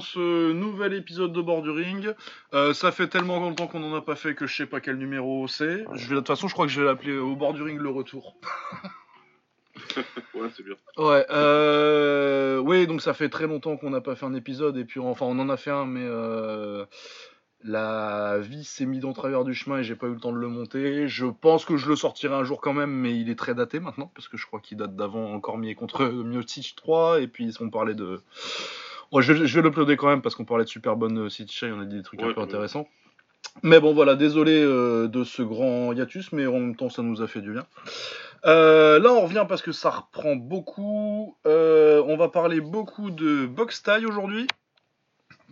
dans ce nouvel épisode de Bord du Ring. Euh, ça fait tellement longtemps qu'on n'en a pas fait que je sais pas quel numéro c'est. Je vais, de toute façon, je crois que je vais l'appeler au bord du ring le retour. ouais, c'est bien. Ouais, euh... oui, donc ça fait très longtemps qu'on n'a pas fait un épisode, et puis enfin, on en a fait un, mais euh, la vie s'est mise dans travers du chemin et j'ai pas eu le temps de le monter. Je pense que je le sortirai un jour quand même, mais il est très daté maintenant, parce que je crois qu'il date d'avant encore Cormier contre Miocic 3, et puis on parlait de je, vais l'uploader quand même parce qu'on parlait de super bonne City Shy, on a dit des trucs un peu intéressants. Mais bon, voilà, désolé euh, de ce grand hiatus, mais en même temps, ça nous a fait du bien. Euh, là, on revient parce que ça reprend beaucoup. Euh, on va parler beaucoup de box taille aujourd'hui.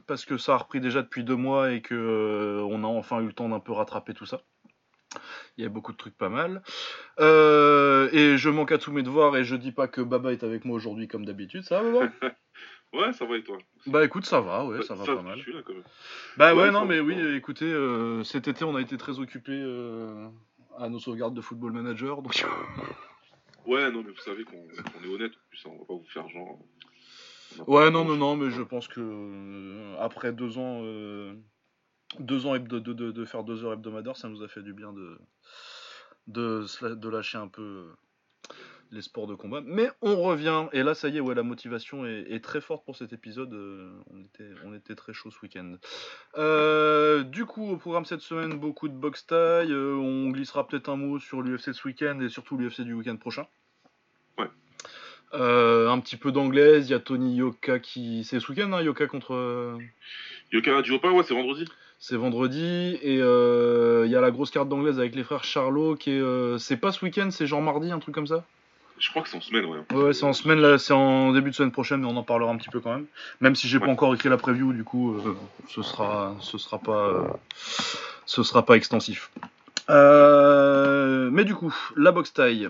Parce que ça a repris déjà depuis deux mois et que on a enfin eu le temps d'un peu rattraper tout ça. Il y a beaucoup de trucs pas mal. et je manque à tous mes devoirs et je dis pas que Baba est avec moi aujourd'hui comme d'habitude, ça va Baba? Ouais, ça va et toi? Bah écoute, ça va, ouais, ça, va pas mal. Là, quand même. Bah ouais, non, mais oui, écoutez, euh, cet été, on a été très occupés euh, à nos sauvegardes de Football Manager, donc... ouais, non, mais vous savez qu'on est honnête, en plus, on va pas vous faire genre... Ouais, non, non, non, mais je pense que euh, après deux ans, deux ans de, de, de, faire deux heures hebdomadaires, ça nous a fait du bien de, de, de lâcher un peu les sports de combat. Mais on revient, et là ça y est, ouais, la motivation est, très forte pour cet épisode. Euh, on, était, on était très chaud ce week-end. Euh, du coup, au programme cette semaine, beaucoup de box taille. Euh, on glissera peut-être un mot sur l'UFC ce week-end et surtout l'UFC du week-end prochain. Ouais. un petit peu d'anglaise, il y a Tony Yoka qui. C'est ce week-end, hein, Yoka contre. Yoka pas ouais, c'est vendredi. C'est vendredi et il y a la grosse carte d'anglaise avec les frères Charlot qui est. c'est pas ce week-end, c'est genre mardi, un truc comme ça? Je crois que c'est en semaine, ouais. Ouais, c'est en semaine, là, c'est en début de semaine prochaine, mais on en parlera un petit peu quand même. Même si j'ai pas encore écrit la preview, du coup, euh, ce sera, ce sera pas, euh, ce sera pas extensif. Euh, mais du coup, la box taille.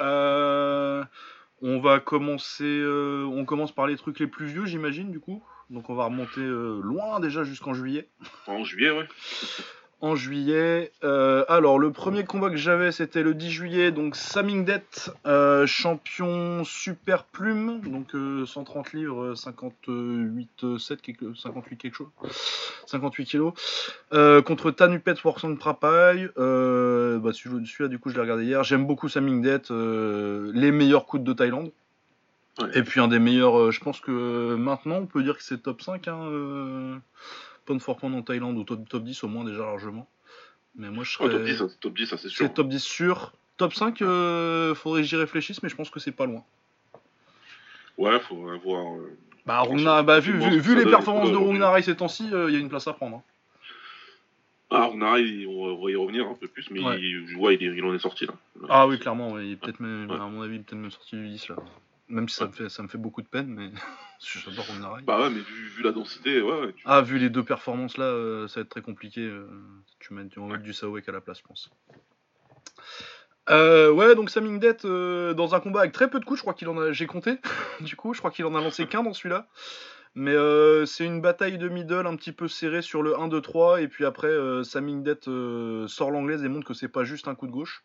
on va commencer, on commence par les trucs les plus vieux, j'imagine, du coup. Donc on va remonter loin déjà jusqu'en juillet. En juillet, ouais en juillet. Euh, alors, le premier combat que j'avais, c'était le 10 juillet. Donc, Samingdet, euh, champion super plume. Donc, 130 euh, livres, 58, 7, 58 quelque chose. 58 kilos. contre Tanupet Warson Prapai. bah, celui-là, du coup, je l'ai regardé hier. J'aime beaucoup Samingdet. les meilleurs coups de Thaïlande. Et puis, un des meilleurs, je pense que maintenant, on peut dire que c'est top 5. Hein, pound for pound en Thaïlande ou top, top 10 au moins déjà largement. Mais moi je serais. top 10, top 10 ça c'est sûr. C'est top 10 sûr. Top 5, euh, faudrait que j'y réfléchisse, mais je pense que c'est pas loin. Ouais, faudrait voir. Euh, bah, bah, vu, vu, vu les performances de Rungnarai ces temps-ci, il euh, y a une place à prendre. Hein. Ah, Rungnarai, on va y revenir un peu plus, mais Il, ouais, il, en est sorti là. Ah oui, clairement, il est peut-être même, à mon avis, peut-être même sorti du 10 là. Même si ça, me fait, ça me fait beaucoup de peine, mais j'adore Rungnarai. Bah ouais, mais vu, la densité, ouais. Ah, vu les deux performances là, euh, ça va être très compliqué. Euh, tu mets, mettre du Sawek à la place, je pense. Euh, ouais, donc Samingdet dans un combat avec très peu de coups, je crois qu'il en a. J'ai compté, du coup, je crois qu'il en a lancé qu'un dans celui-là. Mais c'est une bataille de middle un petit peu serrée sur le 1-2-3, et puis après, Samingdet sort l'anglaise et montre que c'est pas juste un coup de gauche.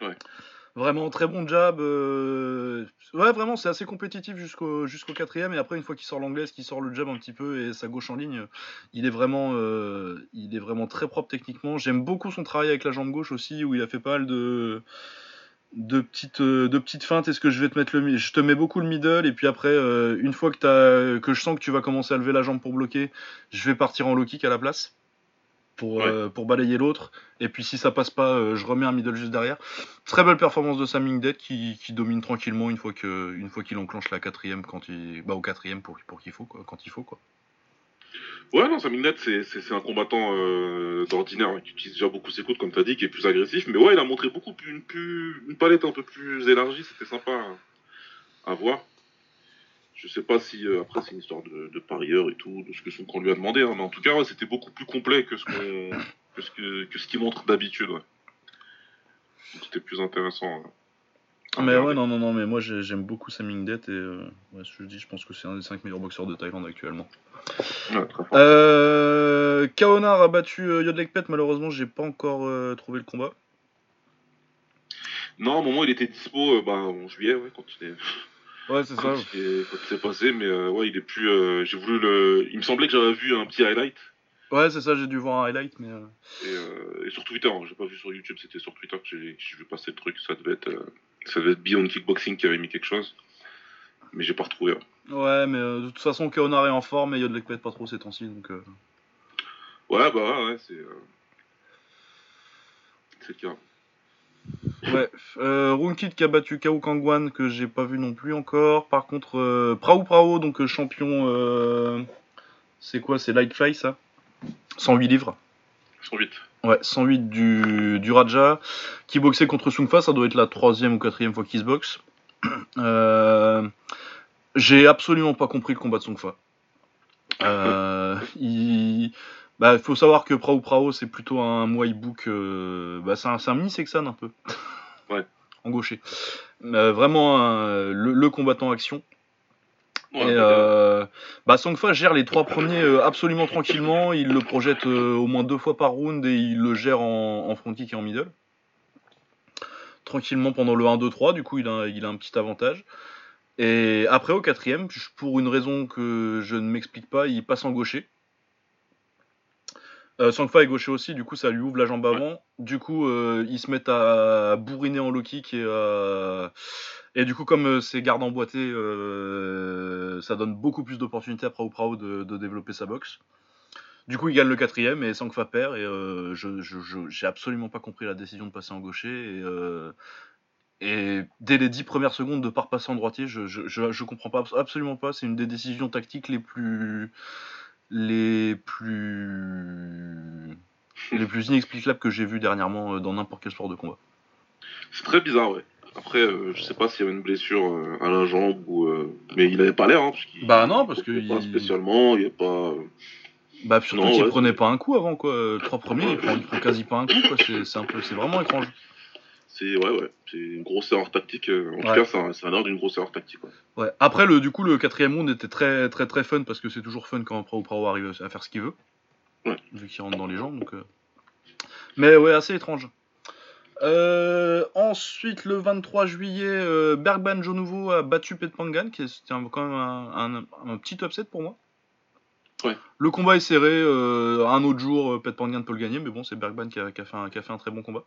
Ouais. Vraiment très bon jab. Euh, ouais, vraiment, c'est assez compétitif jusqu'au jusqu'au quatrième. Et après, une fois qu'il sort l'anglaise, qu'il sort le jab un petit peu et sa gauche en ligne, il est vraiment, euh, il est vraiment très propre techniquement. J'aime beaucoup son travail avec la jambe gauche aussi, où il a fait pas mal de de petites de petites feintes. Est-ce que je vais te mettre le, je te mets beaucoup le middle et puis après, euh, une fois que as, que je sens que tu vas commencer à lever la jambe pour bloquer, je vais partir en low kick à la place pour, euh, pour balayer l'autre. Et puis si ça passe pas, euh, je remets un middle juste derrière. Très belle performance de Saming Dead qui, qui, domine tranquillement une fois que une fois qu'il enclenche la quatrième quand il bah au quatrième pour pour qu'il faut quoi, quand il faut quoi. Ouais non Saming Dead c'est un combattant euh, d'ordinaire hein, qui utilise déjà beaucoup ses coudes comme tu as dit qui est plus agressif mais ouais il a montré beaucoup plus une, plus, une palette un peu plus élargie c'était sympa à voir. Je sais pas si euh, après c'est une histoire de, de, parieur et tout, de ce que son camp lui a demandé, hein, mais en tout cas c'était beaucoup plus complet que ce que ce que, que ce qu'il montre d'habitude. Ouais. C'était plus intéressant. Hein. Mais ouais, non, non, non, mais moi j'aime beaucoup Saming Det et euh, je dis, je pense que c'est un des 5 meilleurs boxeurs de Thaïlande actuellement. Euh, Kaonar a battu Yodlekpet, malheureusement j'ai pas encore trouvé le combat. Non, au moment où il était dispo, bah, en juillet, ouais, quand il est Ouais, c'est ça. S'est passé, mais ouais, il est plus. j'ai voulu le. Il me semblait que j'avais vu un petit highlight. Ouais, c'est ça, j'ai dû voir un highlight, mais. Et, sur Twitter, hein, j'ai pas vu sur YouTube, c'était sur Twitter que j'ai vu passer le truc. Ça devait être, ça devait être Beyond Kickboxing qui avait mis quelque chose, mais j'ai pas retrouvé. Ouais, mais de toute façon, Kaonar est en forme et Yodlek peut pas trop ces temps-ci, donc. Ouais, bah ouais, c'est. C'est le cas. Ouais, euh, Runkit qui a battu Kao Kangwan que j'ai pas vu non plus encore. Par contre, euh, Prao Prao, donc euh, champion. Euh, c'est quoi C'est Light Fly ça 108 livres 108. Ouais, 108 du, du Raja. Qui boxait contre Sungfa, ça doit être la troisième ou quatrième fois qu'il se boxe. j'ai absolument pas compris le combat de Sungfa. il bah, faut savoir que Prao Prao, c'est plutôt un Muay Book. Euh, bah, c'est un, un mini Sexan un peu. Ouais. en gaucher. Euh, vraiment le, combattant action. Ouais, et euh, bah, Songfa gère les trois premiers absolument tranquillement. Il le projette au moins deux fois par round et il le gère en, en front kick et en middle. Tranquillement pendant le 1-2-3, du coup il a, il a un petit avantage. Et après au quatrième, pour une raison que je ne m'explique pas, il passe en gaucher. Euh, Sangfa est gaucher aussi, du coup ça lui ouvre la jambe avant. Du coup, euh, ils se mettent à bourriner en low kick et, euh, et du coup, comme euh, c'est garde emboîté, ça donne beaucoup plus d'opportunités à Prao Prao de, de, développer sa boxe. Du coup, il gagne le quatrième et Sangfa perd. Et je, j'ai absolument pas compris la décision de passer en gaucher. Et, et dès les dix premières secondes de pas repasser en droitier, je, je, je, comprends pas absolument pas. C'est une des décisions tactiques les plus les plus les plus inexplicables que j'ai vu dernièrement euh, dans n'importe quel sport de combat. C'est très bizarre, ouais. Après, euh, je sais pas s'il y avait une blessure euh, à la jambe ou, mais il avait pas l'air, hein, bah non, parce que pas spécialement, il y a pas. Bah surtout qu'il prenait pas un coup avant quoi. Trois premiers, il prend, il prend quasi pas un coup quoi. C'est un peu, c'est vraiment étrange. C'est ouais, ouais, c'est une grosse erreur tactique. Euh, en tout cas, c'est un ordre d'une grosse erreur tactique. Ouais. Après, le, du coup, le quatrième round était très très très fun parce que c'est toujours fun quand Prao Prao arrive à faire ce qu'il veut. Ouais. Vu qu'il rentre dans les jambes. Donc, euh. Mais ouais, assez étrange. Euh, ensuite, le 23 juillet, Bergban Nouveau a battu Petpangan, qui était quand même un, petit upset pour moi. Ouais. Le combat est serré. un autre jour, Petpangan peut le gagner, mais bon, c'est Bergban qui a, qui, a fait qui a fait un très bon combat.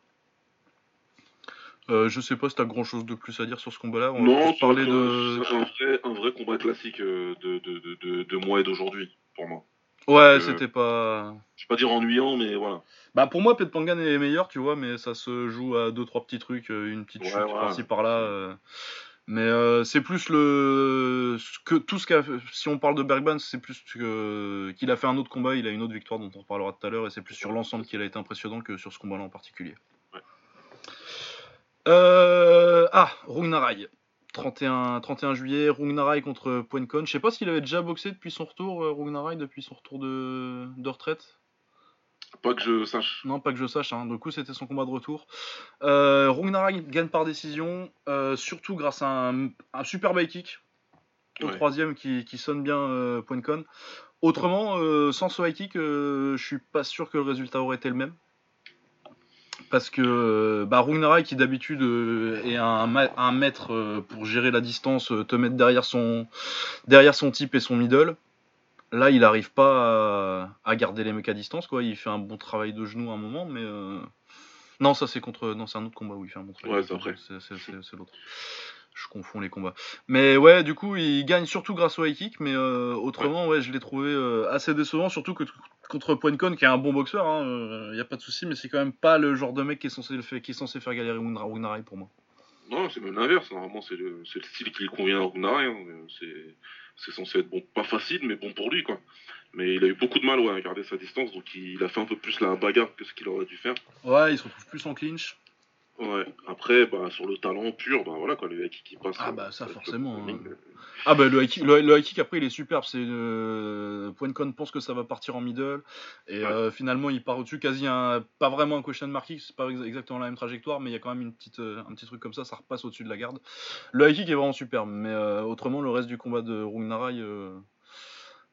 Euh, je sais pas si t'as grand chose de plus à dire sur ce combat-là. On non, parler de. C'est un vrai, un vrai combat classique euh, de, de, de, de moi et d'aujourd'hui, pour moi. Ouais, euh, c'était pas. Je vais pas dire ennuyant, mais voilà. Bah pour moi, Pet Pangan est meilleur, tu vois, mais ça se joue à deux trois petits trucs, une petite chute par-ci par-là. Mais c'est plus le que tout ce qu'a si on parle de Bergman, c'est plus que qu'il a fait un autre combat, il a une autre victoire dont on reparlera tout à l'heure et c'est plus sur l'ensemble qu'il a été impressionnant que sur ce combat-là en particulier. Euh, ah, Rungnarai. 31, 31 juillet, Rungnarai contre Poincon. Je sais pas s'il avait déjà boxé depuis son retour, euh, Rungnarai, depuis son retour de, de retraite. Pas que je sache. Non, pas que je sache. Hein. Du coup, c'était son combat de retour. Euh, Rungnarai gagne par décision, euh, surtout grâce à un, un super high kick au troisième qui, qui, sonne bien euh, Poincon. Autrement, sans ce high kick, je suis pas sûr que le résultat aurait été le même parce que bah, qui d'habitude euh, est un, un maître euh, pour gérer la distance, euh, te mettre derrière son, derrière son type et son middle. Là, il n'arrive pas à, garder les mecs à distance, quoi. Il fait un bon travail de genou à un moment, mais non, ça c'est contre, non, c'est un autre combat où il fait un bon travail. Ouais, c'est l'autre je confonds les combats. Mais ouais, du coup, il gagne surtout grâce au high kick, mais autrement, ouais. je l'ai trouvé assez décevant, surtout que contre Poincon qui est un bon boxeur, il hein, n'y euh, a pas de souci, mais c'est quand même pas le genre de mec qui est censé, le faire, qui est censé faire galérer Wunnarai pour moi. Non, c'est même l'inverse. Normalement, c'est le, le, style qui lui convient à Wunnarai. Hein. C'est censé être bon, pas facile, mais bon pour lui, quoi. Mais il a eu beaucoup de mal ouais, à garder sa distance, donc il a fait un peu plus la bagarre que ce qu'il aurait dû faire. Ouais, il se retrouve plus en clinch. Ouais, après, bah, sur le talent pur, bah voilà, quoi, le kick qui passe. Ah, bah, ça, forcément. Hein. Ah, bah, le kick, le, kick, après, il est superbe. C'est, euh, Poincon pense que ça va partir en middle. Et euh, finalement, il part au-dessus, quasi un, pas vraiment un question mark kick, c'est pas exactement la même trajectoire, mais il y a quand même une petite, euh, un petit truc comme ça, ça repasse au-dessus de la garde. Le kick est vraiment superbe, mais euh, autrement, le reste du combat de Rungnarai,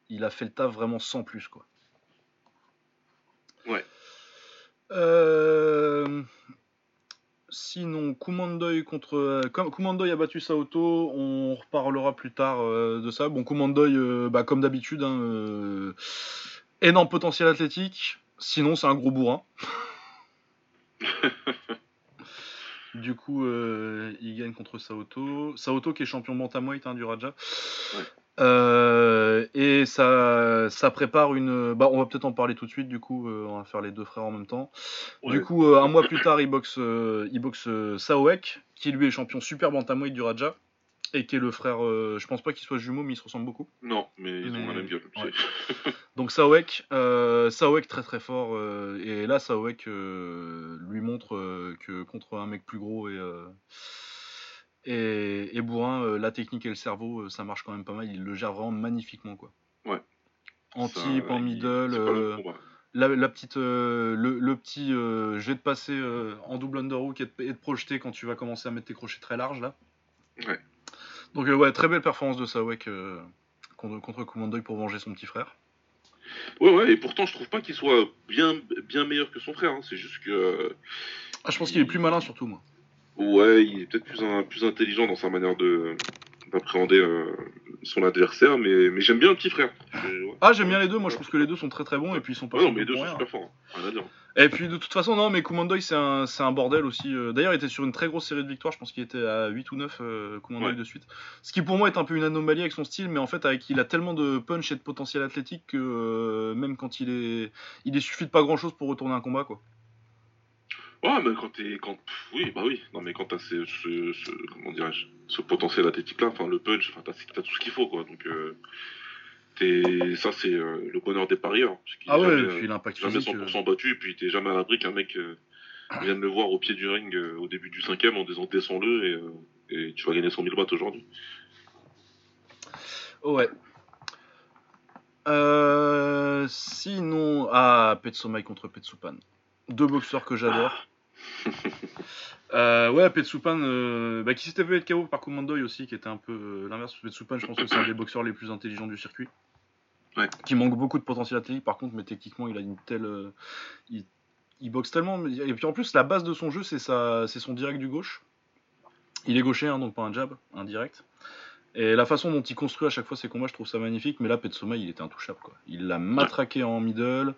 il a fait le taf vraiment sans plus, quoi. Ouais. Euh. Sinon, Kumandoy contre. euh, Kumandoy a battu Saoto, on reparlera plus tard euh, de ça. Bon, Kumandoy, euh, bah, comme d'habitude, hein, énorme potentiel athlétique. Sinon, c'est un gros bourrin. du coup, il gagne contre Saoto. Saoto qui est champion bantamweight hein, du Raja. Ouais. Euh, et ça, ça prépare une. Bah, on va peut-être en parler tout de suite. Du coup, euh, on va faire les deux frères en même temps. Du coup, euh, un mois plus tard, il boxe, il boxe Saoek, qui lui est champion super bantamweight du Raja, et qui est le frère. je pense pas qu'il soit jumeau, mais ils se ressemblent beaucoup. Non, mais ils ont la même gueule. ouais. Donc Saoek, Saoek très très fort, et là Saoek lui montre que contre un mec plus gros et et, et bourrin, euh, la technique et le cerveau, euh, ça marche quand même pas mal. Il le gère vraiment magnifiquement quoi. Ouais. En Ça, type, en middle. la, la petite, euh, le, le petit euh, jet de passer euh, en double underhook et de, et de projeter quand tu vas commencer à mettre tes crochets très larges là. Ouais. Donc ouais, très belle performance de Sawek contre, contre Kumandoy pour venger son petit frère. Ouais, ouais, et pourtant, je trouve pas qu'il soit bien, bien meilleur que son frère. hein. C'est juste que. Ah, je pense qu'il est plus malin surtout moi. Ouais, il est peut-être plus, un- plus intelligent dans sa manière de d'appréhender euh, son adversaire, mais, mais j'aime bien le petit frère. Ouais. Ah j'aime bien les deux, moi je trouve que les deux sont très très bons et puis ils sont pas Ouais, non, mais les deux sont super forts. hein. Rien à dire. Et puis de toute façon non mais Kumandoy c'est un, c'est un bordel aussi. euh, D'ailleurs il était sur une très grosse série de victoires, je pense qu'il était à 8 ou 9 euh, Kumandoy Ouais. de suite. Ce qui pour moi est un peu une anomalie avec son style, mais en fait avec il a tellement de punch et de potentiel athlétique que euh, même quand il est... Il est suffit de pas grand chose pour retourner un combat quoi. Ouais, mais quand t'es. Quand... Oui, bah oui. Non, mais quand t'as ce, ce, ce- Comment dirais-je Ce potentiel athlétique-là, enfin, le punch, enfin, t'as tout ce qu'il faut, quoi. Donc, euh, ça, c'est euh, le bonheur des parieurs. qu'il Ah ouais, jamais, puis l'impact jamais physique. 100% battu, et puis t'es jamais à l'abri qu'un mec euh, vienne le voir au pied du ring euh, au début du cinquième en disant descends-le et, euh, et tu vas gagner 100 000 bahts aujourd'hui. euh, Ouais. Euh, sinon, ah, Petsomai contre Petsupan. Deux boxeurs que j'adore. Euh, ouais, Petsupan, euh, bah, qui s'était fait être KO par Kumandoy aussi, qui était un peu euh, l'inverse. Petsupan, je pense que c'est un des boxeurs les plus intelligents du circuit. Ouais. Qui manque beaucoup de potentiel athlétique, par contre, mais techniquement, il a une telle. il, il boxe tellement. Et puis en plus, la base de son jeu, c'est son direct du gauche. Il est gaucher, hein, donc pas un jab, un direct. Et la façon dont il construit à chaque fois ses combats, je trouve ça magnifique. Mais là, Petsoma, il était intouchable. Quoi. Il l'a matraqué en middle.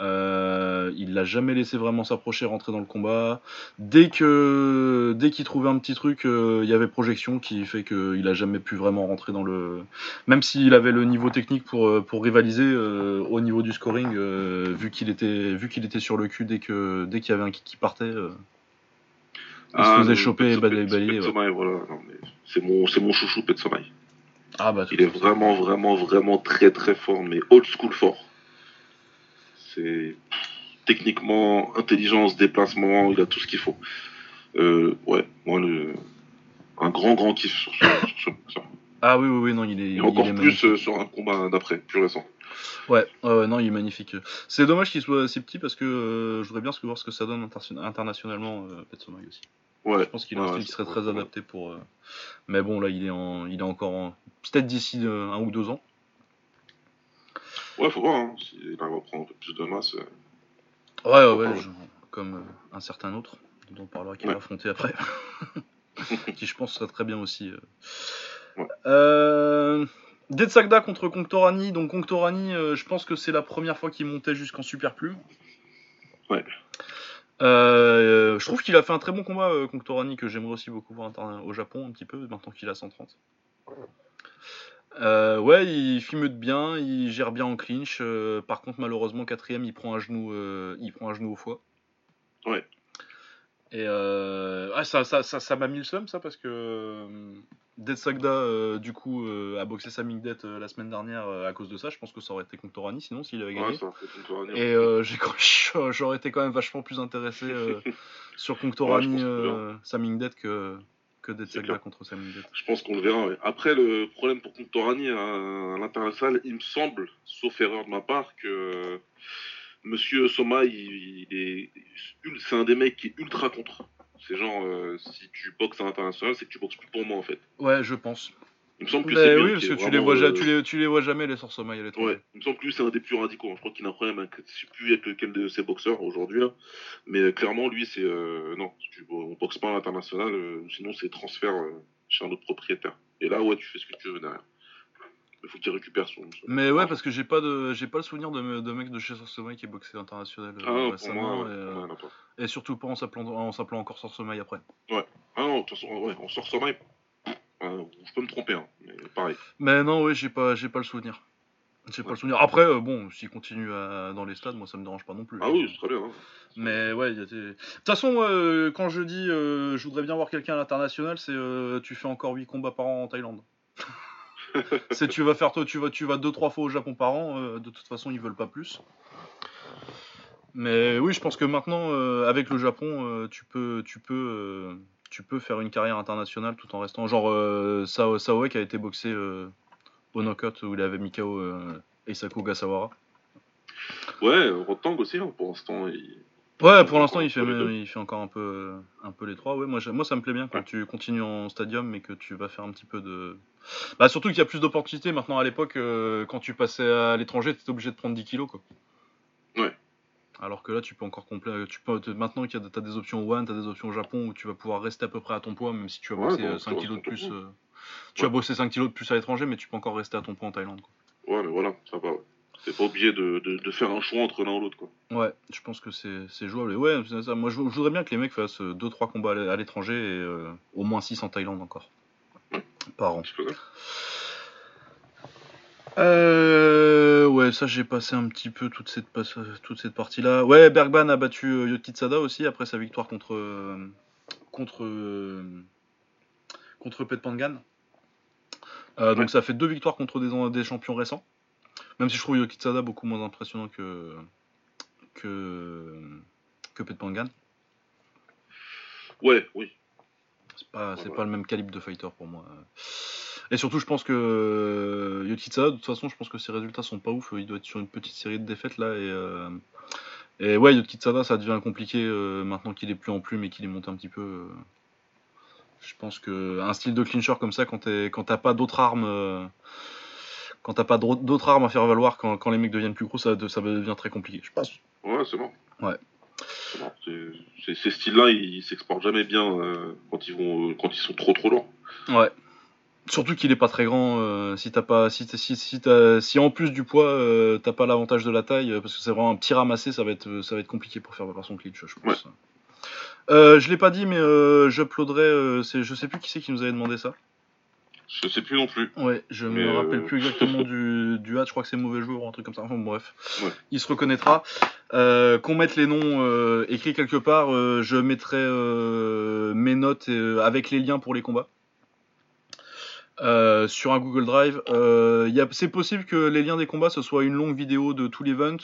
euh, il l'a jamais laissé vraiment s'approcher, rentrer dans le combat. Dès que dès qu'il trouvait un petit truc, euh, il y avait projection qui fait qu'il a jamais pu vraiment rentrer dans le. Même s'il avait le niveau technique pour, euh, pour rivaliser euh, au niveau du scoring, vu qu'il était vu qu'il était sur le cul dès que dès qu'il y avait un kick qui partait. Il se faisait choper et balayer. Voilà. C'est mon, mon chouchou Petsomai. Ah bah Il est vraiment, vraiment, vraiment très, très fort, mais old school fort. C'est techniquement, intelligence, déplacement, il a tout ce qu'il faut. Euh, ouais, moi, le... un grand, grand kiff sur ce, sur ce- sur- Ah oui, oui, oui, non, il est. Et il encore est plus magnifique. euh, sur un combat d'après, plus récent. Ouais, non, il est magnifique. C'est dommage qu'il soit si petit parce que euh, je voudrais bien voir ce que ça donne inter- internationalement, euh, Petsomai aussi. Ouais, Je pense qu'il Ouais, ouais, qui serait très adapté pour. euh, Mais bon, là, il est, en... il est encore en. Peut-être d'ici un ou deux ans. ouais, faut voir, hein, s'il arrive à prendre un peu plus de masse. euh. Ouais, ouais, ouais. Je- Comme un certain autre, dont on parlera qu'il Ouais. va affronter après. qui, je pense, serait très bien aussi. Ouais. Euh, Detsagda contre Conctorani. Donc, Conctorani, euh, je pense que c'est la première fois qu'il montait jusqu'en Super Plume. Ouais. Euh, je trouve qu'il a fait un très bon combat, euh, Conctorani, que j'aimerais aussi beaucoup voir au Japon un petit peu, maintenant qu'il a 130. Euh, ouais, il filme bien, il gère bien en clinch. par contre, malheureusement, quatrième, il prend un genou, il prend un genou au foie. Ouais. Et ah, ça, ça, ça, ça m'a mis le seum, ça, parce que euh, Dead Sagda, euh, du coup, euh, a boxé Saming Dead euh, la semaine dernière à cause de ça. Je pense que ça aurait été contre Torani, sinon, s'il avait gagné. Ouais, ça. Et j'aurais été quand même vachement plus intéressé sur Ouais, Conctorani euh, Saming Dead que, que Dead Sagda contre Saming Dead. Je pense qu'on le verra. ouais. Après, le problème pour Contorani à, à l'international, il me semble, sauf erreur de ma part, que Monsieur Soma, il, il est, c'est un des mecs qui est ultra contre. C'est genre, euh, si tu boxes à l'international, c'est que tu boxes plus pour moi en fait. Ouais, je pense. Il me semble que Bah c'est oui, parce que tu les, vois, euh, tu, les, tu les vois jamais, les l'étranger. Ouais, il me semble que lui c'est un des plus radicaux. hein. Je crois qu'il a un problème avec, je sais plus avec lequel de ses boxeurs aujourd'hui là, mais euh, clairement lui c'est non, tu, on boxe pas à l'international, sinon c'est transfert chez un autre propriétaire. Et là ouais tu fais ce que tu veux derrière. Il faut qu'il récupère son. Mais ouais, parce que j'ai pas de j'ai pas le souvenir de, me- de mec de chez Sorcemaille qui est boxé international euh, Ah non, pour récemment. moi, et, ouais, euh, moi, en a pas. et surtout pas en s'appelant en s'appelant encore après. Ah non, de toute façon, ouais, sort sommeil. je peux me tromper, hein, mais pareil. Mais non, ouais, j'ai pas j'ai pas le souvenir. J'ai pas Ouais. le souvenir. Après, euh, bon, s'il continue à- dans les stades, moi ça me dérange pas non plus. Ah oui, c'est très bien. hein. Mais ouais, il y a des... De toute façon, euh, quand je dis euh, je voudrais bien voir quelqu'un à l'international, c'est euh, tu fais encore 8 combats par an en Thaïlande. c'est tu vas faire toi, tu vas tu vas deux trois fois au Japon par an, euh, de toute façon, ils veulent pas plus. Mais oui, je pense que maintenant euh, avec le Japon, euh, tu peux tu peux tu peux faire une carrière internationale tout en restant genre Sao Saoe qui a été boxé au knockout où il avait euh, Eisaku Gasawara. Ouais, Rotang aussi, hein, pour l'instant. Il... Ouais, pour l'instant, il fait, Encore les deux. il fait encore un peu, un peu les trois. Ouais, moi, ça me plaît bien quand Ouais. tu continues en stadium, mais que tu vas faire un petit peu de. Bah, surtout qu'il y a plus d'opportunités maintenant. À l'époque, euh, quand tu passais à l'étranger, tu étais obligé de prendre 10 kilos, quoi. Ouais. Alors que là, tu peux encore. Tu peux, maintenant qu'il y a t'as des options au One, tu as des options au Japon où tu vas pouvoir rester à peu près à ton poids, même si tu Ouais, bon, euh, tu 5 restes kilos de plus. euh, Tu Ouais. vas bosser 5 kilos de plus à l'étranger, mais tu peux encore rester à ton poids en Thaïlande. Quoi. Ouais, mais voilà, ça va. T'es pas obligé de, de, de faire un choix entre l'un ou l'autre, quoi. Ouais, je pense que c'est c'est jouable. Et ouais, ça. Moi, je, je voudrais bien que les mecs fassent 2-3 combats à l'é- à l'étranger et euh, au moins 6 en Thaïlande encore. Par an. Euh, ouais, ça, j'ai passé un petit peu toute cette, toute cette partie-là. Ouais, Bergman a battu euh, Yotitsada aussi après sa victoire contre. euh, contre. euh, contre Pet Pangan. Euh, donc Ouais. ça fait deux victoires contre des, champions récents. Même si je trouve Yokitsada beaucoup moins impressionnant que. que. que Pet Pangan. Ouais, oui. C'est pas, c'est Ouais, pas le même calibre de fighter pour moi. Et surtout, je pense que euh, Yotitsada, de toute façon, je pense que ses résultats sont pas ouf. Il doit être sur une petite série de défaites là. Et, euh, et ouais, Yotitsada, ça devient compliqué euh, maintenant qu'il est plus en plume et qu'il est monté un petit peu. euh. je pense que un style de clincher comme ça, quand t'es- quand t'as pas d'autres armes. quand t'as pas d'au- d'autres armes à faire valoir, quand, quand les mecs deviennent plus gros, ça, ça devient très compliqué. Je pense. Ouais, c'est bon. Ouais. Ces styles-là, ils s'exportent jamais bien euh, quand ils vont, euh, quand ils sont trop trop lourds. Ouais. Surtout qu'il est pas très grand. euh, si t'as pas, si, t'es- si, si, t'as- si en plus du poids, euh, t'as pas l'avantage de la taille, euh, parce que c'est vraiment un petit ramassé, ça va être, ça va être compliqué pour faire son clinch, je pense. Je l'ai pas dit, mais j'uploaderai. je sais plus qui c'est qui nous avait demandé ça. Je sais plus non plus. Ouais, je Mais, me euh, rappelle plus exactement du, du hat, je crois que c'est mauvais jour ou un truc comme ça. Enfin bon, bref, Ouais. il se reconnaîtra. Euh, qu'on mette les noms euh, écrits quelque part, je mettrai mes notes avec les liens pour les combats. Sur un Google Drive. Il y a- c'est possible que les liens des combats ce soit une longue vidéo de tout l'event.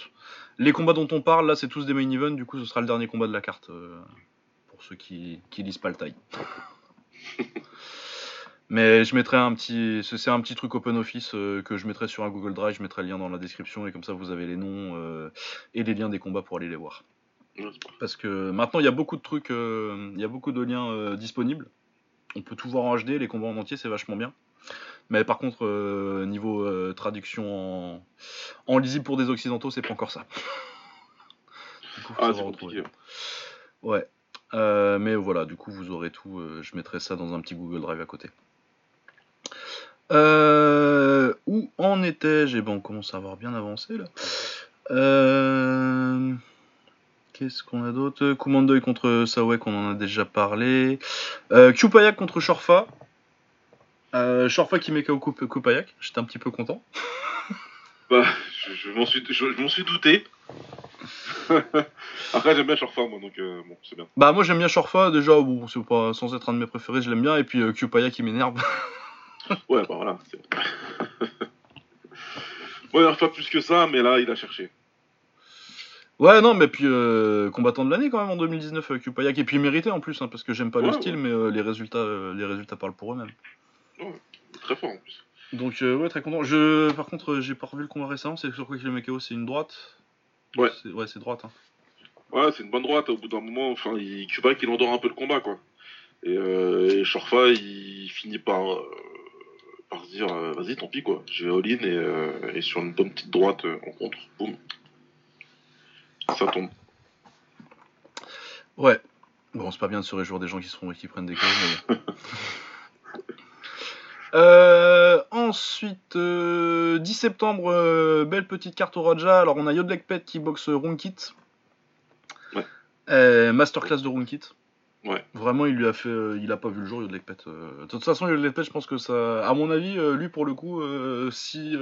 Les combats dont on parle là, c'est tous des main events, du coup ce sera le dernier combat de la carte pour ceux qui, qui lisent pas le taille. Mais je mettrai un petit, c'est un petit truc open office euh, que je mettrai sur un Google Drive, je mettrai le lien dans la description et comme ça vous avez les noms euh, et les liens des combats pour aller les voir. Parce que maintenant il y a beaucoup de trucs, euh, il y a beaucoup de liens disponibles. On peut tout voir en HD, les combats en entier c'est vachement bien. Mais par contre niveau traduction en, en lisible pour des occidentaux c'est pas encore ça. Du coup, faut Ah, savoir c'est. Ouais. Mais voilà, du coup, vous aurez tout. je mettrai ça dans un petit Google Drive à côté. Euh, où en étais-je Eh ben, on commence à avoir bien avancé là. Euh, Qu'est-ce qu'on a d'autre? Kumandoy contre Sawek, on en a déjà parlé. Euh, Kupayak contre Shorfa. Euh, Shorfa qui met KO Kup- Kupayak. J'étais un petit peu content. Bah, je, je m'en suis, je, je m'en suis douté. Après, j'aime bien Shorfa, moi, donc euh, bon, c'est bien. Bah, moi j'aime bien Shorfa. Déjà, bon, c'est pas sans être un de mes préférés, je l'aime bien. Et puis euh, Kupayak qui m'énerve. Ouais, bah voilà. c'est- Bon, il n'y pas plus que ça, mais là, il a cherché. Ouais, non, mais puis euh, combattant de l'année quand même en 2019 avec Kupayak et puis mérité en plus, hein, parce que j'aime pas le Ouais, style, ouais. mais euh, les résultats, euh, les résultats parlent pour eux-mêmes. Très fort en plus. Donc euh, ouais, très content. Je, par contre, j'ai pas revu le combat récemment. C'est sur quoi que le Makao, c'est une droite. Ouais. C'est- Ouais, c'est droite. Hein. Ouais, c'est une bonne droite. Au bout d'un moment, enfin, il... Il endort un peu le combat, quoi. Et, euh, et Shorfa, il finit par, par se dire, euh, vas-y, tant pis, quoi. Je vais all-in et, euh, et sur une bonne petite droite euh, en contre, boum. Ça tombe. Ouais. Bon, c'est pas bien de se réjouir des gens qui, seront, qui prennent des. Euh, ensuite, euh, 10 septembre, euh, belle petite carte au Raja. Alors, on a Yodlekpet qui boxe Runkit. Ouais. Masterclass de Runkit. Ouais. Vraiment, il lui a fait, euh, il a pas vu le jour Yodlekpet. Euh, de toute façon, Yodlekpet, je pense que ça, à mon avis, euh, lui pour le coup, euh, si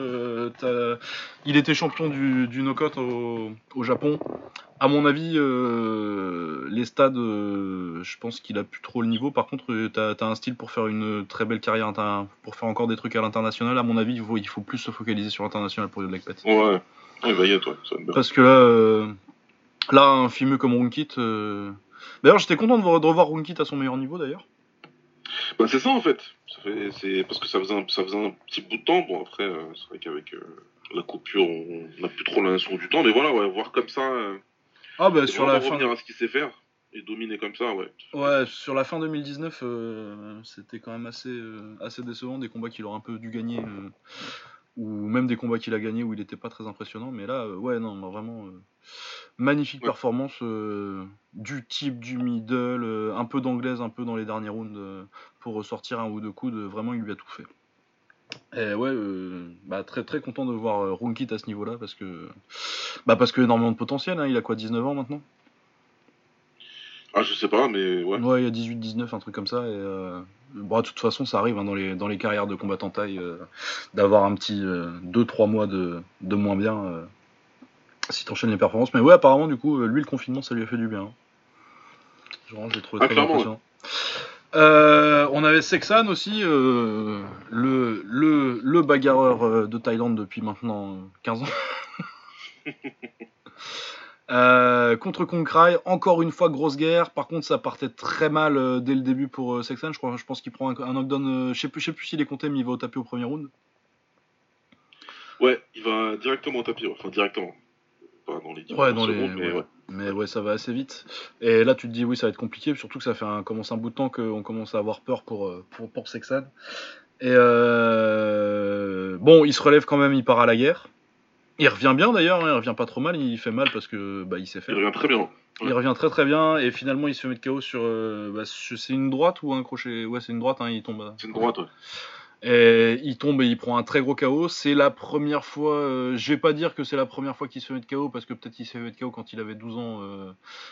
il était champion du, du knockout au, au Japon, à mon avis, les stades, je pense qu'il a plus trop le niveau. Par contre, t'as as un style pour faire une très belle carrière, pour faire encore des trucs à l'international. À mon avis, il faut, il faut plus se focaliser sur l'international pour Yodlekpet. Ouais. Ouais, bah, y ça va être bien. Parce que là, là, un filmeux comme Runkit. D'ailleurs, j'étais content de, voir- de revoir Runkit à son meilleur niveau d'ailleurs. Bah, c'est ça en fait. Ça fait- c'est parce que ça faisait, un, ça faisait un petit bout de temps. Bon après, euh, c'est vrai qu'avec euh, la coupure, on n'a plus trop la notion du temps. Mais voilà, ouais, voir comme ça, euh, Ah bah sur la fin. revenir à ce qu'il sait faire et dominer comme ça, ouais. Ouais, sur la fin 2019, euh, c'était quand même assez, assez décevant, des combats qu'il aurait un peu dû gagner, ou même des combats qu'il a gagnés où il n'était pas très impressionnant, mais là, euh, ouais, non, bah, vraiment, euh, magnifique Ouais. performance, euh, du type, du middle, un peu d'anglaise, un peu dans les derniers rounds, pour ressortir un ou deux coups, de, vraiment, il lui a tout fait. Et ouais, euh, bah, très très content de voir euh, Runkit à ce niveau-là, parce que, bah, parce que énormément de potentiel, hein, il a quoi, 19 ans maintenant? Ah, je sais pas, mais ouais. Ouais, il y a 18-19, un truc comme ça. Et, euh, bon, de toute façon, ça arrive hein, dans, les, dans les carrières de combattants taille euh, d'avoir un petit 2-3 mois de, de moins bien euh, si t'enchaînes les performances. Mais ouais, apparemment, du coup, euh, lui, le confinement, ça lui a fait du bien. hein. Genre, j'ai trouvé Ah, très impressionnant. Euh, on avait Sexan aussi, euh, le, le, le bagarreur euh, de Thaïlande depuis maintenant euh, 15 ans. Euh, contre Konkrai, encore une fois grosse guerre. Par contre, ça partait très mal euh, dès le début pour euh, Sexan. Je, crois, je pense qu'il prend un, un knockdown. euh, je sais plus, sais plus s'il est compté, mais il va au tapis au premier round. Ouais, il va directement au tapis, enfin directement. Pas dans les 10 Ouais, dans les- secondes, mais ouais. ouais. Mais ouais, ça va assez vite. Et là, tu te dis, oui, ça va être compliqué, surtout que ça fait un, commence un bout de temps qu'on commence à avoir peur pour, pour, pour Sexan. Et bon, il se relève quand même, il part à la guerre. Il revient bien d'ailleurs, hein, il revient pas trop mal, il fait mal parce que bah, il sait Il faire. revient très bien. Il revient très très bien et finalement il se fait mettre KO sur. euh, bah, je- c'est une droite ou un crochet? Ouais, c'est une droite, hein, il tombe. à- C'est une droite, ouais. Et il tombe et il prend un très gros KO. C'est la première fois. euh, je vais pas dire que c'est la première fois qu'il se fait mettre KO parce que peut-être qu'il s'est fait mettre KO quand il avait 12 ans. euh,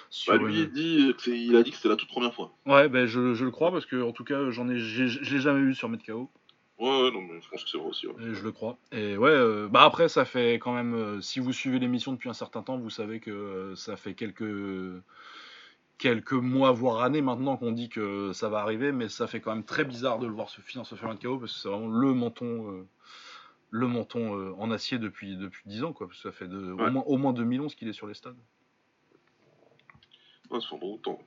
sur Bah, lui, une- il, dit il a dit que c'était la toute première fois. Ouais, ben je, je le crois parce que en tout cas j'en ai, j'ai- jamais vu sur mettre KO. Ouais, ouais, non, mais je pense que c'est vrai aussi. ouais. Et je le crois. Et ouais, euh, bah après ça fait quand même. euh, si vous suivez l'émission depuis un certain temps, vous savez que euh, ça fait quelques quelques mois voire années maintenant qu'on dit que ça va arriver, mais ça fait quand même très bizarre de le voir se finir se faire un KO parce que c'est vraiment le menton. euh, le menton euh, en acier depuis depuis 10 ans quoi parce que ça fait de, au, Ouais. moins, au moins 2011 qu'il est sur les stades. Ouais, un bon temps.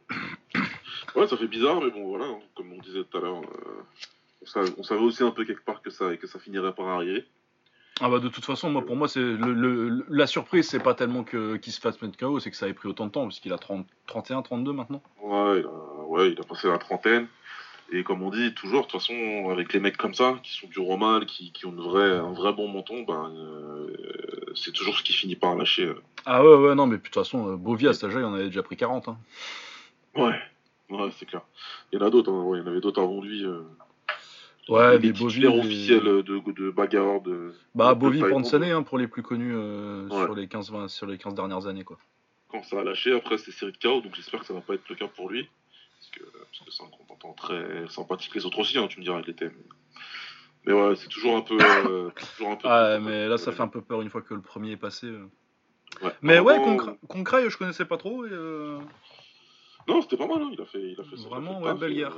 ouais, ça fait bizarre, mais bon, voilà, hein, comme on disait tout à l'heure, euh, on, savait, on savait aussi un peu quelque part que ça, que ça finirait par arriver. Ah bah de toute façon, moi pour moi c'est le, le- la surprise, c'est pas tellement que qu'il se fasse mettre KO, c'est que ça ait pris autant de temps parce qu'il a 30, 31, 32 maintenant. Ouais il, a, ouais, il a passé la trentaine. Et comme on dit toujours, de toute façon, avec les mecs comme ça, qui sont du romal, qui, qui ont une vraie, un vrai bon menton, ben, euh, c'est toujours ce qui finit par lâcher. euh. Ah ouais ouais non mais de toute façon euh, Bovie à cet âge-là, il en avait déjà pris 40 hein. Ouais, ouais, c'est clair. Il y en a d'autres, hein, ouais, il y en avait d'autres avant lui. euh. Ouais, titulaires les- officiels de, de bagarreurs de. Bah de Pansane hein, pour les plus connus euh, Ouais. sur les 15 20 sur les 15 dernières années quoi. quand ça a lâché, après c'est série de KO, donc j'espère que ça va pas être le cas pour lui. Parce que parce que c'est un combattant très sympathique, les autres aussi, hein, tu me diras, il était. Mais, mais ouais, c'est toujours un peu. euh, toujours un peu Ah mais là ça fait un peu peur une fois que le premier est passé. euh. Ouais. Mais ouais, Concra- Concray, je connaissais pas trop et Non, c'était pas mal, hein, il a fait, il a fait Vraiment, ouais, belle et, guerre.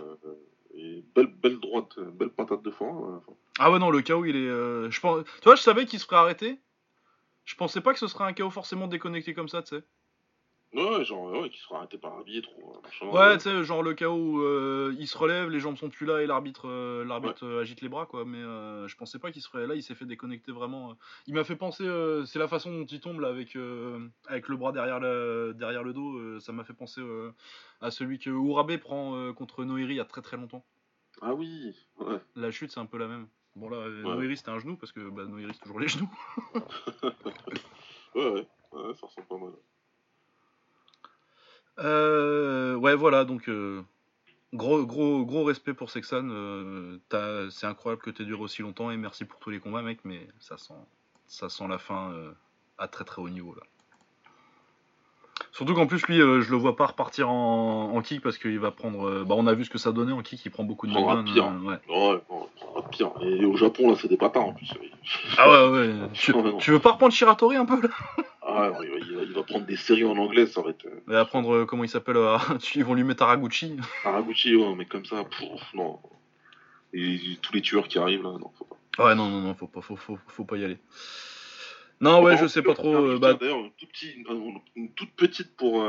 Et belle, belle droite, belle patate de foin. euh. Ah ouais non, le KO il est euh, je pense tu vois, je savais qu'il se ferait arrêter. Je pensais pas que ce serait un KO forcément déconnecté comme ça, tu sais. Ouais, genre, ouais, qui sera arrêté par arbitre ou euh, machin. Ouais, tu sais, genre le cas où euh, il se relève, les jambes sont plus là et l'arbitre euh, l'arbitre euh, agite les bras, quoi. Mais euh, je pensais pas qu'il se ferait. Là, il s'est fait déconnecter vraiment. Il m'a fait penser, euh, c'est la façon dont il tombe là avec, avec le bras derrière le, derrière le dos. ça m'a fait penser à celui que Urabe prend contre Noiri il y a très très longtemps. Ah oui, ouais. La chute, c'est un peu la même. Bon là, Noiri c'était un genou parce que bah, Noiri c'est toujours les genoux. ouais, ouais, ouais, ça ressemble pas mal. Euh, ouais, voilà, donc euh, gros, gros, gros respect pour Sexan. Euh, c'est incroyable que tu aies duré aussi longtemps et merci pour tous les combats, mec, mais ça sent, ça sent la fin à très très haut niveau là. Surtout qu'en plus, lui, je le vois pas repartir en, kick parce qu'il va prendre. bah, on a vu ce que ça donnait en kick, il prend beaucoup de mal. pire. ouais. ouais, pire. Et au Japon, là, c'est des patins en plus. Ah ouais, ouais. tu, tu veux pas reprendre Shiratori un peu là? Ah, il va, prendre des séries en anglais, ça va être. Euh, il va prendre, euh, comment il s'appelle euh, Ils vont lui mettre Araguchi. Araguchi, ouais, mais comme ça, non. Et tous les tueurs qui arrivent là, non, faut pas. Ouais, non, non, non, faut pas, faut, faut, faut pas y aller. Non, ouais, je sais pas trop. Bah... D'ailleurs, une, toute petite pour,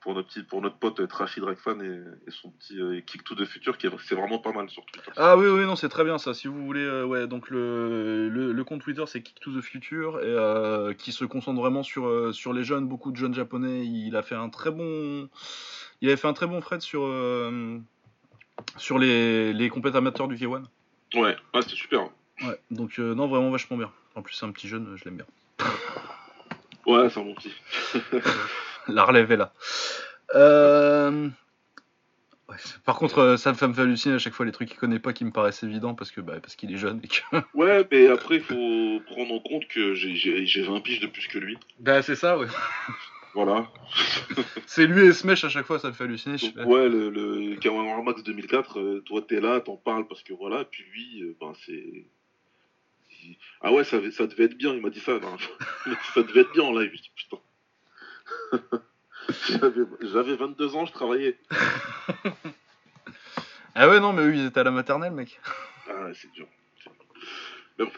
pour notre, petit, pour notre pote Trafid Drakfan et, et, son petit euh, Kick to the Future, qui c'est vraiment pas mal sur Twitter. Ah oui, oui, non, c'est très bien ça. Si vous voulez, euh, ouais, donc le, le, compte Twitter c'est Kick to the Future, et, euh, qui se concentre vraiment sur, sur les jeunes, beaucoup de jeunes japonais. Il a fait un très bon. Il avait fait un très bon Fred sur, sur les, les compètes amateurs du K1. Ouais, ah, c'était super. Ouais, donc non, vraiment vachement bien. En plus, c'est un petit jeune, je l'aime bien. Ouais, c'est un bon petit. la relève est là. Euh, par contre, euh, ça me fait halluciner à chaque fois les trucs qu'il connaît pas qui me paraissent évidents parce que bah, parce qu'il est jeune. ouais, mais après, il faut prendre en compte que j'ai 20 piges de plus que lui. Bah, c'est ça, ouais. Voilà. c'est lui et Smash à chaque fois, ça me fait halluciner. ouais, le, le Max 2004, euh, toi t'es là, t'en parles parce que voilà, puis lui, ben c'est. Ah ouais, ça, ça devait être bien, il m'a dit ça. ça devait être bien en live. Putain. J'avais 22 ans, je travaillais. ah ouais, non, mais eux, ils étaient à la maternelle, mec. Ah ouais, c'est dur. Mais bon.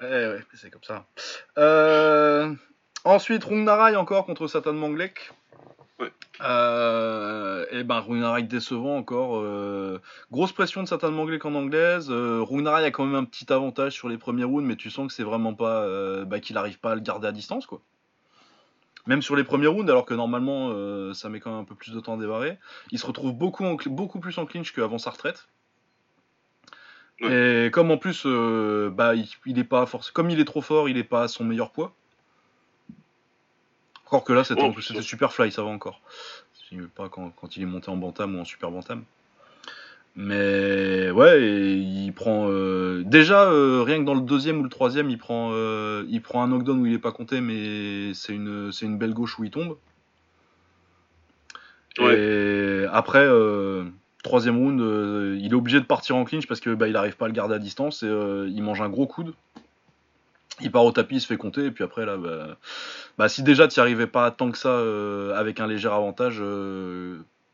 Ouais, ouais, c'est comme ça. Euh... Ensuite, Rungnarai encore contre Satan Manglek. Ouais. Euh, et ben Rungnarai décevant encore. Euh, grosse pression de Satan Manglek en anglaise. Euh, a quand même un petit avantage sur les premiers rounds, mais tu sens que c'est vraiment pas euh, bah, qu'il arrive pas à le garder à distance quoi même sur les premiers rounds, alors que normalement euh, ça met quand même un peu plus de temps à démarrer. Il se retrouve beaucoup, beaucoup plus en clinch qu'avant sa retraite. Et comme en plus, euh, bah, il, est pas force, comme il est trop fort, il est pas à son meilleur poids. Encore que là, c'était super fly, ça va encore. Pas quand, quand, il est monté en bantam ou en super bantam. Mais ouais, il prend euh, déjà euh, rien que dans le deuxième ou le troisième, il prend euh, il prend un knockdown où il est pas compté, mais c'est une c'est une belle gauche où il tombe. Et après troisième round, il est obligé de partir en clinch parce que bah, il arrive pas à le garder à distance et il mange un gros coude. Il part au tapis, il se fait compter et puis après là, bah, bah si déjà tu n'y arrivais pas tant que ça avec un léger avantage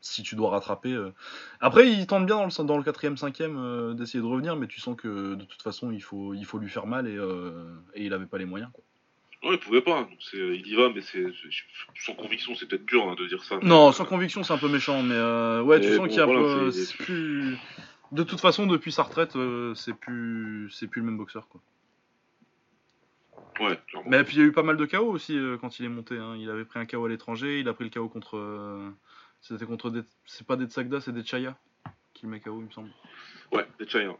si tu dois rattraper. Euh. Après, il tente bien dans le, dans le 4ème, 5ème euh, d'essayer de revenir, mais tu sens que de toute façon, il faut, il faut lui faire mal et, euh, et il avait pas les moyens. Quoi. Non, il pouvait pas. il y va, mais c'est sans conviction, c'est peut-être dur hein, de dire ça. Non, sans conviction, c'est un peu méchant, mais ouais, tu sens qu'il y a un peu. Plus... De toute façon, depuis sa retraite, c'est plus, c'est plus le même boxeur, quoi. Ouais, Mais puis il y a eu pas mal de KO aussi quand il est monté. Hein. Il avait pris un KO à l'étranger, il a pris le KO contre c'était contre des. C'est pas des Tsagda, c'est des Chaya qui le met KO, il me semble. Ouais, des Chaya.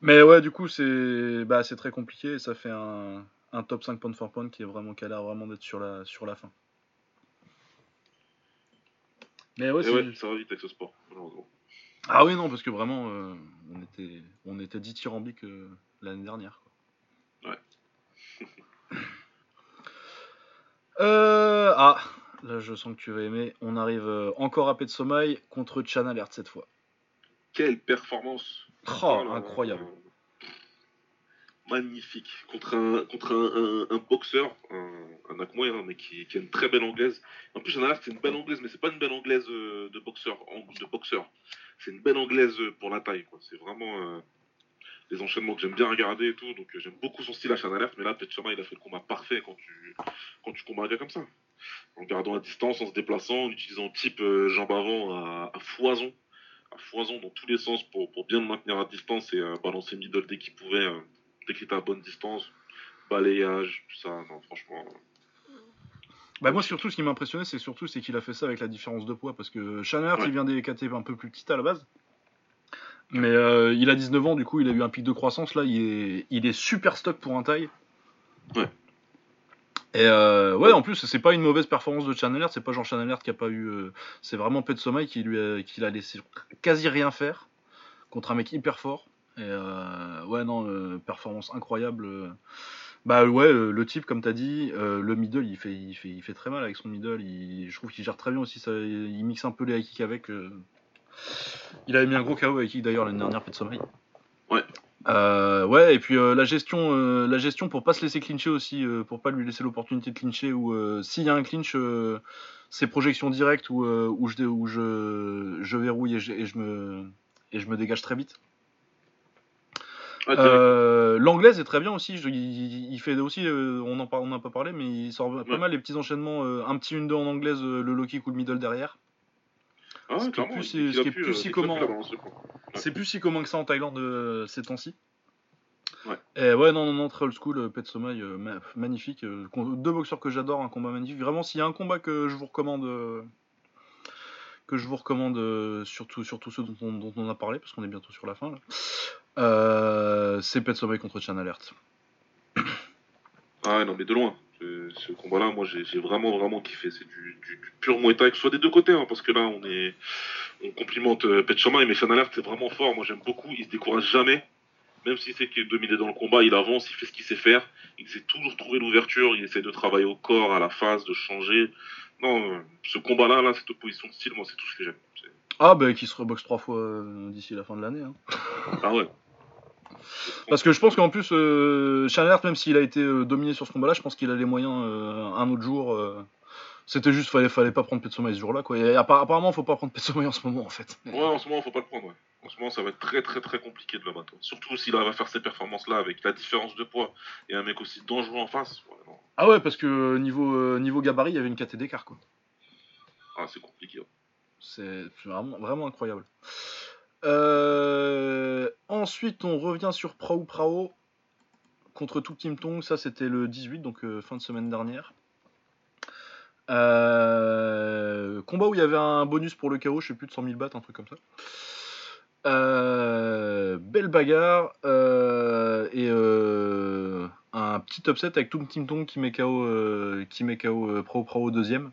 Mais ouais, du coup, c'est bah, très compliqué et ça fait un, un top 5 pound for pound qui, est vraiment, qui a l'air vraiment d'être sur la, sur la fin. Mais ouais, ça va vite avec ce sport, Ah oui, non, parce que vraiment, euh, on était, on était dithyrambique euh, l'année dernière. Quoi. Ouais. euh, ah, Là, je sens que tu vas aimer. On arrive euh, encore à Petsomai contre Chan Alert cette fois. Quelle performance oh, Incroyable. magnifique. Contre un, contre un, boxeur, un, un hein, mais qui, a une très belle anglaise. En plus, Chan Alert, c'est une belle anglaise, mais c'est pas une belle anglaise euh, de boxeur. De boxeur. C'est une belle anglaise pour la taille. C'est vraiment. Euh, des enchaînements que j'aime bien regarder et tout. Donc j'aime beaucoup son style à Chan Alert, mais là, Petsomai, il a fait le combat parfait quand tu, quand tu combats un gars comme ça en gardant la distance, en se déplaçant, en utilisant type euh, jambes avant à, foison, à foison dans tous les sens pour, bien le maintenir à distance et euh, balancer middle dès qu'il pouvait, euh, dès qu'il était à bonne distance, balayage, tout ça, non, franchement. Bah moi surtout ce qui m'a impressionné c'est surtout c'est qu'il a fait ça avec la différence de poids parce que Shanner il vient des KT un peu plus petites à la base Mais euh, il a 19 ans, du coup, il a eu un pic de croissance. Là, il est, il est super stock pour un taille. Ouais. Et euh, ouais, en plus, c'est pas une mauvaise performance de Chan C'est pas Jean Chan qui a pas eu. euh, c'est vraiment Pet Sommeil qui lui a, qui l'a laissé quasi rien faire contre un mec hyper fort. Et euh, ouais, non, performance incroyable. Bah ouais, le type, comme t'as dit, le middle, il fait, il, fait, il fait très mal avec son middle. Je trouve qu'il gère très bien aussi. Ça, il mixe un peu les high avec. Il avait mis un gros KO avec kick d'ailleurs l'année dernière, Pet Sommeil. Ouais. Euh, ouais, et puis euh, la gestion, euh, la gestion pour pas se laisser clincher aussi, euh, pour pas lui laisser l'opportunité de clincher, ou s'il y a un clinch, c'est projection directe où, où, je, où je, je verrouille et je, et je me, et je me dégage très vite. Ah, L'anglaise est très bien aussi. je- il, il fait aussi, on en par- on n'a pas parlé, mais il sort pas Ouais. mal les petits enchaînements. un petit 1-2 en anglaise, le low kick ou le middle derrière. Ah, ce qui est plus- il- il ce a qui est pu, plus euh, si quoi. C'est plus si commun que ça en Thaïlande euh, ces temps-ci. Ouais. Et ouais, non, non, non, très old school, euh, Pet Sommeil, euh, ma- magnifique. deux boxeurs que j'adore, un combat magnifique. Vraiment, s'il y a un combat que je vous recommande, euh, que je vous recommande, surtout, surtout ceux dont on, dont on a parlé, parce qu'on est bientôt sur la fin, là, c'est Pet Sommeil contre Chan Alert. Ah ouais, non, mais de loin. Ce, ce combat-là, moi, j'ai vraiment, vraiment kiffé. C'est du, du, du pur Muay Thai, que ce soit des deux côtés, hein, parce que là, on est, on complimente euh, Pet Chama, mais Sean Alert, c'est vraiment fort. Moi, j'aime beaucoup. Il se décourage jamais. Même si c'est qu'il est dominé dans le combat, il avance, il fait ce qu'il sait faire. Il sait toujours trouver l'ouverture. Il essaie de travailler au corps, à la face, de changer. Non, euh, ce combat-là, là, cette opposition de style, moi, c'est tout ce que j'aime. Ah, bah, qui se reboxe trois fois euh, d'ici la fin de l'année. hein. Ah ouais. Parce que je pense qu'en plus, euh, même s'il a été euh, dominé sur ce combat-là, je pense qu'il a les moyens euh, un autre jour. euh, C'était juste, fallait, fallait pas prendre Pet Sommeil ce jour-là. Quoi. Et appar- apparemment, faut pas prendre Pet Sommeil en ce moment, en fait. Ouais, en ce moment, faut pas le prendre. Ouais. En ce moment, ça va être très, très, très compliqué de le battre. Surtout s'il arrive à faire ces performances-là avec la différence de poids et un mec aussi dangereux en face. Ouais, non. Ah ouais, parce que niveau, niveau gabarit, il y avait une KT d'écart, quoi. Ah, c'est compliqué. ouais. C'est vraiment, vraiment incroyable. Euh, ensuite, on revient sur Prao Prao contre tout Team Tong. Ça, c'était le 18, donc euh, fin de semaine dernière. Euh, combat où il y avait un bonus pour le KO, je sais plus de 100 000 bahts, un truc comme ça. Belle bagarre et euh, un petit upset avec tout Team Tong qui met KO, qui met KO Prao Prao deuxième.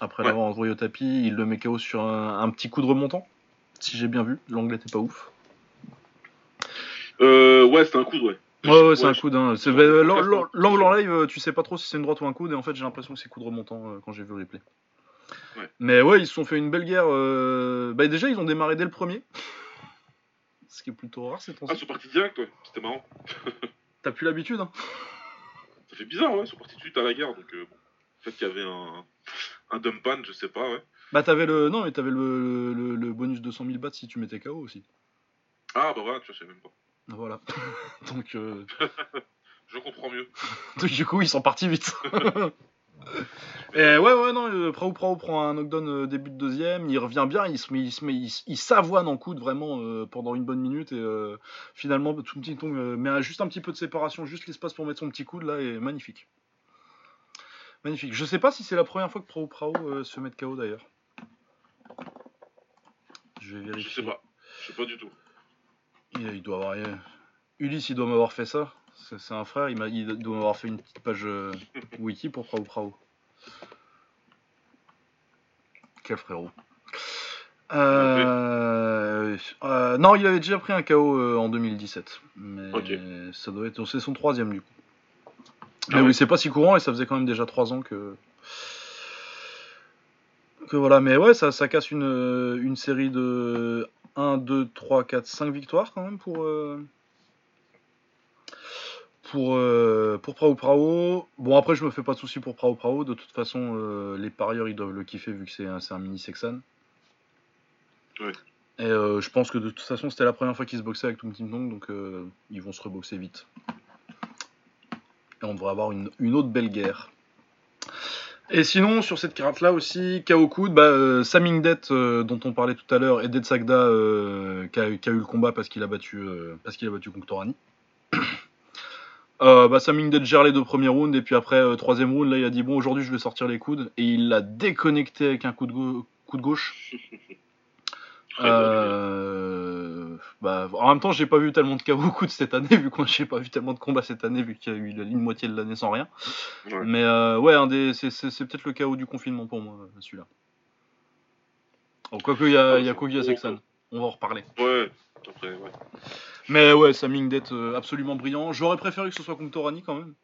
Après Ouais. l'avoir envoyé au tapis, il le met KO sur un, un petit coup de remontant. Si j'ai bien vu, l'anglais était pas ouf. Euh, ouais, c'était un coup de ouais. Ouais, ouais, c'est un coude. Hein. Bah, L'angle en live, euh, tu sais pas trop si c'est une droite ou un coude, et en fait, j'ai l'impression que c'est coup de remontant euh, quand j'ai vu le replay. Ouais. Mais ouais, ils se sont fait une belle guerre. euh, Bah, déjà, ils ont démarré dès le premier. Ce qui est plutôt rare, c'est temps Ah, ils sont partis direct, ouais. C'était marrant. T'as plus l'habitude, hein Ça fait bizarre, ouais. Ils sont partis tout de suite à la guerre. Donc, euh, bon. Le fait qu'il y avait un, un dump pan, je sais pas, ouais. Bah, t'avais le. Non, mais t'avais le, le, le bonus de 100 000 bahts si tu mettais KO aussi. Ah, bah voilà, tu sais même pas. Voilà. Donc, euh, Je comprends mieux. donc, du coup, ils sont partis vite. Et ouais, ouais, non, euh, Prao Prao prend un knockdown euh, début de deuxième, il revient bien, il se met, il se met, il, s'avoine en coude vraiment euh, pendant une bonne minute et euh, finalement, tout petit Tong euh, met juste un petit peu de séparation, juste l'espace pour mettre son petit coude là et magnifique. Magnifique. Je sais pas si c'est la première fois que Prao Prao se met de KO d'ailleurs. Je vais Je vérifier. sais pas. Je sais pas du tout. Il, il doit avoir. Ulysse, il doit m'avoir fait ça. C'est un frère, il, doit m'avoir fait une petite page euh, wiki pour Prao Prao. Quel frérot. Euh, euh, non, il avait déjà pris un KO euh, en 2017. Mais Ok. ça doit être. C'est son troisième du coup. Ah Mais oui, c'est pas si courant et ça faisait quand même déjà trois ans que. Que voilà, mais ouais, ça, ça casse une, euh, une série de 1, 2, 3, 4, 5 victoires quand même pour. euh, Pour, euh, pour Prao Prao. Bon, après, je me fais pas de soucis pour Prao Prao. De toute façon, euh, les parieurs, ils doivent le kiffer vu que c'est un, mini Sexan. Ouais. Et je pense que de toute façon, c'était la première fois qu'ils se boxaient avec Tung Tim Tong, donc ils vont se reboxer vite. Et on devrait avoir une, une autre belle guerre. Et sinon, sur cette carte-là aussi, KO Coude, bah, euh, Saming Det, euh, dont on parlait tout à l'heure, et Det Sagda, euh, qui, a, qui a eu le combat parce qu'il a battu, euh, parce qu'il a battu Conctorani. Bah, Saming Det gère les deux premiers rounds, et puis après, troisième round, là, il a dit bon, aujourd'hui, je vais sortir les coudes, et il l'a déconnecté avec un coup de, coup de gauche. Euh, bah, en même temps, j'ai pas vu tellement de KO de cette année, vu que j'ai pas vu tellement de combats cette année, vu qu'il y a eu une moitié de l'année sans rien. Mais euh, ouais, c'est, peut-être le chaos du confinement pour moi, celui-là. Quoique, il y a, y a Kogi On va en reparler. Ouais, après, ouais. Mais ouais, Saming d'être absolument brillant. J'aurais préféré que ce soit contre Torani quand même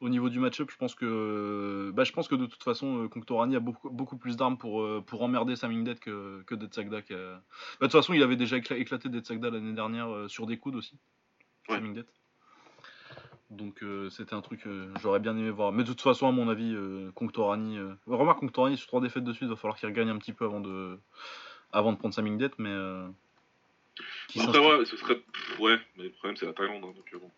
au niveau du match-up, je pense que bah, je pense que de toute façon, euh, Conctorani a beaucoup, beaucoup plus d'armes pour, euh, pour emmerder Samingdet que, que Detsagda. Bah, de toute façon, il avait déjà éclaté Detsagda l'année dernière euh, sur des coudes aussi. Ouais. Donc c'était un truc que j'aurais bien aimé voir. Mais de toute façon, à mon avis, Conctorani. remarque, Conctorani sur trois défaites de suite, il va falloir qu'il regagne un petit peu avant de, avant de prendre Samingdet. Mais. Après, ouais, ce serait. Ouais, mais le problème, c'est la Thaïlande. Hein, donc, bon.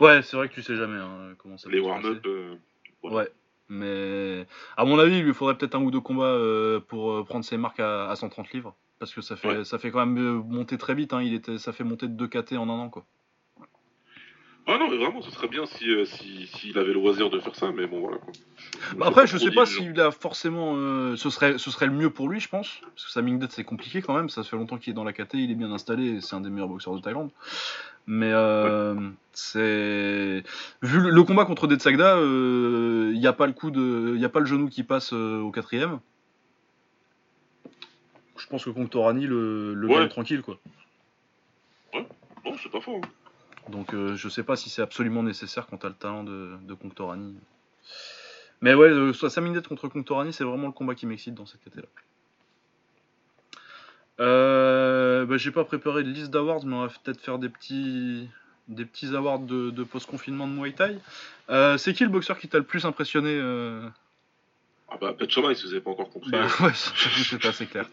Ouais, c'est vrai que tu sais jamais hein, comment ça Les warm-up. Euh, ouais. Mais à mon avis, il lui faudrait peut-être un ou deux combats euh, pour euh, prendre ses marques à, 130 livres. Parce que ça fait, ça fait quand même monter très vite. Hein. Il était, ça fait monter de 2 KT en un an. quoi. Ah non, mais vraiment, ce serait bien s'il si, si, avait le loisir de faire ça, mais bon, voilà. Quoi. Bah après, je sais pas s'il a forcément. ce, serait, ce serait le mieux pour lui, je pense. Parce que sa Mingdet, c'est compliqué quand même. Ça fait longtemps qu'il est dans la KT, il est bien installé, c'est un des meilleurs boxeurs de Thaïlande. Mais euh, c'est vu le, combat contre Detsagda, il euh, n'y a pas le coup de, a pas le genou qui passe euh, au quatrième. Je pense que Conctorani le, le gagne tranquille quoi. Ouais, bon c'est pas faux. Hein. Donc je sais pas si c'est absolument nécessaire quand t'as le talent de, de Conctorani. Mais ouais, soit 5 minutes contre Conctorani, c'est vraiment le combat qui m'excite dans cette là. Euh, bah, j'ai pas préparé de liste d'awards, mais on va peut-être faire des petits, des petits awards de, de post-confinement de Muay Thai. Euh, c'est qui le boxeur qui t'a le plus impressionné euh Ah bah, Pet Soma, si vous avez pas encore compris. Bah, ouais, c'est assez clair.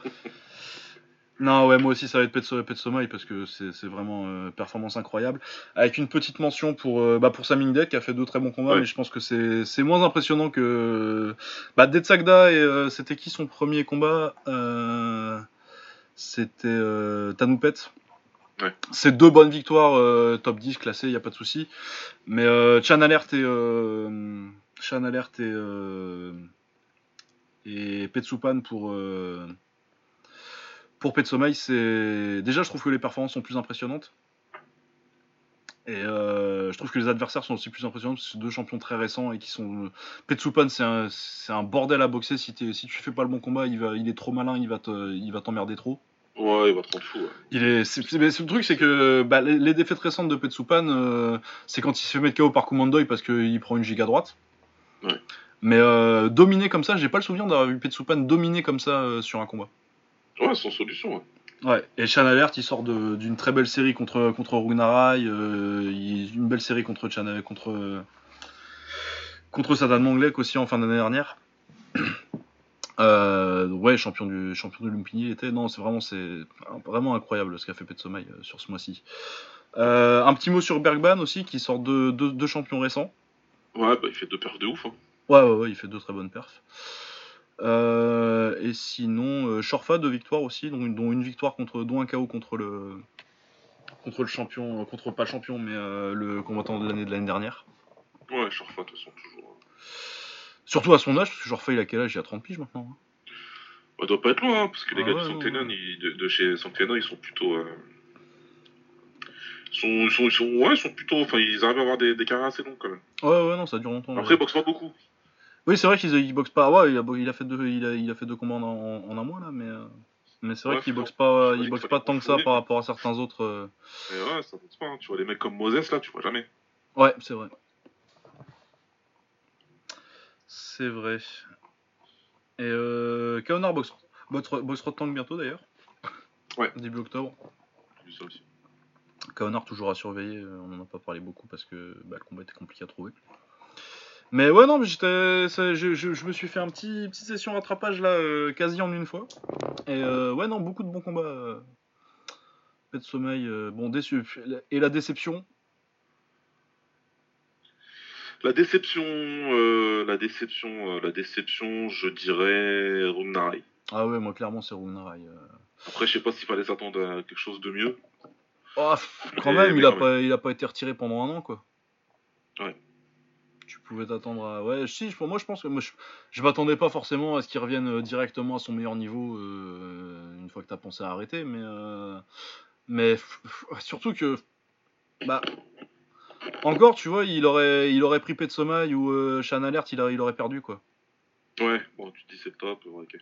non, ouais, moi aussi, ça va être Pet, Pet Somai parce que c'est vraiment euh, performance incroyable. Avec une petite mention pour, euh, bah, pour Saming qui a fait deux très bons combats, mais je pense que c'est moins impressionnant que. Bah, Detsagda, et c'était qui son premier combat c'était euh, Tanoupet. C'est deux bonnes victoires euh, top 10 classées, il n'y a pas de souci. Mais euh, Chan Alert et, Chan Alert et, et Petsupan pour, pour Petsomai, c'est. Déjà, je trouve que les performances sont plus impressionnantes. Et je trouve que les adversaires sont aussi plus impressionnants parce que c'est deux champions très récents et qui sont. Petsupan, c'est un, un, bordel à boxer. Si, si tu fais pas le bon combat, il, va, il est trop malin, il va t'emmerder trop. Ouais, il va te rendre fou. Il est, le truc, c'est que bah, les, défaites récentes de Petsupan, euh, c'est quand il se fait mettre KO par Kumandoy parce qu'il prend une giga droite. Ouais. Mais euh, dominer comme ça, j'ai pas le souvenir d'avoir vu Petsupan dominer comme ça euh, sur un combat. Ouais, sans solution. Ouais. Ouais, et Chan Alert, il sort d'une très belle série contre, contre Runarai, une belle série contre Chan, contre, contre Sadan Manglek aussi en fin d'année dernière. Euh, ouais, champion du champion de Lumpini était. Non, c'est vraiment c'est vraiment incroyable ce qu'a fait Petsomai euh, sur ce mois-ci. Euh, un petit mot sur Bergban aussi, qui sort de deux champions récents. Ouais, bah, il fait deux perfs de ouf. Hein. Ouais, ouais, ouais, il fait deux très bonnes perfs. Et sinon, Shorfa deux victoires aussi, dont une, dont une victoire contre, dont un KO contre le contre le champion, contre pas le champion, mais le combattant de l'année de l'année dernière. Ouais, Shorfa de toute façon toujours. Surtout à son âge, parce que genre, il a quel âge? Il a 30 piges maintenant. Hein. Bah, doit pas être loin, hein, parce que les ah gars de, Sanctenon, de, chez Sanctenon, ils sont plutôt. Euh... Sont, sont, sont, ouais, ils sont plutôt. Enfin, ils arrivent à avoir des, des carrières assez longs quand même. Ouais, ouais, non, ça dure longtemps. Après, ils boxent pas beaucoup. Oui, c'est vrai qu'ils boxent pas. Ouais, il a, il a, fait deux, il a, il a fait deux combats en, en, un mois là, mais. Euh, mais c'est vrai qu'il boxe pas, il boxe pas tant que ça par rapport à certains autres. Euh. Mais ouais, ça boxe pas. Hein. Tu vois les mecs comme Moses là, tu vois jamais. Ouais, c'est vrai. C'est vrai. Et euh, Kaonar boxe, boxe, Tank bientôt d'ailleurs. Ouais. Début octobre. Ça aussi. Kaonar toujours à surveiller, euh, on en a pas parlé beaucoup parce que bah, le combat était compliqué à trouver. Mais ouais, non, mais j'étais, je, je, me suis fait un petit petite session rattrapage là, euh, quasi en une fois. Et euh, ouais, non, beaucoup de bons combats. Euh, de sommeil, bon, déçu. Et la déception, la déception, euh, la déception, euh, la déception, je dirais Runari. Ah ouais, moi clairement c'est Runari. Euh. Après, je sais pas s'il fallait s'attendre à quelque chose de mieux. Oh, quand même, il a, Pas, il a pas été retiré pendant un an, quoi. Ouais. Tu pouvais t'attendre à. Ouais, si, moi je pense que. Moi, je, je m'attendais pas forcément à ce qu'il revienne directement à son meilleur niveau une fois que t'as pensé à arrêter, mais. Mais surtout que. Bah. Encore, tu vois, il aurait, il aurait pris Pet Sommeil ou euh, Shan Alert, il, il aurait perdu, quoi. Ouais, bon, tu te dis c'est top, ok.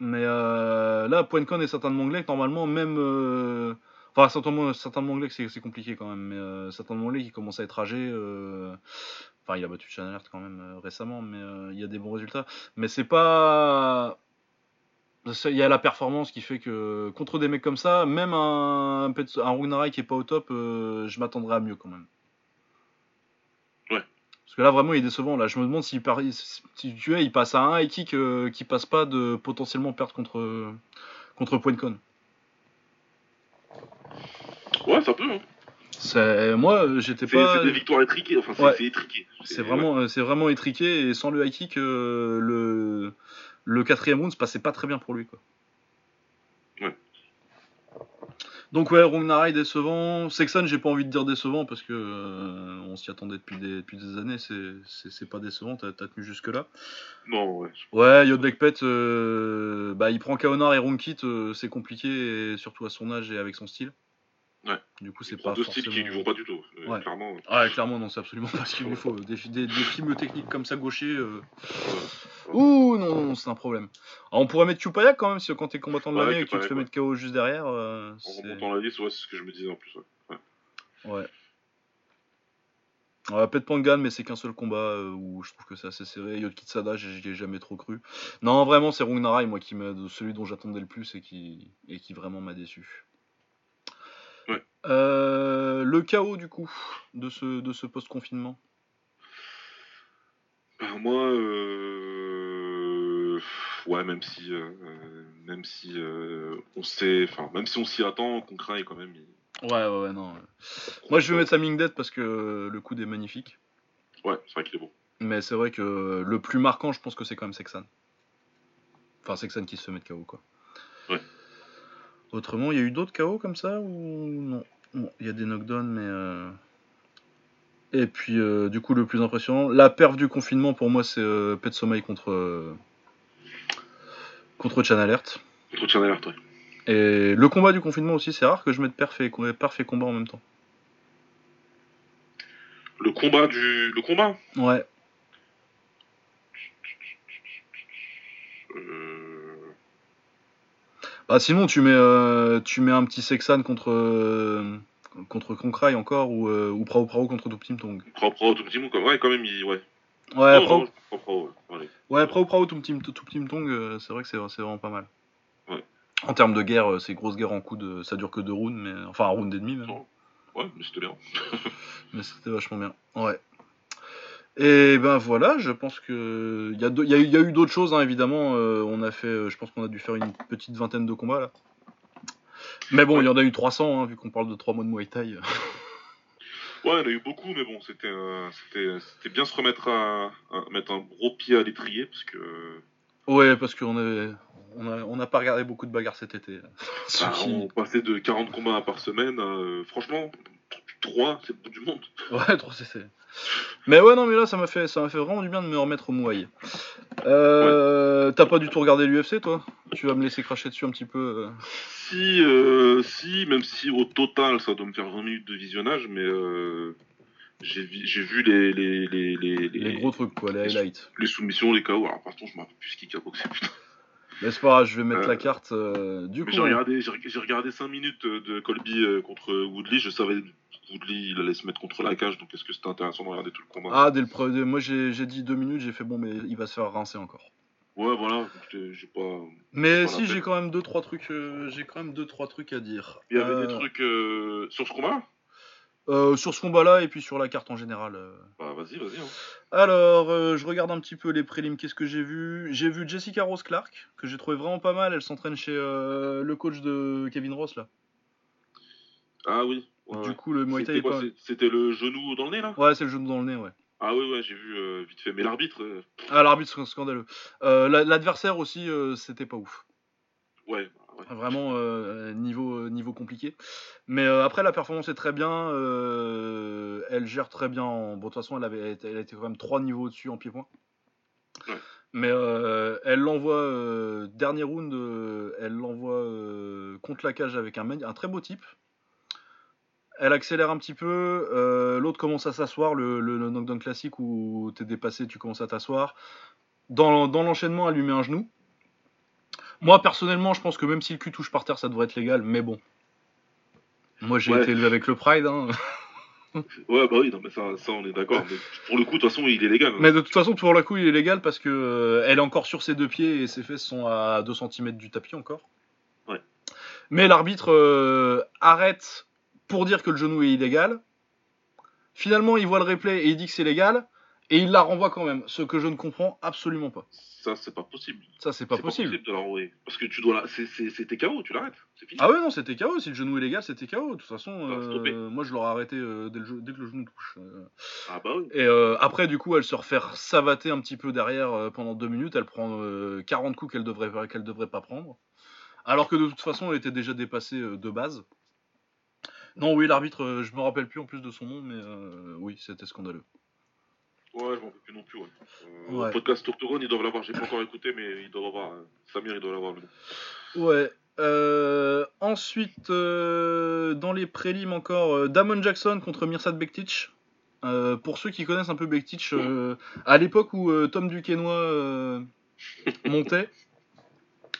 Mais euh, là, PointCon et Satan Monglek, normalement, même. Euh, enfin, Satan Monglek, c'est compliqué quand même, mais euh, Satan Monglek, qui commence à être âgé. Euh, enfin, il a battu Shan Alert quand même récemment, mais il y a des bons résultats. Mais c'est pas. Il y a la performance qui fait que contre des mecs comme ça, même un, un qui est pas au top, je m'attendrais à mieux quand même. Parce que là, vraiment, il est décevant. Là, je me demande s'il si, tu es, il passe à un high kick euh, qui passe pas de potentiellement perdre contre, contre PointCon. Ouais, ça peut. Hein. C'est moi, j'étais pas. C'est des victoires étriquées. Enfin, c'est étriqué. C'est vraiment, euh, c'est vraiment étriqué et sans le high kick, euh, le le quatrième round se passait pas très bien pour lui, quoi. Donc ouais, Rungnarai décevant. Sexton, j'ai pas envie de dire décevant parce que euh, on s'y attendait depuis des, depuis des années. C'est pas décevant. T'as tenu jusque là. Non, ouais. Ouais, Yodlekpet, euh, bah il prend Kaonar et Runkit, euh, c'est compliqué et surtout à son âge et avec son style. Ouais. Du coup, c'est pas deux styles qui lui vont pas du tout. Euh, ouais. Clairement. Ouais, clairement, non, c'est absolument pas ce qu'il lui faut. Des, des, films techniques comme ça gaucher. Euh... Ouh, non, non, c'est un problème. Alors, on pourrait mettre Chupayak quand même, si quand t'es combattant de l'année et que tu te fais mettre KO juste derrière. Euh, en remontant la liste, ouais, c'est ce que je me disais en plus. Ouais. Ouais. Pet Pangan, mais c'est qu'un seul combat euh, où je trouve que c'est assez serré. Yotkitsada, j'y ai jamais trop cru. Non, vraiment, c'est Rungnarai, moi, qui celui dont j'attendais le plus et qui, et qui vraiment m'a déçu. Euh, le chaos du coup de ce, de ce post-confinement ben, Moi, euh, ouais, même si, euh, même si on sait, enfin, même si on s'y attend, qu'on craint quand même. Ouais, ouais, ouais, non. Moi, je vais mettre Saming Dead parce que le coup est magnifique. Ouais, c'est vrai qu'il est bon. Mais c'est vrai que le plus marquant, je pense que c'est quand même Sexan. Enfin, Sexan qui se met de KO, quoi. Ouais. Autrement, il y a eu d'autres KO comme ça ou non? Bon, il y a des knockdowns, mais. Euh, et puis, euh, du coup, le plus impressionnant, la perf du confinement pour moi, c'est euh, Pet Sommeil contre. contre Chan Alert. Contre Chan Alert, ouais. Et le combat du confinement aussi, c'est rare que je mette perf et, perf et combat en même temps. Le combat du. Le combat? Ouais. Bah sinon tu mets euh, tu mets un petit Sexan contre euh, contre Concray encore ou, euh, ou Prao Prao contre Team Tong? Prao Prao Team Tong ouais quand même il, ouais. Ouais Prao Prao ouais. Ouais Prao Prao Team Tong c'est vrai que c'est vraiment pas mal. Ouais. En termes de guerre c'est grosse guerre en coup de ça dure que deux rounds mais enfin un round et demi même. Ouais mais c'était bien. mais c'était vachement bien. Ouais. Et ben voilà, je pense que il y, a y, a eu d'autres choses hein, évidemment. Euh, on a fait, euh, je pense qu'on a dû faire une petite vingtaine de combats là. Mais bon, il y en a eu 300 hein, vu qu'on parle de 3 mois de Muay Thai. ouais, il y en a eu beaucoup, mais bon, c'était bien se remettre à, mettre un gros pied à l'étrier parce que. Ouais, parce qu'on avait on n'a pas regardé beaucoup de bagarres cet été. Ah, on passait de 40 combats par semaine. Euh, franchement, 3, c'est le bout du monde. Ouais, 3 c'est. Mais ouais, non, mais là, ça m'a fait, ça fait vraiment du bien de me remettre au mouaille. Euh, T'as pas du tout regardé l'UFC, toi? Tu vas me laisser cracher dessus un petit peu euh. Si, euh, si, même si au total, ça doit me faire 20 minutes de visionnage, mais euh, j'ai vu les les, les, les, les, gros trucs, quoi, les highlights. Les soumissions, les KO. Alors, par contre, je m'en rappelle plus ce qui a boxé, putain. Mais c'est pas je vais mettre la carte. du coup. J'ai regardé, regardé 5 minutes de Colby contre Woodley, je savais Woodley, il allait se mettre contre la cage, donc est-ce que c'était intéressant de regarder tout le combat? Ah, dès le moi j'ai dit deux minutes, j'ai fait bon, mais il va se faire rincer encore. Ouais, voilà, j'ai pas. Mais si, j'ai quand même deux trois trucs, euh, j'ai quand même deux trois trucs à dire. Il y avait des euh, trucs euh, sur ce combat? Sur ce combat-là et puis sur la carte en général. Bah vas-y, vas-y. Hein. Alors, je regarde un petit peu les prélims. Qu'est-ce que j'ai vu? J'ai vu Jessica Rose Clark, que j'ai trouvé vraiment pas mal. Elle s'entraîne chez le coach de Kevin Ross là. Ah oui du coup, le Muay Thai C'était le genou dans le nez, là? Ouais, c'est le genou dans le nez, ouais. Ah ouais, ouais, j'ai vu euh, vite fait. Mais l'arbitre. Euh, ah, l'arbitre, scandaleux. Euh, l'adversaire aussi, c'était pas ouf. Ouais. Bah, Vraiment niveau, niveau compliqué. Mais après, la performance est très bien. elle gère très bien. Bon, de toute façon, elle, avait, elle était quand même trois niveaux au-dessus en pied-point. Ouais. Mais elle l'envoie, dernier round, elle l'envoie contre la cage avec un, un très beau type. elle accélère un petit peu, euh, l'autre commence à s'asseoir, le, le, le knockdown classique où t'es dépassé, tu commences à t'asseoir. Dans, dans l'enchaînement, elle lui met un genou. Moi, personnellement, je pense que même si le cul touche par terre, ça devrait être légal, mais bon. Moi, j'ai Ouais. été élevé avec le Pride. Hein. Ouais, bah oui, non, mais ça, ça on est d'accord. Pour le coup, de toute façon, il est légal. hein. Mais de toute façon, pour le coup, il est légal parce que euh, elle est encore sur ses deux pieds et ses fesses sont à 2 cm du tapis encore. Ouais. Mais l'arbitre euh, arrête pour dire que le genou est illégal. Finalement, il voit le replay et il dit que c'est légal. Et il la renvoie quand même, ce que je ne comprends absolument pas. Ça, c'est pas possible. Ça, c'est pas possible. de la renvoyer. Parce que tu dois la... C'était KO, tu l'arrêtes. C'est fini. Ah ouais, non, c'était KO. Si le genou est légal, c'était KO. De toute façon, euh, moi, je l'aurais arrêté euh, dès, le jeu- dès que le genou touche. Euh, Ah bah oui. Et après, du coup, elle se refait savater un petit peu derrière pendant deux minutes. Elle prend euh, 40 coups qu'elle devrait, qu'elle devrait pas prendre. Alors que de toute façon, elle était déjà dépassée de base. Non, oui, l'arbitre, je me rappelle plus en plus de son nom, mais oui, c'était scandaleux. Ouais, je m'en peux plus non plus. Ouais. Euh, Ouais. Podcast Octogone, ils doivent l'avoir. J'ai pas encore écouté, mais ils doivent avoir. euh, Samir, il doit l'avoir. Ouais. Euh, ensuite, euh, dans les prélims encore, Damon Jackson contre Mirsad Bektic. Pour ceux qui connaissent un peu Bektic, à l'époque où Tom Duquesnoy euh, montait,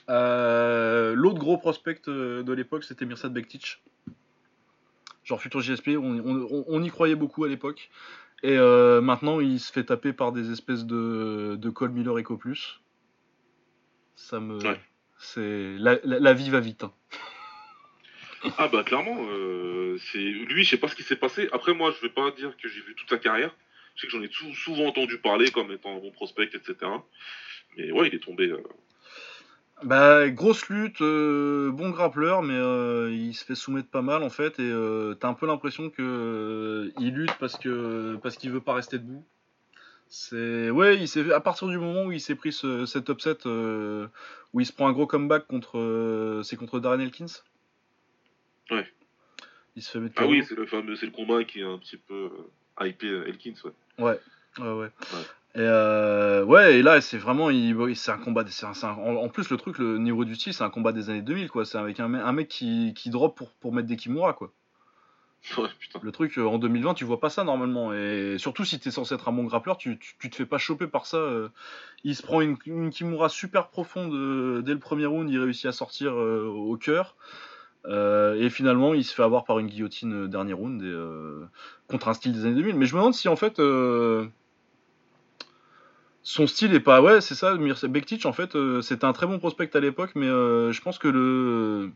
l'autre gros prospect de l'époque c'était Mirsad Bektic. Genre futur on- on- on y croyait beaucoup à l'époque. Et euh, maintenant il se fait taper par des espèces de, de Cole Miller Eco Plus. Ça me. Ouais. C'est la, la- la vie va vite. hein. Ah bah clairement, euh, c'est lui, je sais pas ce qui s'est passé. Après moi, je vais pas dire que j'ai vu toute sa carrière. Je sais que j'en ai sou- souvent entendu parler comme étant un bon prospect, etc. Mais ouais, il est tombé. euh, Bah grosse lutte, euh, bon grappleur, mais euh, il se fait soumettre pas mal en fait et euh, t'as un peu l'impression que il lutte parce que parce qu'il veut pas rester debout. C'est ouais, il s'est à partir du moment où il s'est pris ce, cet upset où il se prend un gros comeback contre c'est contre Darren Elkins. Ouais. Il se fait mettre Ah oui, c'est le fameux, c'est le combat qui est un petit peu hypé Elkins, ouais. Ouais, ouais, ouais. Et euh, ouais, et là, c'est vraiment, c'est un combat. un- un- en, plus, le truc, le niveau du style, c'est un combat des années 2000, quoi. C'est avec un, me- un mec qui, qui drop pour, pour mettre des Kimura, quoi. Ouais, putain. Le truc, euh, en 2020, tu vois pas ça normalement. Et surtout, si t'es censé être un bon grappleur, tu, tu, tu te fais pas choper par ça. euh. Il se prend une, une Kimura super profonde dès le premier round, il réussit à sortir au cœur. Euh, et finalement, il se fait avoir par une guillotine dernier round et, euh, contre un style des années 2000. Mais je me demande si en fait son style est pas. Ouais, c'est ça. Mircea Bektic, en fait, euh, c'était un très bon prospect à l'époque, mais euh, je pense que le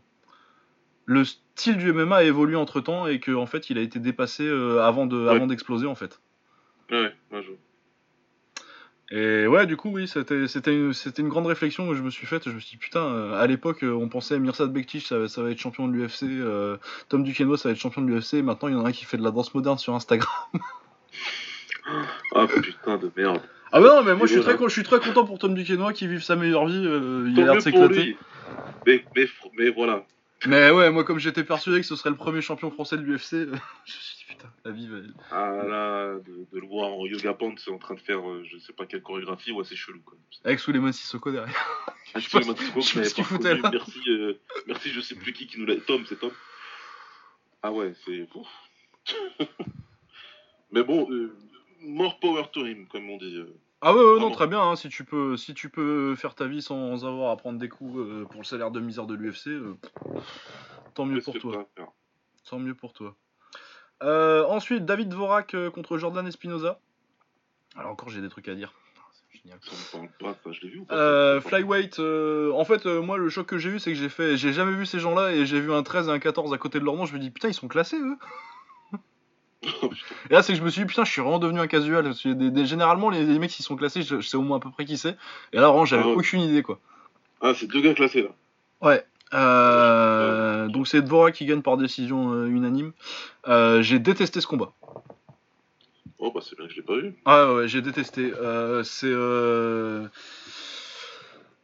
le style du MMA a évolué entre temps et que en fait, il a été dépassé euh, avant de Ouais. avant d'exploser en fait. Ouais, ouais, je... Et ouais, du coup, oui, c'était c'était une, c'était une grande réflexion que je me suis faite. Je me suis dit, putain, euh, à l'époque, on pensait Mirsad Bektic, ça, ça va être champion de l'UFC, Tom Duquesnoy, ça va être champion de l'UFC. Maintenant, il y en a un qui fait de la danse moderne sur Instagram. Ah putain de merde. Ah, bah non, mais moi, je suis, très, je suis très content pour Tom Duquesnoy qui vive sa meilleure vie. euh, il a l'air de s'éclater. Mais, mais, mais voilà. Mais ouais, moi, comme j'étais persuadé que ce serait le premier champion français de l'UFC, euh, je me suis dit, putain, la vie va. Ah là, de, de le voir en yoga pants, c'est en train de faire euh, je sais pas quelle chorégraphie, ouais, c'est chelou quoi. Avec Suleiman Sissoko derrière. Je pas je sais pas. Merci, euh, merci, je sais plus qui qui nous l'a. Tom, c'est Tom. Ah ouais, c'est. Mais bon, euh, more power to him, comme on dit. euh. Ah ouais, ouais, non, très bien. hein, si, tu peux, si tu peux faire ta vie sans avoir à prendre des coups euh, pour le salaire de misère de l'UFC, euh, tant mieux pour toi. Tant mieux pour toi. Euh, ensuite, David Dvorak euh, contre Jordan Espinoza. Alors encore, j'ai des trucs à dire. Génial. Flyweight, en fait, moi, le choc que j'ai eu, c'est que j'ai fait, j'ai jamais vu ces gens-là et j'ai vu un 13 et un 14 à côté de leur nom. Je me dis, putain, ils sont classés, eux. Et là, c'est que je me suis dit, putain, je suis vraiment devenu un casual. Parce que des- des- généralement, les, les mecs qui sont classés, je, je sais au moins à peu près qui c'est. Et là, vraiment, j'avais Ah aucune idée, quoi. Ah, c'est deux gars classés là. Ouais. Euh, donc c'est Dvorak qui gagne par décision euh, unanime. Euh, j'ai détesté ce combat. Oh bah c'est bien que je l'ai pas vu. Ah ouais, ouais, j'ai détesté. C'est euh...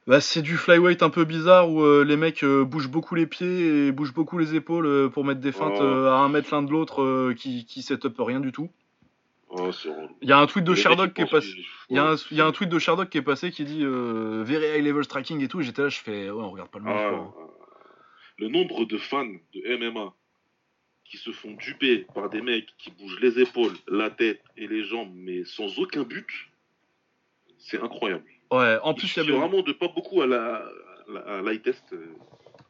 bah, c'est du flyweight un peu bizarre où euh, les mecs euh, bougent beaucoup les pieds et bougent beaucoup les épaules euh, pour mettre des feintes Oh. à un mètre l'un de l'autre qui, qui set up rien du tout. Oh. Il y a un tweet de ils qui est passé. Il y, a un, ouais, il y a un tweet de qui est passé qui dit euh, Very high level striking et tout. Et j'étais là, je fais Ouais, on regarde pas le même Ah, hein. le nombre de fans de MMA qui se font duper par des mecs qui bougent les épaules, la tête et les jambes, mais sans aucun but, c'est incroyable. Ouais, en plus, il y a vraiment de pas beaucoup à la, à la, test. Euh.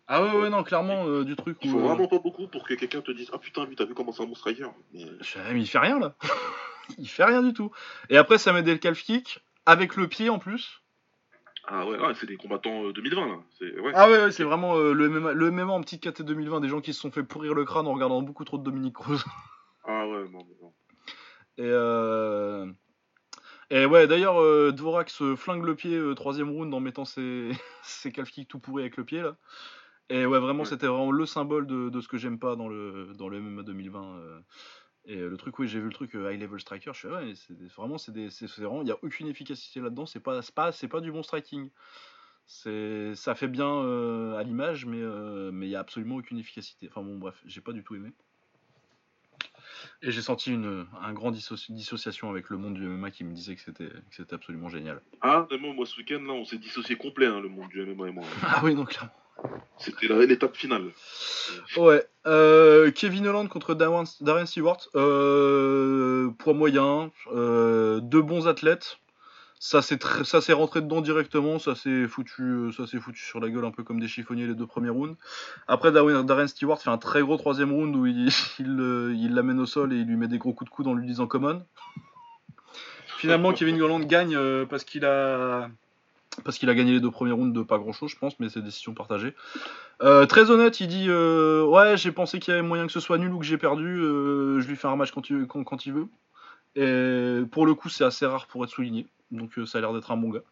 Ah ouais, ouais, non, clairement, euh, du truc. Il faut vraiment pas beaucoup pour que quelqu'un te dise Ah putain, t'as vu comment c'est un monstre ailleurs mais... mais il fait rien là. il fait rien du tout. Et après, ça met des calf kick avec le pied en plus. Ah ouais, ah, c'est des combattants 2020 euh, là. Ah ouais, c'est vraiment euh, le, MMA, le en petite KT 2020, des gens qui se sont fait pourrir le crâne en regardant beaucoup trop de Dominique Cruz. ah ouais, non, non. Et, euh... Et ouais, d'ailleurs, euh, Dvorak se flingue le pied troisième round en mettant ses, ses calf kicks tout pourris avec le pied là. Et ouais, vraiment, c'était vraiment le symbole de, de ce que j'aime pas dans le, dans le MMA 2020. Et le truc, oui, j'ai vu le truc High Level Striker, je suis ouais, c'est vraiment, c'est vraiment, il n'y a aucune efficacité là-dedans, c'est pas, pas, pas du bon striking. Ça fait bien à l'image, mais mais il n'y a absolument aucune efficacité. Enfin bon, bref, j'ai pas du tout aimé. Et j'ai senti une un grand dissociation avec le monde du MMA qui me disait que c'était absolument génial. Ah, vraiment, moi ce week-end là, on s'est dissocié complet, hein, le monde du MMA et moi. ah oui, donc clairement. C'était l'étape finale. Ouais. Euh, Kevin Holland contre Darren, Stewart. Euh, poids moyen. Euh, deux bons athlètes. Ça s'est rentré dedans directement. Ça s'est foutu, ça foutu sur la gueule un peu comme des chiffonniers les deux premiers rounds. Après, Darren Stewart fait un très gros troisième round où il, il l'amène au sol et il lui met des gros coups de coude en lui disant common. Finalement, Kevin Holland gagne parce qu'il a parce qu'il a gagné les deux premiers rounds de pas grand chose, je pense, mais c'est décision partagée. Euh, très honnête, il dit euh, Ouais, j'ai pensé qu'il y avait moyen que ce soit nul ou que j'ai perdu, euh, je lui fais un match quand il, quand, il, veut. Et pour le coup, c'est assez rare pour être souligné, donc ça a l'air d'être un bon gars.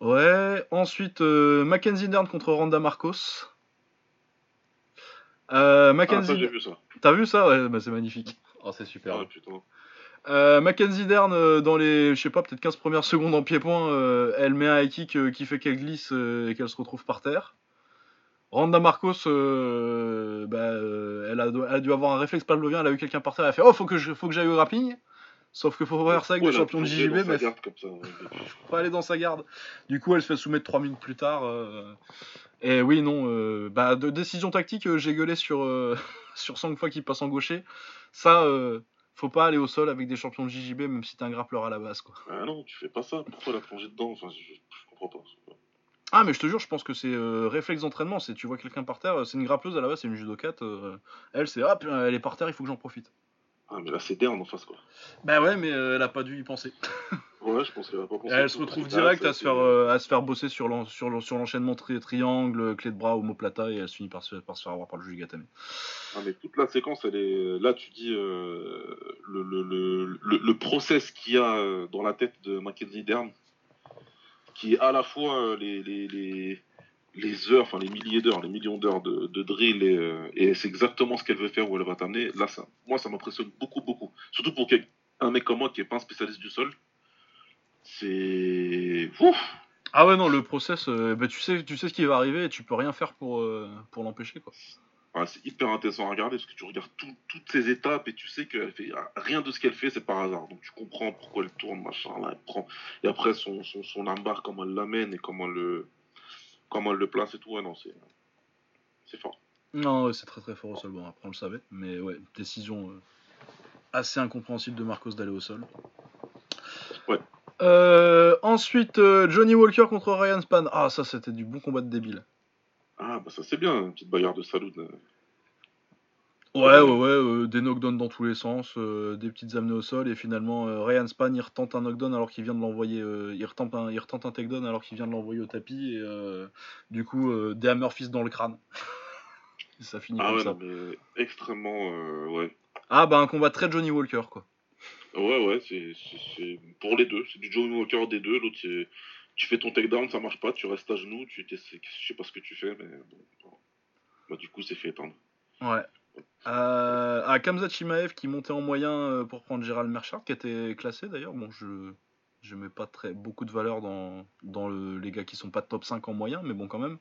ouais, ensuite, Mackenzie Dern contre Randa Marcos. Mackenzie. Ah, vu ça. T'as vu ça? Ouais, bah, c'est magnifique. Oh, c'est super. Ah, putain. Euh, Mackenzie Dern, euh, dans les, je sais pas, peut-être 15 premières secondes en pied-point, euh, elle met un high kick qui fait qu'elle glisse et qu'elle se retrouve par terre. Randa Marcos, bah, elle, a, dû avoir un réflexe pavlovien, elle a vu quelqu'un par terre, elle a fait Oh, faut que, je, faut que j'aille au grappling. Sauf qu'il faut faire ça avec des champions de JJB, mais faut pas aller dans sa garde. Du coup, elle se fait soumettre 3 minutes plus tard. Et oui, non, bah, de décision tactique, j'ai gueulé sur, sur 5 fois qu'il passe en gaucher. Ça, faut pas aller au sol avec des champions de JJB, même si t'es un grappleur à la base, quoi. Ah non, tu fais pas ça. Pourquoi la plonger dedans? Enfin, je, comprends pas. Ah, mais je te jure, je pense que c'est euh, réflexe d'entraînement. C'est tu vois quelqu'un par terre, c'est une grappleuse à la base, c'est une judokate. Euh, elle, c'est hop, elle est par terre, il faut que j'en profite. Ah, mais là, c'est Dern en face, quoi. Bah ouais, mais euh, elle a pas dû y penser. ouais, je pense qu'elle a pas pensé. Elle se retrouve direct à se, faire, euh, à se faire bosser sur l'enchaînement tri triangle, clé de bras, homoplata, et elle se finit par se, par se faire avoir par le juge Gatame. Ah, mais toute la séquence, elle est. Là, tu dis euh, le, le, le, le, process qu'il y a dans la tête de Mackenzie Dern, qui est à la fois les, les, les les heures, enfin les milliers d'heures, les millions d'heures de, drill euh, et, c'est exactement ce qu'elle veut faire où elle va t'amener. Là, ça, moi, ça m'impressionne beaucoup, beaucoup. Surtout pour un mec comme moi qui est pas un spécialiste du sol. C'est. Ah ouais, non, le process, euh, bah, tu, sais, tu sais ce qui va arriver et tu peux rien faire pour, euh, pour l'empêcher, quoi. c'est hyper intéressant à regarder parce que tu regardes toutes ces étapes et tu sais qu'elle fait rien de ce qu'elle fait, c'est par hasard. Donc tu comprends pourquoi elle tourne, machin, là, elle prend. Et après, son, son, son armbar, comment elle l'amène et comment elle le comment elle le place et tout, ouais, non, c'est, c'est fort. Non, c'est très très fort au sol. Bon, après on le savait, mais ouais, décision euh, assez incompréhensible de Marcos d'aller au sol. Ouais. Euh, ensuite, euh, Johnny Walker contre Ryan Span. Ah, ça c'était du bon combat de débile. Ah, bah ça c'est bien, une petite bagarre de salut. Ouais, ouais, ouais, euh, des knockdowns dans tous les sens, euh, des petites amenées au sol, et finalement, euh, Ryan Span, il retente un knockdown alors qu'il vient de l'envoyer, il, retente un, il retente un takedown alors qu'il vient de l'envoyer au tapis, et du coup, des hammer fist dans le crâne. ça finit ah comme ça. mais extrêmement, ouais. Ah, bah, un combat très Johnny Walker, quoi. Ouais, ouais, c'est pour les deux, c'est du Johnny Walker des deux, l'autre, tu fais ton takedown, ça marche pas, tu restes à genoux, tu je sais pas ce que tu fais, mais bon, bah, du coup, c'est fait éteindre. Ouais. Euh, à Kamzat Chimaev qui montait en moyen euh, pour prendre Gérald Merchard, qui était classé d'ailleurs. Bon, je je mets pas très beaucoup de valeur dans, dans le, les gars qui sont pas top 5 en moyen, mais bon quand même.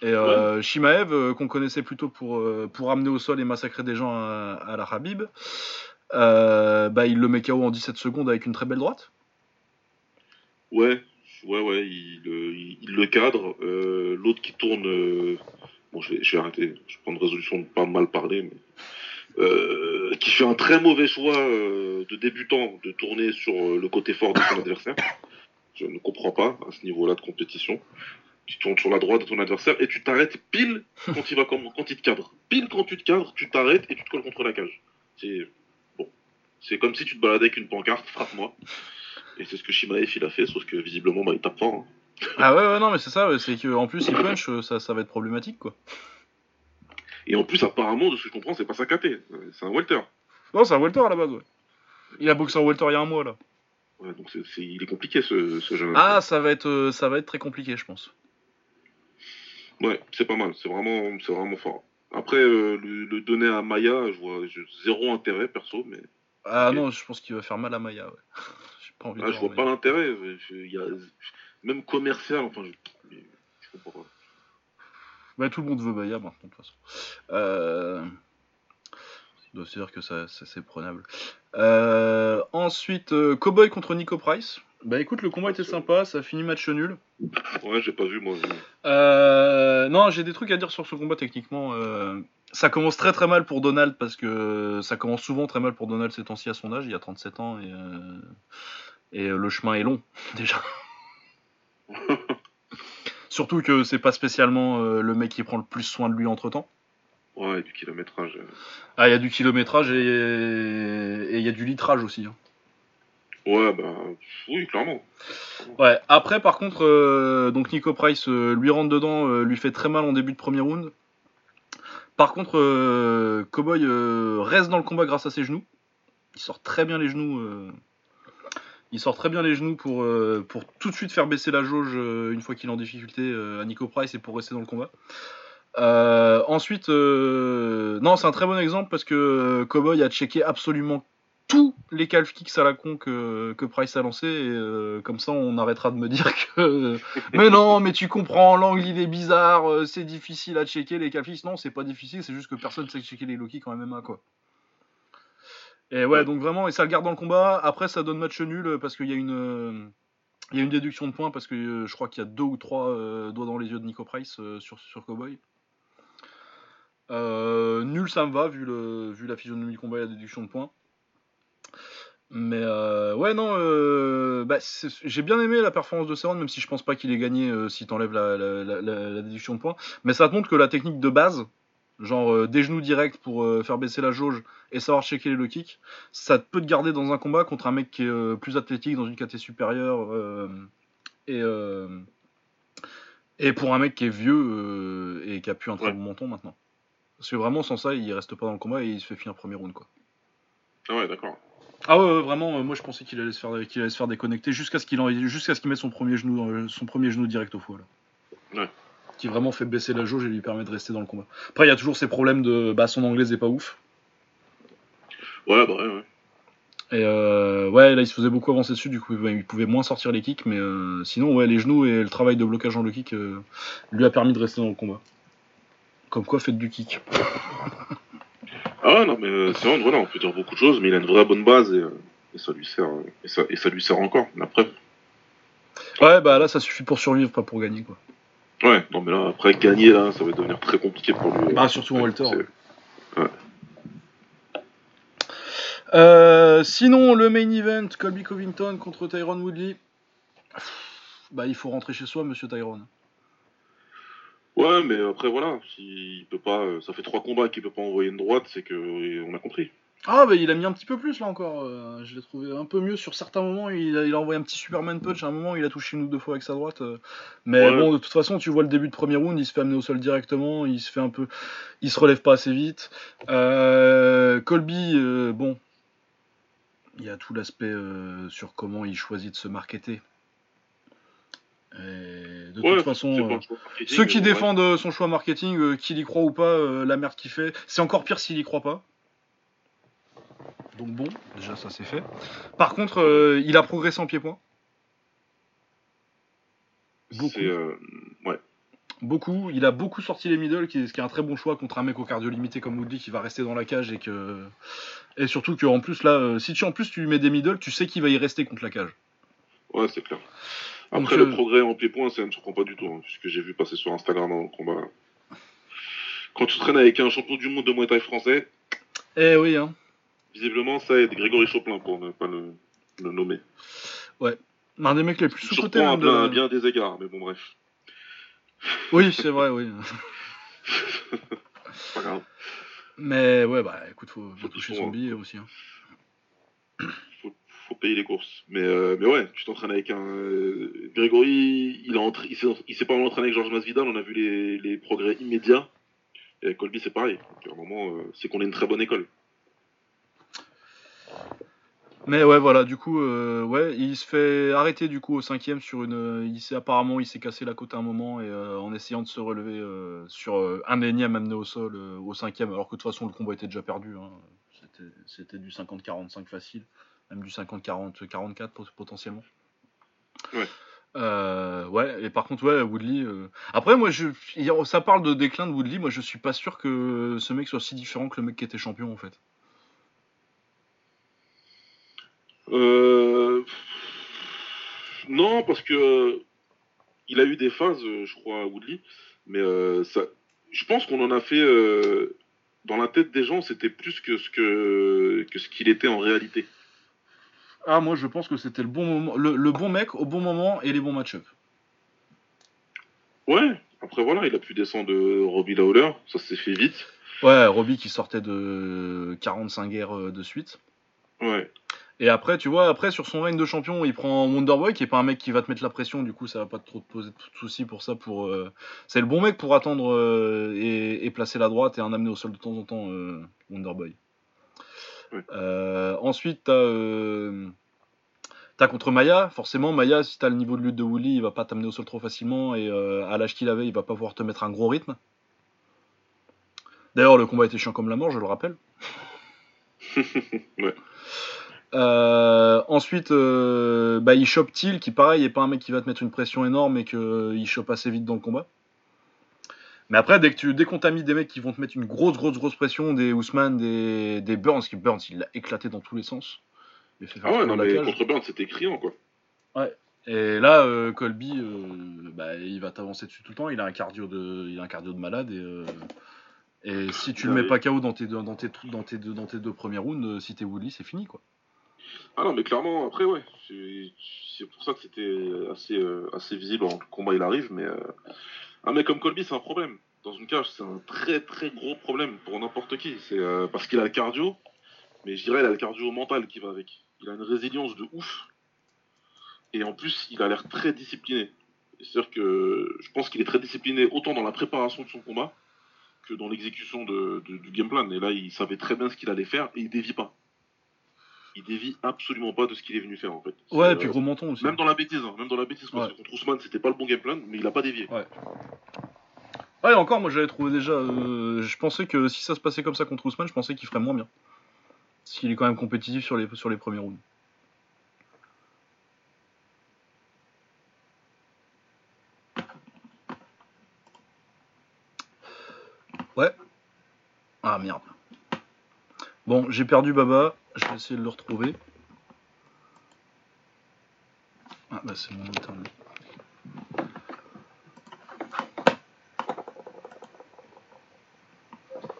Et euh, Shimaev, qu'on connaissait plutôt pour, pour amener au sol et massacrer des gens à, la Habib, bah, il le met KO en 17 secondes avec une très belle droite. Ouais, ouais, ouais, il, il, le cadre. L'autre qui tourne bon, je vais, vais arrêter, je prends une résolution de pas mal parler, mais euh, qui fait un très mauvais choix euh, de débutant de tourner sur euh, le côté fort de son adversaire. Je ne comprends pas à ce niveau-là de compétition. Tu tournes sur la droite de ton adversaire et tu t'arrêtes pile quand il va quand il te cadre. Pile quand tu te cadres, tu t'arrêtes et tu te colles contre la cage. C'est bon, c'est comme si tu te baladais avec une pancarte, frappe-moi. Et c'est ce que Shimaev il a fait, sauf que visiblement bah, il tape. Ah ouais, ouais, non, mais c'est ça, c'est qu'en plus, il punch, euh, ça, ça va être problématique, quoi. Et en plus apparemment de ce que je comprends c'est pas sa KT, Euh, c'est un welter. Non, c'est un welter à la base, ouais. Il a boxé en welter il y a un mois, là. Ouais, donc c'est, c'est- il est compliqué ce, ce jeune. Ah, ça va être, euh, ça va être très compliqué, je pense. Ouais, c'est pas mal, c'est vraiment, c'est vraiment fort. Après, euh, le, le donner à Maya, je vois je- zéro intérêt perso, mais Ah non, je pense qu'il va faire mal à Maya, ouais. J'ai pas envie ah, de je voir vois pas l'intérêt. il y a, même commercial, enfin, je, je comprends pas. Bah, tout le monde veut Maya maintenant, de toute façon. Euh... Doit se dire que ça, ça, c'est prenable. Euh, Ensuite, euh, Cowboy contre Nico Price. Bah écoute, le combat était sympa, ça a fini match nul. Ouais, j'ai pas vu moi. Euh, non, j'ai des trucs à dire sur ce combat techniquement. Ça commence très très mal pour Donald parce que ça commence souvent très mal pour Donald ces temps-ci à son âge, il y a 37 ans et, et le chemin est long déjà. Surtout que c'est pas spécialement euh, le mec qui prend le plus soin de lui entre temps. Ouais, et du kilométrage. euh. Ah, il y a du kilométrage et et il y a du litrage aussi. hein. Ouais, bah, oui, clairement. Ouais, après par contre, euh, donc Nico Price euh, lui rentre dedans, euh, lui fait très mal en début de premier round. Par contre, euh, Cowboy euh, reste dans le combat grâce à ses genoux. Il sort très bien les genoux. euh, il sort très bien les genoux pour, euh, pour tout de suite faire baisser la jauge euh, une fois qu'il est en difficulté euh, à Nico Price et pour rester dans le combat. Ensuite, non, c'est un très bon exemple parce que Cowboy a checké absolument tous les calf kicks à la con que, Price a lancé et comme ça on arrêtera de me dire que mais non mais tu comprends l'angle il est bizarre c'est difficile à checker les calf kicks non c'est pas difficile c'est juste que personne sait checker les low kicks en MMA quoi et ouais donc vraiment et ça le garde dans le combat. Après ça donne match nul euh, parce qu'il y a une euh, il y a une déduction de points parce que euh, je crois qu'il y a deux ou trois euh, doigts dans les yeux de Nico Price euh, sur, sur Cowboy. Nul ça me va vu, le, vu la physionomie du combat et la déduction de points. Mais ouais, non, bah, j'ai bien aimé la performance de Seron, même si je pense pas qu'il ait gagné si t'enlèves la, la, la- la déduction de points. Mais ça te montre que la technique de base, genre euh, des genoux directs pour euh, faire baisser la jauge et savoir checker les low kicks, ça peut te garder dans un combat contre un mec qui est euh, plus athlétique, dans une catégorie supérieure. et, et pour un mec qui est vieux et qui a pu un très Ouais. bon menton maintenant. Parce que vraiment, sans ça, il reste pas dans le combat et il se fait finir premier round, quoi. Ah ouais, d'accord. Ah ouais, ouais, vraiment, moi je pensais qu'il allait se faire, qu'il allait se faire déconnecter jusqu'à ce qu'il en- jusqu'à ce qu'il mette son premier genou, son premier genou direct au foie là. Ouais. Qui vraiment fait baisser la jauge et lui permet de rester dans le combat. Après, il y a toujours ces problèmes de, bah, son anglaise est pas ouf. Ouais, bah ouais, ouais. Et euh, ouais, là il se faisait beaucoup avancer dessus, du coup il pouvait moins sortir les kicks, mais euh, sinon ouais, les genoux et le travail de blocage dans le kick euh, lui a permis de rester dans le combat. Comme quoi, faites du kick. Ah ouais, non, mais euh, c'est vrai, voilà, on peut dire beaucoup de choses, mais il a une vraie bonne base et, euh, et ça lui sert, et ça, et ça lui sert encore. Mais après, Ouais, bah là ça suffit pour survivre, pas pour gagner quoi. Ouais, non, mais là, après gagner là, ça va devenir très compliqué pour lui. Bah surtout en ouais. Euh, sinon, le main event, Colby Covington contre Tyron Woodley. Bah, il faut rentrer chez soi, monsieur Tyron. Ouais, mais après voilà, s'il peut pas, euh, ça fait trois combats qu'il peut pas envoyer une droite, c'est que euh, on a compris. Ah, bah, il a mis un petit peu plus là encore. Euh, je l'ai trouvé un peu mieux sur certains moments. Il a, il a envoyé un petit Superman punch. À un moment, il a touché une ou deux fois avec sa droite. euh. Mais Ouais. bon, de toute façon, tu vois le début de premier round, il se fait amener au sol directement. Il se fait un peu. Il se relève pas assez vite. Euh, Colby, bon. Il y a tout l'aspect sur comment il choisit de se marketer. Et de Ouais, toute façon. euh, ceux qui ouais. défendent son choix marketing, euh, qu'il y croit ou pas, euh, la merde qu'il fait, c'est encore pire s'il y croit pas. Donc bon, déjà ça c'est fait. Par contre, euh, il a progressé en pied-point. Beaucoup. Euh, ouais. Beaucoup. Il a beaucoup sorti les middle, qui est, ce qui est un très bon choix contre un mec au cardio limité comme Woodley qui va rester dans la cage et que. Et surtout qu'en plus là, euh, si tu en plus tu lui mets des middle, tu sais qu'il va y rester contre la cage. Ouais, c'est clair. Après, le progrès en pied-point, ça ne me surprend pas du tout, hein, puisque j'ai vu passer sur Instagram dans le combat. quand tu traînes avec un champion du monde de Muay Thai français, Eh oui, hein. Visiblement, ça aide Grégory Choplin pour ne pas le, le nommer. Un des mecs les plus sous-cotés. bien, de- bien des égards, mais bon, bref. Oui, c'est vrai, oui. Pas grave. Mais ouais, bah écoute, faut, faut toucher son billet aussi. hein. faut, faut payer les courses. Mais, euh, mais ouais, tu t'entraînes avec un. euh, Grégory, il, s'est pas entraîné avec Georges Masvidal, on a vu les, les progrès immédiats. Et avec Colby, c'est pareil. Donc, à un moment, euh, c'est qu'on est une très bonne école. Mais ouais, voilà, du coup, euh, ouais, il se fait arrêter du coup au cinquième sur une. Il s'est apparemment, il s'est cassé la côte à un moment et euh, en essayant de se relever euh, sur euh, un énième amené au sol euh, au cinquième, alors que de toute façon le combat était déjà perdu. hein. C'était- C'était du 50-45 facile, même du 50-40-44 pot- potentiellement. Ouais. Euh, ouais, et par contre, ouais, Woodley. euh, Après, moi, je, ça parle de déclin de Woodley. Moi, je suis pas sûr que ce mec soit si différent que le mec qui était champion en fait. Euh... Non, parce que euh, il a eu des phases, euh, je crois, à Woodley, mais euh, ça, je pense qu'on en a fait euh, dans la tête des gens, c'était plus que ce que que ce qu'il était en réalité. Ah, moi je pense que c'était le bon moment, le, le bon mec au bon moment et les bons match-up. Ouais. Après voilà, il a pu descendre de Robbie Lawler, ça s'est fait vite. Ouais, Robbie qui sortait de 45 guerres de suite. Ouais. Et après, tu vois, après sur son règne de champion, il prend Wonderboy qui est pas un mec qui va te mettre la pression, du coup ça va pas trop te poser de soucis pour ça. Pour, euh, C'est le bon mec pour attendre euh, et, et placer la droite et en amener au sol de temps en temps, euh, Wonderboy. Euh, ensuite, t'as. T'as contre Maya, forcément Maya, si t'as le niveau de lutte de Woolly, il va pas t'amener au sol trop facilement et à l'âge qu'il avait, il va pas pouvoir te mettre un gros rythme. D'ailleurs, le combat était chiant comme la mort, je le rappelle. Ouais. Euh, ensuite, euh, bah, il chope Till, qui pareil est pas un mec qui va te mettre une pression énorme et qu'il chope assez vite dans le combat. Mais après, dès que tu, dès qu'on t'a mis des mecs qui vont te mettre une grosse, grosse, grosse pression, des Ousmane, des, des Burns, qui Burns, il l'a éclaté dans tous les sens. Il fait faire Ah ouais, non mais contre Burns, c'était criant quoi. Et là, euh, Colby, euh, bah, il va t'avancer dessus tout le temps. Il a un cardio de, il a un cardio de malade et, euh, et si tu le Ouais. mets pas KO dans tes, deux- dans tes, dans tes, deux, dans tes deux premiers rounds, euh, si t'es Woodley, c'est fini quoi. Ah non, mais clairement, après, ouais. C'est pour ça que c'était assez, euh, assez visible le combat il arrive. Mais euh, un mec comme Colby, c'est un problème. Dans une cage, c'est un très très gros problème pour n'importe qui. C'est euh, parce qu'il a le cardio, mais je dirais il a le cardio mental qui va avec. Il a une résilience de ouf. Et en plus, il a l'air très discipliné. C'est-à-dire que je pense qu'il est très discipliné autant dans la préparation de son combat que dans l'exécution du game plan. Et là, il savait très bien ce qu'il allait faire et il dévie pas. Il dévie absolument pas de ce qu'il est venu faire en fait. Ouais, et puis euh, gros menton aussi. même dans la bêtise, hein, même dans la bêtise, parce Ouais. que contre Ousmane, c'était pas le bon game plan, mais il a pas dévié. Ouais, et encore, moi j'avais trouvé déjà. euh, je pensais que si ça se passait comme ça contre Ousmane, je pensais qu'il ferait moins bien. Parce qu'il est quand même compétitif sur les, sur les premiers rounds. Ouais. Ah merde. Bon, j'ai perdu Baba. Je vais essayer de le retrouver. Ah bah c'est mon internet.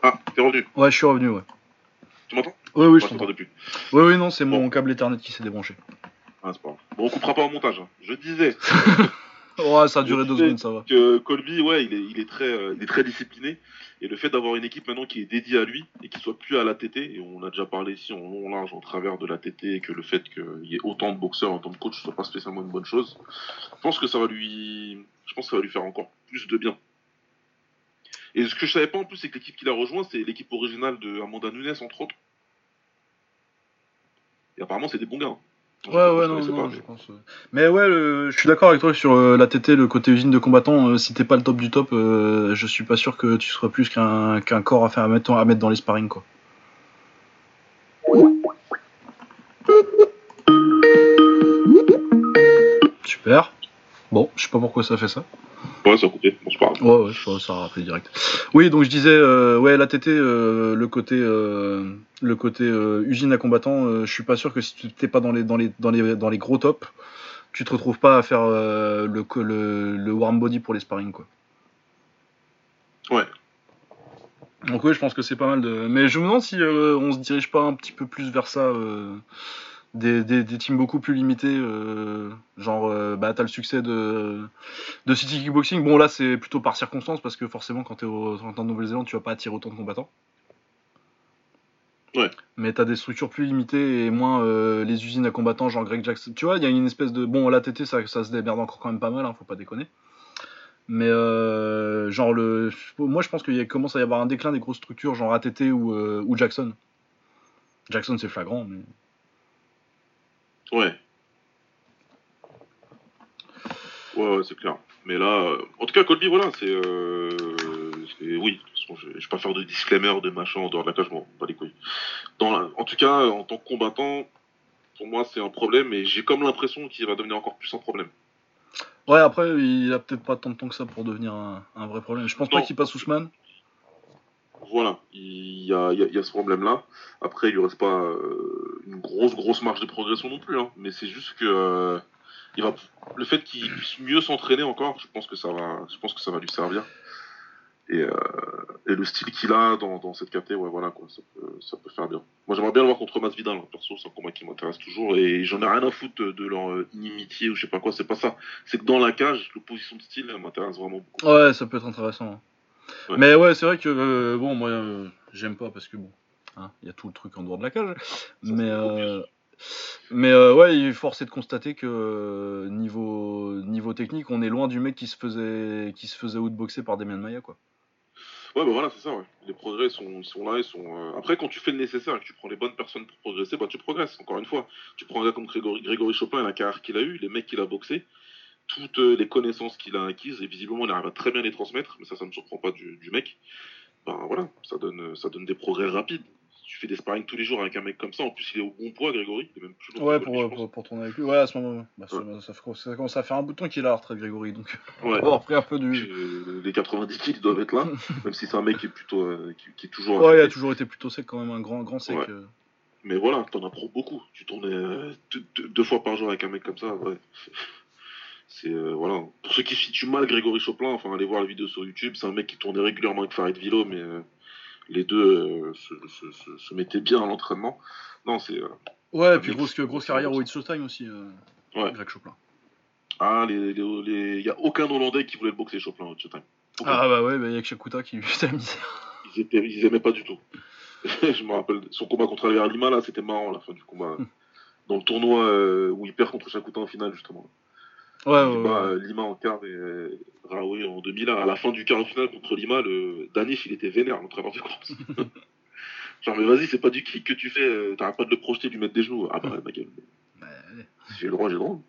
Ah, t'es revenu. Ouais, je suis revenu, ouais. Tu m'entends? Oui, oui, je t'entends. plus. Oui, oui, non, c'est mon câble Ethernet qui s'est débranché. Ah, c'est pas grave. Bon, on coupera pas au montage. hein. Je disais Ouais, ça a duré deux secondes, ça va. que Colby, ouais, il est, il est très, euh, il est très discipliné. Et le fait d'avoir une équipe maintenant qui est dédiée à lui et qui soit plus à la TT, et on a déjà parlé ici en long, large, en travers de la TT, et que le fait qu'il y ait autant de boxeurs en tant que coach soit pas spécialement une bonne chose, je pense que ça va lui, je pense que ça va lui faire encore plus de bien. Et ce que je savais pas en plus, c'est que l'équipe qu'il a rejoint, c'est l'équipe originale de Amanda Nunes, entre autres. Et apparemment, c'est des bons gars. hein. Ouais, ouais, non, non, pas, je mais- pense. euh. Mais ouais, le- je suis d'accord avec toi sur euh, la TT, le côté usine de combattant. euh, si t'es pas le top du top, euh, je suis pas sûr que tu seras plus qu'un qu'un corps à faire à mettre, à mettre dans les sparring, quoi. Super. Bon, je sais pas pourquoi ça fait ça. Ouais, ça a coupé. C'est pas grave. Ouais, ouais, ça a rappelé direct. Oui, donc je disais, euh, ouais, la TT, euh, le côté, euh, le côté usine à combattant, euh, je suis pas sûr que si tu t'es pas dans les, dans les, dans les, dans les gros tops, tu te retrouves pas à faire le, le, le warm body pour les sparring, quoi. Ouais. Donc oui, je pense que c'est pas mal de. Mais je me demande si on se dirige pas un petit peu plus vers ça. Des, des, des teams beaucoup plus limités, euh, genre euh, bah t'as le succès de, de City Kickboxing. Bon là c'est plutôt par circonstance parce que forcément quand t'es en Nouvelle-Zélande tu vas pas attirer autant de combattants. Ouais. Mais t'as des structures plus limitées et moins euh, les usines à combattants, genre Greg Jackson. Tu vois, il y a une espèce de. Bon, l'ATT, ça, ça se démerde encore quand même pas mal, hein, faut pas déconner. Mais genre, le... moi je pense qu'il commence à y avoir un déclin des grosses structures, genre ATT ou, ou Jackson. Jackson, c'est flagrant, mais. Ouais. Ouais, ouais, c'est clair. Mais là, euh, en tout cas, Colby, voilà, c'est. Euh, oui, de toute façon, je, je vais pas faire de disclaimer, de machin en dehors de la cage, je m'en les couilles. Dans la- en tout cas, en tant que combattant, pour moi, c'est un problème et j'ai comme l'impression qu'il va devenir encore plus un problème. Ouais, après, il a peut-être pas tant de temps que ça pour devenir un, un vrai problème. Je pense pas qu'il passe Ousmane. Voilà, il y a, ce problème-là. Après, il lui reste pas euh, une grosse, grosse marge de progression non plus, hein. mais c'est juste que. euh, il va, le fait qu'il puisse mieux s'entraîner encore, je pense que ça va, je pense que ça va lui servir. Et, euh, le style qu'il a dans, cette KT, voilà, quoi, ça peut, faire bien. Moi, j'aimerais bien le voir contre Masvidal, hein. perso, c'est un combat qui m'intéresse toujours, et j'en ai rien à foutre de, leur inimitié ou je sais pas quoi, c'est pas ça. C'est que dans la cage, l'opposition de style, m'intéresse vraiment beaucoup. Ouais, ça peut être intéressant. Ouais. Mais ouais, c'est vrai que euh, bon, moi, euh, j'aime pas parce que bon, hein, il y a tout le truc en dehors de la cage. mais euh, mais ouais, il est forcé de constater que niveau niveau technique, on est loin du mec qui se faisait qui se faisait outboxer par Demian Maia quoi. Ouais, bah voilà, c'est ça, ouais. Les progrès sont, là, ils sont. euh, Après, quand tu fais le nécessaire et que tu prends les bonnes personnes pour progresser, bah tu progresses, encore une fois. Tu prends un gars comme Grégory, Grégory Chopin et la carrière qu'il a eue, les mecs qu'il a boxé, toutes euh, les connaissances qu'il a acquises, et visiblement, il arrive à très bien les transmettre, mais ça, ça ne me surprend pas du, du mec. Ben voilà, ça donne, euh, ça donne des progrès rapides. Tu fais des sparring tous les jours avec un mec comme ça, en plus, il est au bon poids, Grégory, il est même plus lourd Ouais, que pour, pour, tourner avec lui. Ouais, à ce moment, bah, ça, Ouais. ça, ça commence à faire un bouton qu'il a la retraite Grégory, donc Ouais. on va repris un peu du. Euh, Les 90 kills, doivent être là, même si c'est un mec qui est plutôt, euh, qui, qui est toujours. Ouais, il a toujours été plutôt sec quand même, un grand grand sec. Ouais. euh. Mais voilà, t'en apprends beaucoup. Tu tournais euh, deux, deux- deux fois par jour avec un mec comme ça, ouais. C'est euh, voilà. Pour ceux qui situent mal Grégory Choplin, enfin allez voir la vidéo sur YouTube. C'est un mec qui tournait régulièrement avec Farid Vilo, mais euh, les deux euh, se, se- se- se mettaient bien à l'entraînement. Non, c'est Ouais, et puis grosse grosse carrière au It's Showtime aussi. Ouais. Greg Choplin. ah les les les- y a aucun Hollandais qui voulait le boxer Choplin au. Ah bah ouais, bah, il y a que Shakuta qui lui la misère. Ils étaient ils aimaient pas du tout. Je me rappelle son combat contre Albert Lima là, c'était marrant la fin du combat. Dans le tournoi où il perd contre Shakuta en finale justement. Ouais, ouais, euh, Lima en quart et euh, Raoui en demi là. À la fin du quart de finale contre Lima, le Danish il était vénère l'entraîneur de course. Genre mais vas-y c'est pas du kick que tu fais, euh, t'arrêtes pas de le projeter, de lui mettre des genoux. Ah bah ma gueule. Bah, j'ai le droit, j'ai le droit.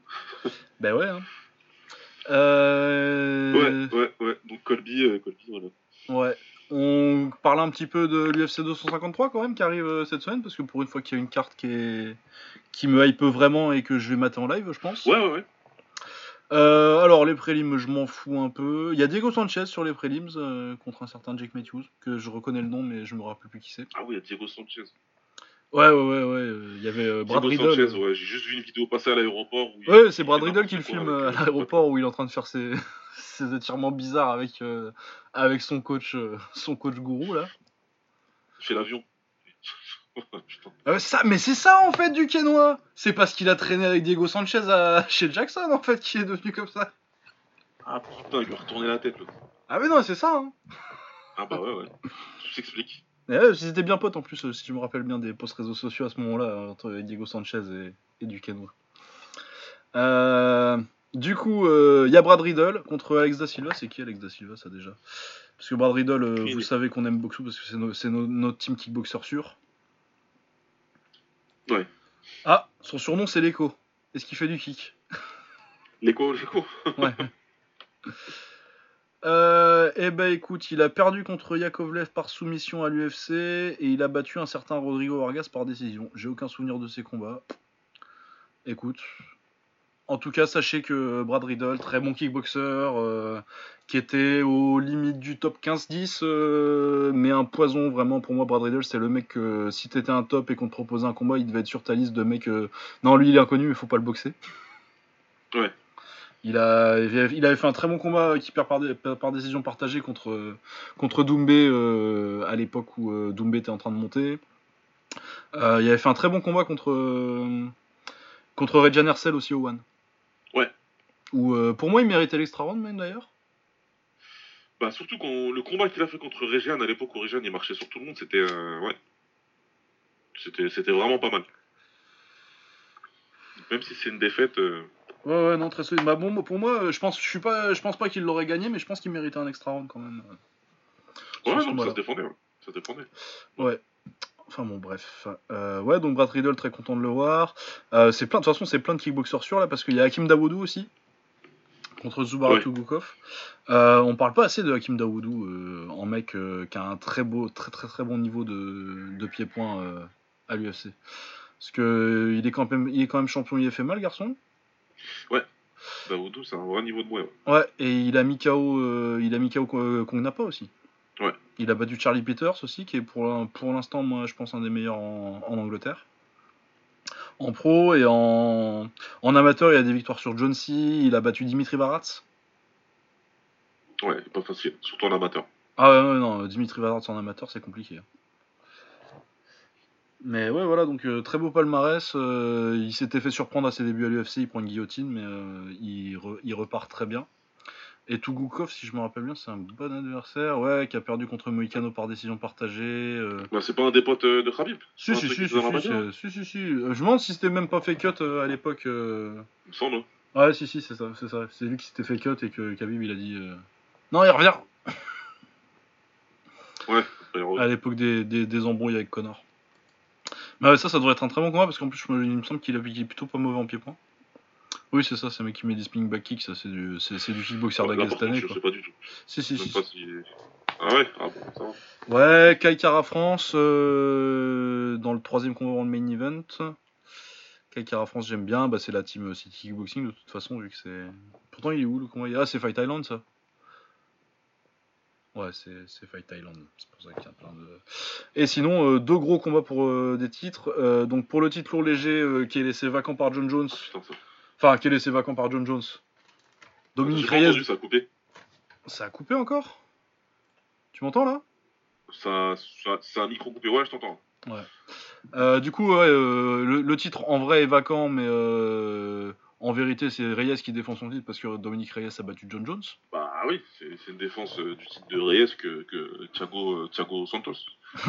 Bah ouais. Hein. Euh... Ouais, ouais, ouais. Donc Colby, euh, Colby voilà. Ouais. On parle un petit peu de l'UFC 253 quand même qui arrive euh, cette semaine parce que pour une fois qu'il y a une carte qui est qui me hype vraiment et que je vais mater en live, je pense. Ouais, ouais, ouais. Euh, alors les prélims, je m'en fous un peu. Il y a Diego Sanchez sur les prélims euh, contre un certain Jake Matthews que je reconnais le nom mais je me rappelle plus qui c'est. Ah oui, il y a Diego Sanchez. Ouais ouais ouais ouais. euh, Il y avait euh, Brad Diego Riddle. Sanchez, ouais. J'ai juste vu une vidéo passer à l'aéroport. Ouais, c'est Brad Riddle qui le filme à l'aéroport où il est en train de faire ses, ses étirements bizarres avec, avec son coach son coach gourou là. Fait l'avion. Euh, ça, mais c'est ça en fait du Kenois C'est parce qu'il a traîné avec Diego Sanchez à- chez Jackson en fait qu'il est devenu comme ça. Ah putain, il lui a retourné la tête, le Ah mais non, c'est ça hein Ah bah ouais, ouais. Tout s'explique. Ils étaient bien potes en plus, euh, si je me rappelle bien des posts réseaux sociaux à ce moment-là, euh, entre Diego Sanchez et, et du Kenois. Euh, du coup, il y a Brad Riddle contre Alex Da Silva. C'est qui Alex Da Silva ça déjà? Parce que Brad Riddle, euh, vous savez qu'on aime beaucoup parce que c'est no- c'est no- notre team kickboxer sûr. Ouais. Ah, son surnom c'est l'écho. Est-ce qu'il fait du kick L'écho, l'écho. Ouais. Euh, eh ben écoute, il a perdu contre Yakovlev par soumission à l'UFC et il a battu un certain Rodrigo Vargas par décision. J'ai aucun souvenir de ces combats. Écoute, en tout cas, sachez que Brad Riddle, très bon kickboxer, euh, qui était aux limites du top 15-10, euh, mais un poison vraiment pour moi. Brad Riddle, c'est le mec que si t'étais un top et qu'on te proposait un combat, il devait être sur ta liste de mecs. euh, Non, lui il est inconnu, mais faut pas le boxer. Ouais. Il, a, il avait fait un très bon combat qui perd par, par décision partagée contre, contre Doumbé à l'époque où Doumbé était en train de monter. il avait fait un très bon combat contre, contre Rejan Hercel aussi au One. Ouais. Où, pour moi, il méritait l'extra round, même d'ailleurs. Bah, surtout quand le combat qu'il a fait contre Rejan à l'époque où il marchait sur tout le monde, c'était. ouais. C'était vraiment pas mal. Même si c'est une défaite. Euh, ouais, ouais, non, très solide. Bah, bon, pour moi, je pense, je suis pas, je pense pas qu'il l'aurait gagné, mais je pense qu'il méritait un extra round quand même. Ouais, non, ça se défendait. Ouais. Ça se défendait. Ouais. Enfin bon, bref. Euh, ouais, donc Brad Riddle, très content de le voir. Euh, c'est plein, de toute façon, c'est plein de kickboxers sur là, parce qu'il y a Hakim Dawoudou aussi, contre Zubarat ouais. on parle pas assez de Hakim Dawoudou en mec qui a un très beau, très très très bon niveau de, de pied-point à l'UFC. Parce que il est quand même, il est quand même champion IFMA, le garçon. Ouais. Daoudou, c'est un vrai niveau de Ouais. ouais, et il a mis KO, euh, il a mis KO Kong pas aussi. Ouais. Il a battu Charlie Peters aussi, qui est pour, pour l'instant, moi, je pense, un des meilleurs en, Angleterre. En pro et en, en amateur, il a des victoires sur John C. Il a battu Dimitri Varatz. Ouais, pas facile, surtout en amateur. Ah ouais, non, Dimitri Varatz en amateur, c'est compliqué. Hein. Mais ouais, voilà, donc euh, très beau palmarès. Euh, il s'était fait surprendre à ses débuts à l'UFC, il prend une guillotine, mais euh, il, il, repart très bien. Et Tugukov, si je me rappelle bien, c'est un bon adversaire, ouais, qui a perdu contre Moïcano par décision partagée. Bah, c'est pas un des potes de Khabib Si, si, si, si, si, si, Je me demande si c'était même pas fait cut à l'époque. Il me semble. Ouais, si, si, c'est ça, c'est ça. C'est lui qui s'était fait cut et que Khabib, il a dit Non, il revient Ouais, à l'époque des, des, des embrouilles avec Connor. Bah ça, ça devrait être un très bon combat parce qu'en plus, il me semble qu'il est plutôt pas mauvais en pied-point. Oui, c'est ça, c'est un mec qui met des spinning back kicks, ça c'est du, c'est, du kickboxer ah, d'Agastané. Je sais pas du tout. Si, si, si. Ah ouais Ah bon, ça va. Ouais, Kai Kara France euh, dans le troisième combat en main event. Kai Kara France, j'aime bien, bah, c'est la team City Kickboxing de toute façon, vu que c'est. Pourtant, il est où le combat? Ah, c'est Fight Island ça Ouais, c'est Fight Thailand. C'est pour ça qu'il y a plein de. Et sinon, euh, deux gros combats pour euh, des titres. Euh, donc pour le titre lourd léger qui est laissé vacant par John Jones. Ah, enfin, qui est laissé vacant par John Jones. Dominique Reyes. ça a coupé. Ça a coupé encore? Tu m'entends là? Ça, ça, C'est un micro coupé, ouais, je t'entends. Ouais. du coup, ouais, le, le, titre en vrai est vacant, mais en vérité, c'est Reyes qui défend son titre parce que Dominique Reyes a battu John Jones. Bah oui, c'est une défense euh, du titre de Reyes que, que Thiago, euh, Thiago Santos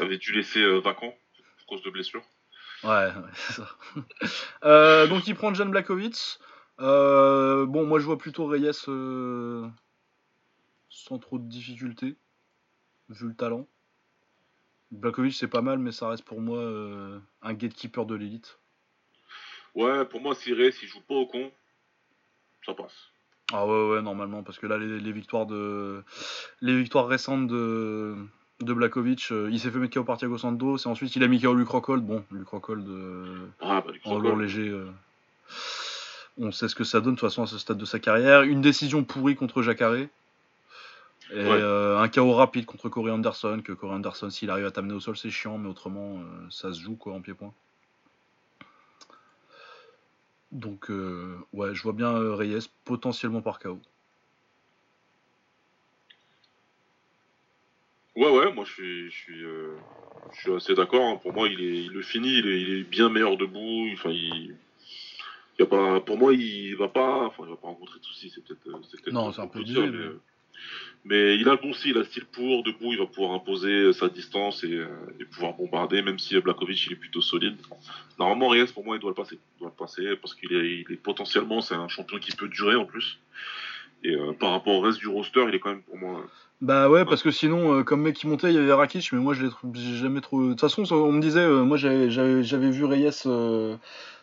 avait, dû laisser euh, vacant à cause de blessure. Ouais, c'est ça. donc il prend Jan Blakowicz. bon, moi je vois plutôt Reyes sans trop de difficultés, vu le talent. Blakowicz c'est pas mal, mais ça reste pour moi un gatekeeper de l'élite. Ouais, pour moi, si Reyes il joue pas au con, ça passe. Ah ouais, ouais, normalement, parce que là, les, victoires de les victoires récentes de de Blakovic, euh, il s'est fait mettre KO par Thiago Santos, et ensuite il a mis KO Luc Rockhold. Bon, Luc Rockhold euh, ah, bah, en lourd léger, euh, on sait ce que ça donne de toute façon à ce stade de sa carrière. Une décision pourrie contre Jacare. Et un KO rapide contre Corey Anderson, que Corey Anderson, s'il arrive à t'amener au sol, c'est chiant, mais autrement, ça se joue quoi en pied-point. Donc, ouais, je vois bien Reyes potentiellement par KO. Ouais, ouais, moi je suis, je suis, euh, je suis assez d'accord. Hein. Pour moi, il, est, il le finit, il est, il est bien meilleur debout. Enfin, il, y a pas, pour moi, il va pas, enfin, il va pas rencontrer de soucis. C'est peut-être, peut non, c'est un peu dur, mais... Mais il a le bon style, il a le style pour, debout, il va pouvoir imposer sa distance et, euh, pouvoir bombarder, même si Blakovic il est plutôt solide. Normalement, Reyes, pour moi, il doit le passer. Il doit le passer parce qu'il est, il est potentiellement, c'est un champion qui peut durer en plus. Et euh, par rapport au reste du roster, il est quand même pour moi. Bah ouais, parce que sinon, euh, comme mec qui montait, il y avait Rakic, mais moi, je l'ai jamais trop. De toute façon, on me disait, moi, j'avais vu Reyes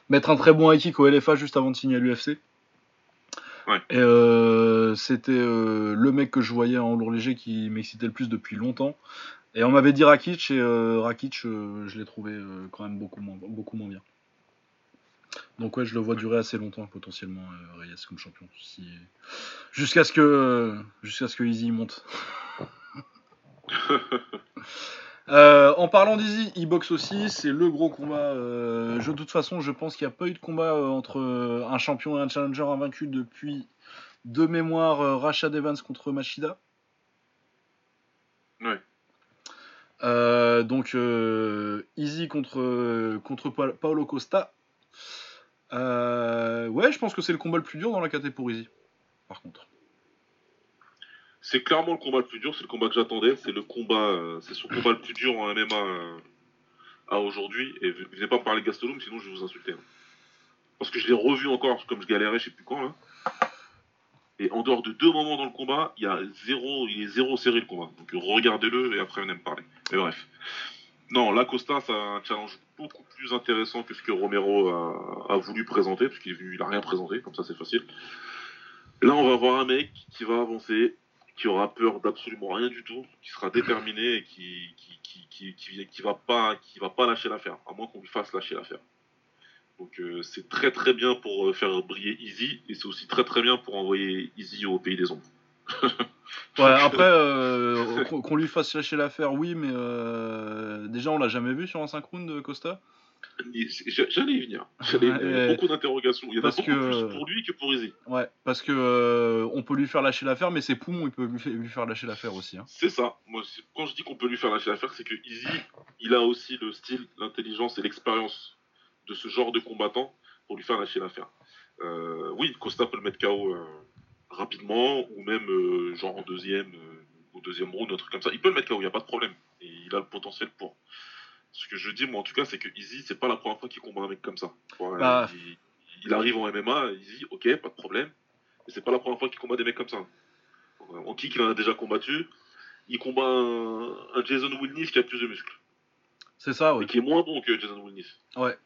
mettre un très bon high kick au LFA juste avant de signer à l'UFC. Et euh, c'était euh, le mec que je voyais en lourd léger qui m'excitait le plus depuis longtemps. Et on m'avait dit Rakic, et euh, Rakic, je l'ai trouvé quand même beaucoup moins, beaucoup moins bien. Donc ouais, je le vois durer assez longtemps potentiellement Reyes comme champion, jusqu'à ce que jusqu'à ce que Easy monte. Euh, en parlant d'Easy, e-box aussi, c'est le gros combat. Euh, je, de toute façon, je pense qu'il n'y a pas eu de combat euh, entre euh, un champion et un challenger invaincu depuis, de mémoire, euh, Rashad Evans contre Machida. Euh, donc, euh, Easy contre, euh, contre Pa- Paolo Costa. Euh, ouais, je pense que c'est le combat le plus dur dans la catégorie par contre. C'est clairement le combat le plus dur, c'est le combat que j'attendais, c'est le combat, euh, c'est son combat le plus dur en MMA euh, à aujourd'hui. Et venez pas me parler de Gastelum, sinon je vais vous insulter. hein. Parce que je l'ai revu encore, comme je galérais, je sais plus quand. Et en dehors de deux moments dans le combat, il y a zéro, il est zéro série le combat. Donc regardez-le et après venez me parler. Mais bref. Non, la Costa, c'est un challenge beaucoup plus intéressant que ce que Romero a, voulu présenter, parce qu'il est venu- il a rien présenté, comme ça c'est facile. Là, on va voir un mec qui va avancer, qui aura peur d'absolument rien du tout, qui sera déterminé et qui qui, qui, qui, qui, qui va pas qui va pas lâcher l'affaire, à moins qu'on lui fasse lâcher l'affaire. Donc euh, c'est très très bien pour euh, faire briller Easy et c'est aussi très très bien pour envoyer Easy au pays des ombres. Ouais, après, euh, qu'on qu'on lui fasse lâcher l'affaire, oui, mais euh, déjà, on l'a jamais vu sur un synchrone de Costa? J'allais y venir. J'allais Ouais. beaucoup d'interrogations. Il y en a beaucoup que- plus pour lui que pour Easy. Ouais, parce que euh, on peut lui faire lâcher l'affaire, mais ses poumons, il peut lui, fa- lui faire lâcher l'affaire aussi. hein. C'est ça. Moi, quand je dis qu'on peut lui faire lâcher l'affaire, c'est que Easy, il a aussi le style, l'intelligence et l'expérience de ce genre de combattant pour lui faire lâcher l'affaire. Euh, oui, Costa peut le mettre KO euh, rapidement, ou même euh, genre en deuxième, euh, au deuxième round, un truc comme ça. Il peut le mettre KO, il n'y a pas de problème. Et il a le potentiel pour. Ce que je dis, moi, en tout cas, c'est que Easy, c'est pas la première fois qu'il combat un mec comme ça. Bah. il, il arrive en MMA, Easy, ok, pas de problème. Mais c'est pas la première fois qu'il combat des mecs comme ça. En kick, il en a déjà combattu. Il combat un, un Jason Wilnis qui a plus de muscles. C'est ça, ouais. Mais qui est moins bon que Jason Wilnis. Ouais.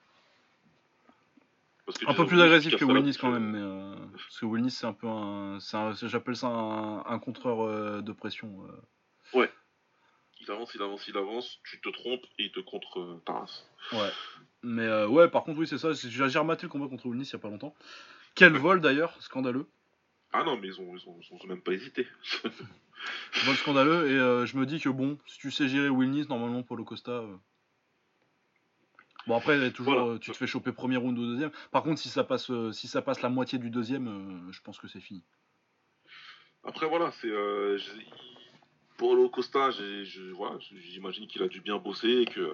Un peu plus agressif que bouche, quand euh, même, mais euh, parce que Wilnis c'est un peu un, j'appelle ça un, un contreur euh, de pression. euh. Il avance, il avance, il avance, tu te trompes et il te contre euh, ta race. Ouais. Mais euh, ouais, par contre oui c'est ça. J'ai rematé le combat contre Wilnis il y a pas longtemps. Quel vol d'ailleurs, scandaleux. Ah non, mais ils ont, ils ont, ils ont même pas hésité. Vol scandaleux et euh, je me dis que bon, si tu sais gérer Wilnis, normalement Paulo Costa. Bon après toujours Voilà. euh, tu te fais choper premier round ou deuxième. Par contre si ça passe euh, si ça passe la moitié du deuxième, euh, je pense que c'est fini. Après, voilà, c'est. Euh, j'ai- Paulo Costa, voilà, j'imagine qu'il a dû bien bosser et que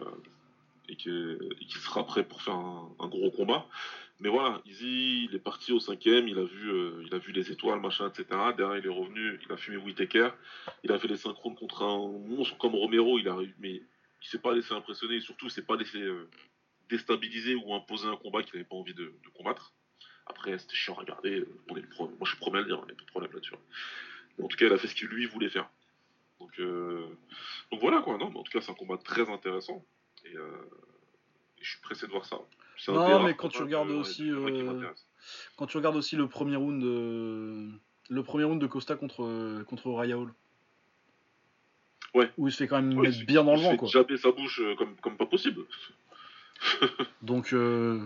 et qu'il sera prêt pour faire un, un gros combat. Mais voilà, Easy, il est parti au cinquième, il a vu, euh, il a vu les étoiles, machin, etc. Derrière, il est revenu, il a fumé Whitaker, il a fait les synchrones contre un monstre comme Romero, il a, mais il s'est pas laissé impressionner, et surtout, il s'est pas laissé euh, déstabiliser ou imposer un combat qu'il n'avait pas envie de, de combattre. Après, c'était chiant à regarder, euh, on est pro- moi je suis promets à le dire, il n'y a pas de problème là-dessus. Mais en tout cas, il a fait ce qu'il lui voulait faire. Donc, euh, donc voilà quoi, non, mais en tout cas, c'est un combat très intéressant. Et, euh, et je suis pressé de voir ça. Non, mais quand tu regardes que- aussi, euh. Quand tu regardes aussi le premier round de, le premier round de Costa contre, contre Raya Hall. Ouais. Où il se fait quand même Ouais, mettre il- bien dans le il vent, fait quoi. jabber sa bouche comme, comme pas possible. Donc, euh,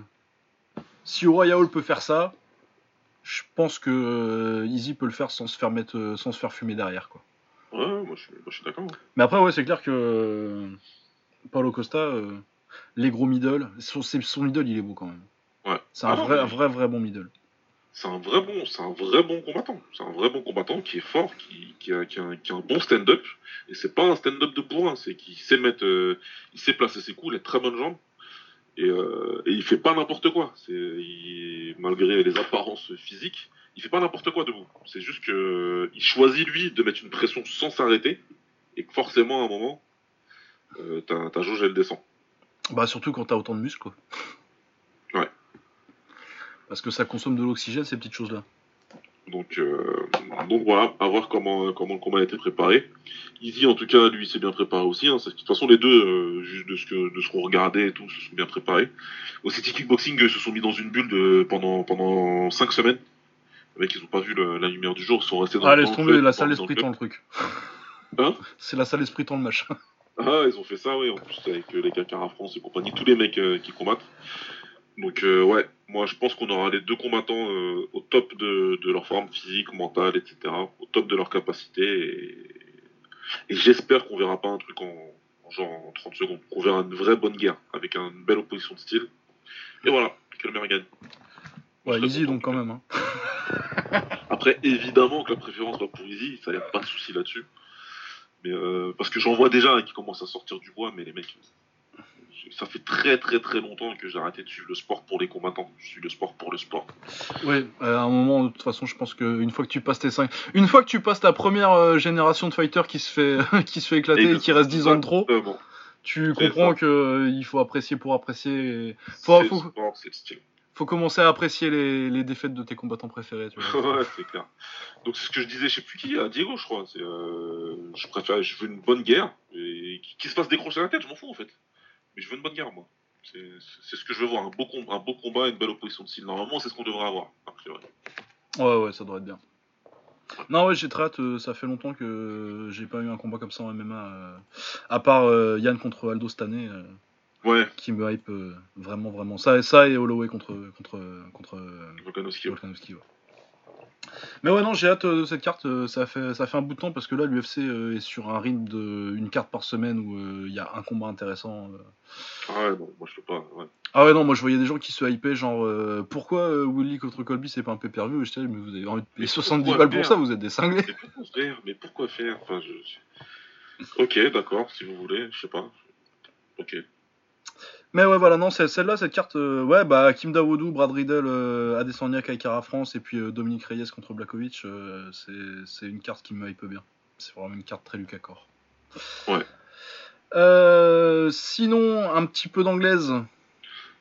si Hall peut faire ça, je pense que euh, Easy peut le faire sans se faire mettre, euh, sans se faire fumer derrière, quoi. Ouais, moi je suis, moi, je suis d'accord. Mais après, ouais, c'est clair que euh, Paulo Costa, les gros middle, son, middle, il est beau quand même. Ouais. C'est un Ah vrai, un vrai, vrai bon middle. C'est un vrai bon, c'est un vrai bon combattant. C'est un vrai bon combattant qui est fort, qui, qui, a, qui a un- qui a un bon stand-up. Et c'est pas un stand-up de bourrin, c'est qu'il sait mettre, euh, il sait placer ses coups, il a très bonnes jambes. Et, euh, et il fait pas n'importe quoi. Il- malgré les apparences physiques, il fait pas n'importe quoi debout. C'est juste que il choisit lui de mettre une pression sans s'arrêter, et que forcément à un moment, euh, ta, ta jauge elle descend. Bah, surtout quand t'as autant de muscles, quoi. Ouais. Parce que ça consomme de l'oxygène, ces petites choses-là. Donc, euh, donc voilà, à voir comment, comment le combat a été préparé. Easy, en tout cas, lui, s'est bien préparé aussi. hein. De toute façon, les deux, euh, juste de ce que de ce qu'on regardait et tout, se sont bien préparés. Au City Kickboxing, euh, se sont mis dans une bulle de, pendant pendant cinq semaines. Mecs, ils ont pas vu le- la lumière du jour, ils sont restés dans Ah, dans laisse le tomber, la salle esprit le le truc. Hein? C'est la salle esprit le machin. Ah, ils ont fait ça, oui, en plus avec euh, les Kakara France et compagnie, tous les mecs euh, qui combattent. Donc, euh, ouais, moi je pense qu'on aura les deux combattants euh, au top de, de leur forme physique, mentale, etc., au top de leur capacité. Et, et j'espère qu'on verra pas un truc en, en genre en 30 secondes. On verra une vraie bonne guerre, avec une belle opposition de style. Et voilà, meilleur gagne. Ouais, Easy donc quand même. Hein. Après, évidemment que la préférence va pour Easy, ça y a pas de souci là-dessus. Mais euh, parce que j'en vois déjà qui commencent à sortir du bois, mais les mecs, ça fait très très très longtemps que j'ai arrêté de suivre le sport pour les combattants. Je suis le sport pour le sport. Oui, à un moment, de toute façon, je pense qu'une fois que tu passes tes 5... Une fois que tu passes ta première euh, génération de fighters qui se fait, qui se fait éclater et, qui reste 10 ans de trop, tu comprends qu'il euh, faut apprécier pour apprécier. Faut, faut... commencer à apprécier les, les, défaites de tes combattants préférés. Tu vois. ouais, c'est clair. Donc c'est ce que je disais, je sais plus qui, à Diego, je crois. Euh, je préfère, je veux une bonne guerre et qui, se fasse décrocher la tête, je m'en fous en fait. Mais je veux une bonne guerre, moi. C'est ce que je veux voir, un beau, un beau combat, une belle opposition de style. Normalement, c'est ce qu'on devrait avoir, a priori. Ouais, ouais, ça devrait être bien. Non, ouais, j'ai très hâte. Euh, ça fait longtemps que j'ai pas eu un combat comme ça en MMA. Euh, à part Yann contre Aldo cette année ouais. qui me hype euh, vraiment, vraiment. Ça, ça et Holloway contre, contre, contre Volkanovski. Volkanovski Mais ouais, non, j'ai hâte euh, de cette carte. Euh, ça fait, ça fait un bout de temps parce que là, l'UFC est sur un rythme de une carte par semaine où il y a un combat intéressant. Ah ouais, non, moi je peux pas. Ouais. Ah ouais, non, moi je voyais des gens qui se hypaient, genre pourquoi Willy contre Colby c'est pas un pay-per-view? Et mais vous avez envie de payer 70 balles pour ça, vous êtes des cinglés. Mais pourquoi faire, mais pourquoi faire? Enfin, je... Ok, d'accord, si vous voulez, je sais pas. Ok. Mais ouais, voilà, non, celle-là, cette carte, euh, ouais, bah, Kim Dawoudou, Brad Riddle, euh, Adesanya, Kaikara France, et puis euh, Dominique Reyes contre Blakovic, euh, c'est une carte qui me hype bien. C'est vraiment une carte très Lucas Core. Ouais. sinon, un petit peu d'anglaise.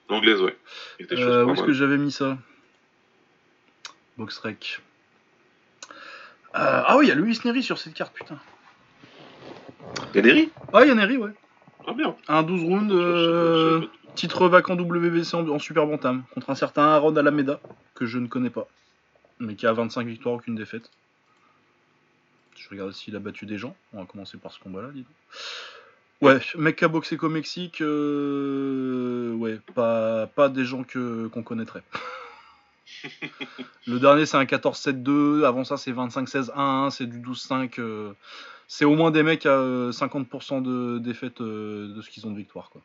D'anglaise, ouais. où est-ce que j'avais mis ça? Boxrec. ah oui, il y a Louis Neri sur cette carte, putain. Il y a Neri? Ouais, il y a Neri, ouais. Ah bien. Un 12 rounds, euh, titre vacant WBC en, Super Bantam, contre un certain Aaron Alameda, que je ne connais pas, mais qui a 25 victoires, aucune défaite. Je regarde s'il a battu des gens. On va commencer par ce combat-là, dis Ouais, mec qui a boxé qu'au Mexique, euh, ouais, pas, pas des gens que, qu'on connaîtrait. Le dernier, c'est un 14-7-2. Avant ça, c'est 25-16-1. C'est du 12-5 c'est au moins des mecs à 50% euh, de défaite euh, de ce qu'ils ont de victoire. Quoi.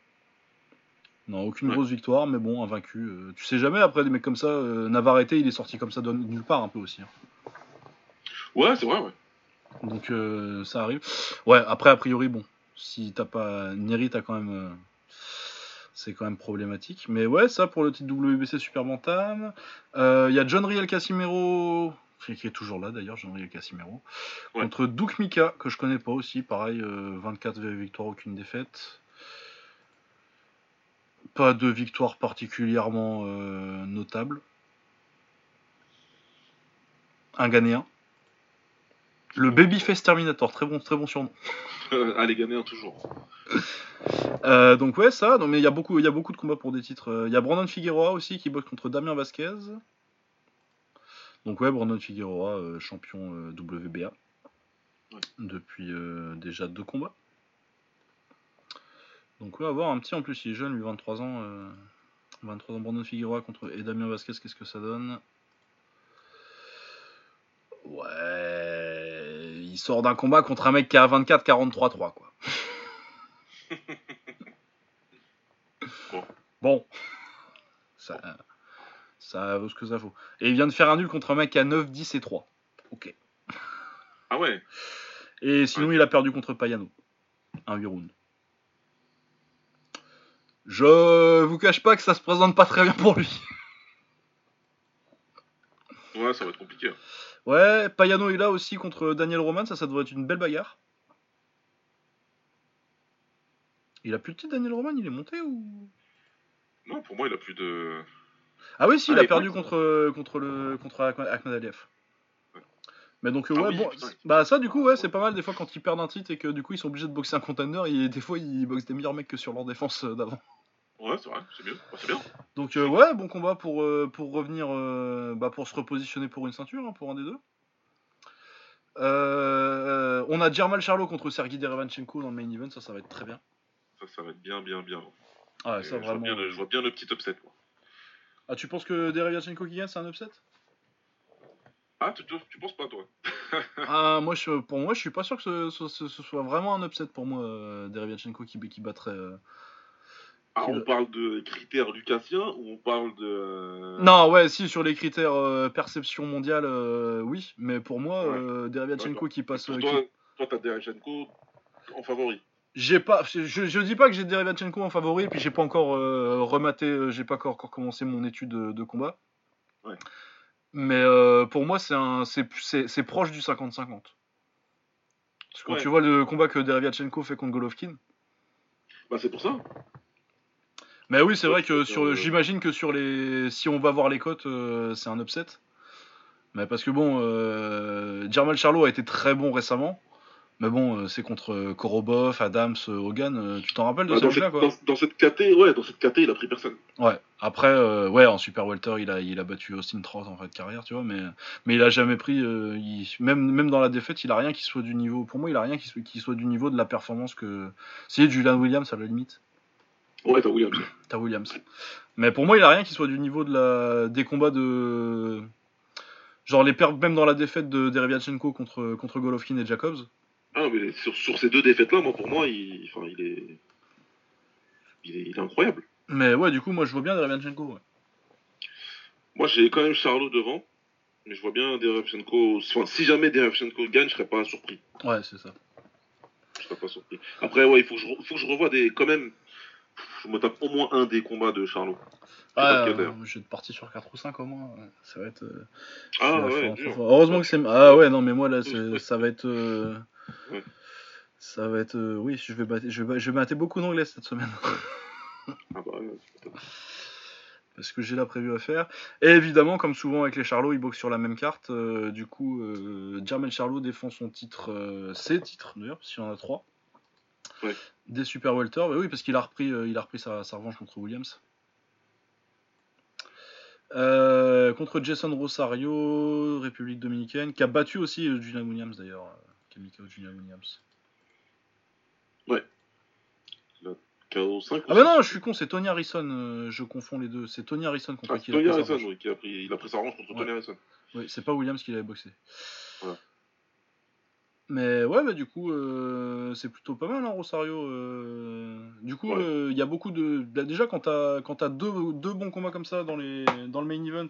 Non, aucune grosse victoire, mais bon, un vaincu. Euh, tu sais jamais, après des mecs comme ça, Navarrete, il est sorti comme ça de nulle part un peu aussi. Hein. Ouais, c'est vrai, ouais. Donc ça arrive. Ouais, après, a priori, bon, si t'as pas Neri, t'as quand même. c'est quand même problématique. Mais ouais, ça pour le titre WBC Super Bantam. Il y a John Riel Casimero qui est toujours là d'ailleurs, Jean-Marie Casimiro, contre Douk Mika, que je connais pas aussi, pareil, 24 euh, victoires, aucune défaite. Pas de victoire particulièrement euh, notable. Un Ghanéen. Le Babyface Terminator, très bon, très bon surnom. Allez, Ghanéen toujours. Euh, donc ouais, ça, non, mais il y, a beaucoup, y a beaucoup de combats pour des titres. Il y a Brandon Figueroa aussi qui boxe contre Damien Vasquez. Donc ouais, Brandon Figueroa, euh, champion euh, WBA depuis euh, déjà deux combats. Donc on va voir un petit en plus, il est jeune, lui 23 ans. 23 ans Brandon Figueroa contre Edamien Vasquez, qu'est-ce que ça donne? Ouais, il sort d'un combat contre un mec qui a 24 43-3 quoi. bon. bon. Ça, ça vaut ce que ça vaut. Et il vient de faire un nul contre un mec à 9, 10 et 3. Ok. Ah ouais Et sinon, il a perdu contre Payano. Un 8 rounds. Je vous cache pas que ça se présente pas très bien pour lui. Ouais, ça va être compliqué. Ouais, Payano est là aussi contre Daniel Roman, ça, ça devrait être une belle bagarre. Il a plus de titre, Daniel Roman Il est monté ou? Non, pour moi, il a plus de. Ah oui, si, il a perdu contre, contre, le, contre Ahmed. Mais donc, ah ouais, bon, bah ça, du coup, ouais, c'est pas mal des fois quand ils perdent un titre et que du coup ils sont obligés de boxer un contender et des fois ils boxent des meilleurs mecs que sur leur défense euh, d'avant. Ouais, c'est vrai, c'est bien. c'est bien. Donc, euh, ouais, bon combat pour, euh, pour revenir, bah, pour se repositionner pour une ceinture, hein, pour un des deux. on a Jermal Charlot contre Sergei Derevanchenko dans le main event, ça, ça va être très bien. Ça, ça va être bien, bien, bien. Ah, ça, vraiment... je, vois bien je vois bien le petit upset, moi. Ah, tu penses que Derevyachenko qui gagne, c'est un upset? Ah, tu, tu, penses pas, toi? Ah, moi, je, pour moi, je suis pas sûr que ce, ce- ce- ce soit vraiment un upset pour moi, euh, qui, qui battrait. euh. Ah, Qui on le- parle de critères lucassiens ou on parle de. euh, Non, ouais, si, sur les critères euh, perception mondiale, oui, mais pour moi, Ouais. qui passe. Pour toi, qui- toi, t'as Derechenko en favori? J'ai pas, je, je dis pas que j'ai Dereviatchenko en favori, puis j'ai pas encore euh, rematé, euh, j'ai pas encore, commencé mon étude de, de combat. Ouais. Mais euh, pour moi, c'est un, c'est, c'est, c'est proche du 50-50. Parce que quand Ouais. tu vois le combat que Dereviatchenko fait contre Golovkin. Bah, c'est pour ça. Mais oui, c'est vrai que sur, j'imagine que sur les, si on va voir les cotes, euh, c'est un upset. Mais parce que bon, Jermel Charlo a été très bon récemment. Mais bon, euh, c'est contre euh, Korobov, Adams, euh, Hogan. tu t'en rappelles de ce cette, quoi dans, dans cette KT, ouais, dans cette KT, il a pris personne. Ouais. Après, euh, ouais, en super welter, il a, il a battu Austin Trout en fait de carrière, tu vois. Mais, mais il a jamais pris, euh, il- même, même dans la défaite, il a rien qui soit du niveau. Pour moi, il a rien qui soit, qui soit du niveau de la performance que. Si Julian Williams à la limite. Ouais, t'as Williams. T'as Williams. Mais pour moi, il a rien qui soit du niveau de la des combats de genre les pertes même dans la défaite de Dereviatchenko contre contre Golovkin et Jacobs. Ah, mais sur, sur ces deux défaites-là, moi, pour moi, il, enfin, il, est... il est. il est incroyable. Mais ouais, du coup, moi je vois bien Dereviatchenko. Ouais. Moi, j'ai quand même Charlot devant. Mais je vois bien Derevchenko. Enfin, si jamais Derevchenko gagne, je serais pas surpris. Ouais, c'est ça. Je serais pas surpris. Après, ouais, il faut que je, faut que je revoie des. Quand même. Je me tape au moins un des combats de Charlot. Je lequel, d'ailleurs. euh, je vais te partir sur 4 ou 5 au moins. Ça va être. euh, Ah, ouais, Heureusement que c'est. Ah ouais, non, mais moi là, ça va être. euh, Ouais. Ça va être. euh, Oui, je vais, battre- je, vais, ba- je vais mater beaucoup d'anglais cette semaine. Ah, bah, ouais. parce que j'ai la prévu à faire. Et évidemment, comme souvent avec les Charlots, ils boxent sur la même carte. euh, du coup, euh, Jermel Charlot défend son titre, euh, ses titres d'ailleurs, parce qu'il y en a trois. Ouais. Des Super Welter. Bah oui, parce qu'il a repris, euh, il a repris sa, sa revanche contre Williams. Euh, contre Jason Rosario, République Dominicaine, qui a battu aussi euh, Julian Williams d'ailleurs. Julian Williams. KO 5 Ah bah non, je suis con, c'est Tony Harrison, euh, je confonds les deux. C'est Tony Harrison contre Ah, qui il a pris sa Harrison, oui, qui a pris, il a pris sa revanche contre Ouais. Tony Harrison. Oui, c'est pas Williams qui l'avait boxé. Mais ouais, bah du coup, euh, c'est plutôt pas mal, hein, Rosario. euh. Du coup, Ouais. euh, il y a beaucoup de. bah, déjà, quand t'as quand t'as deux, deux bons combats comme ça dans, les, dans le main event,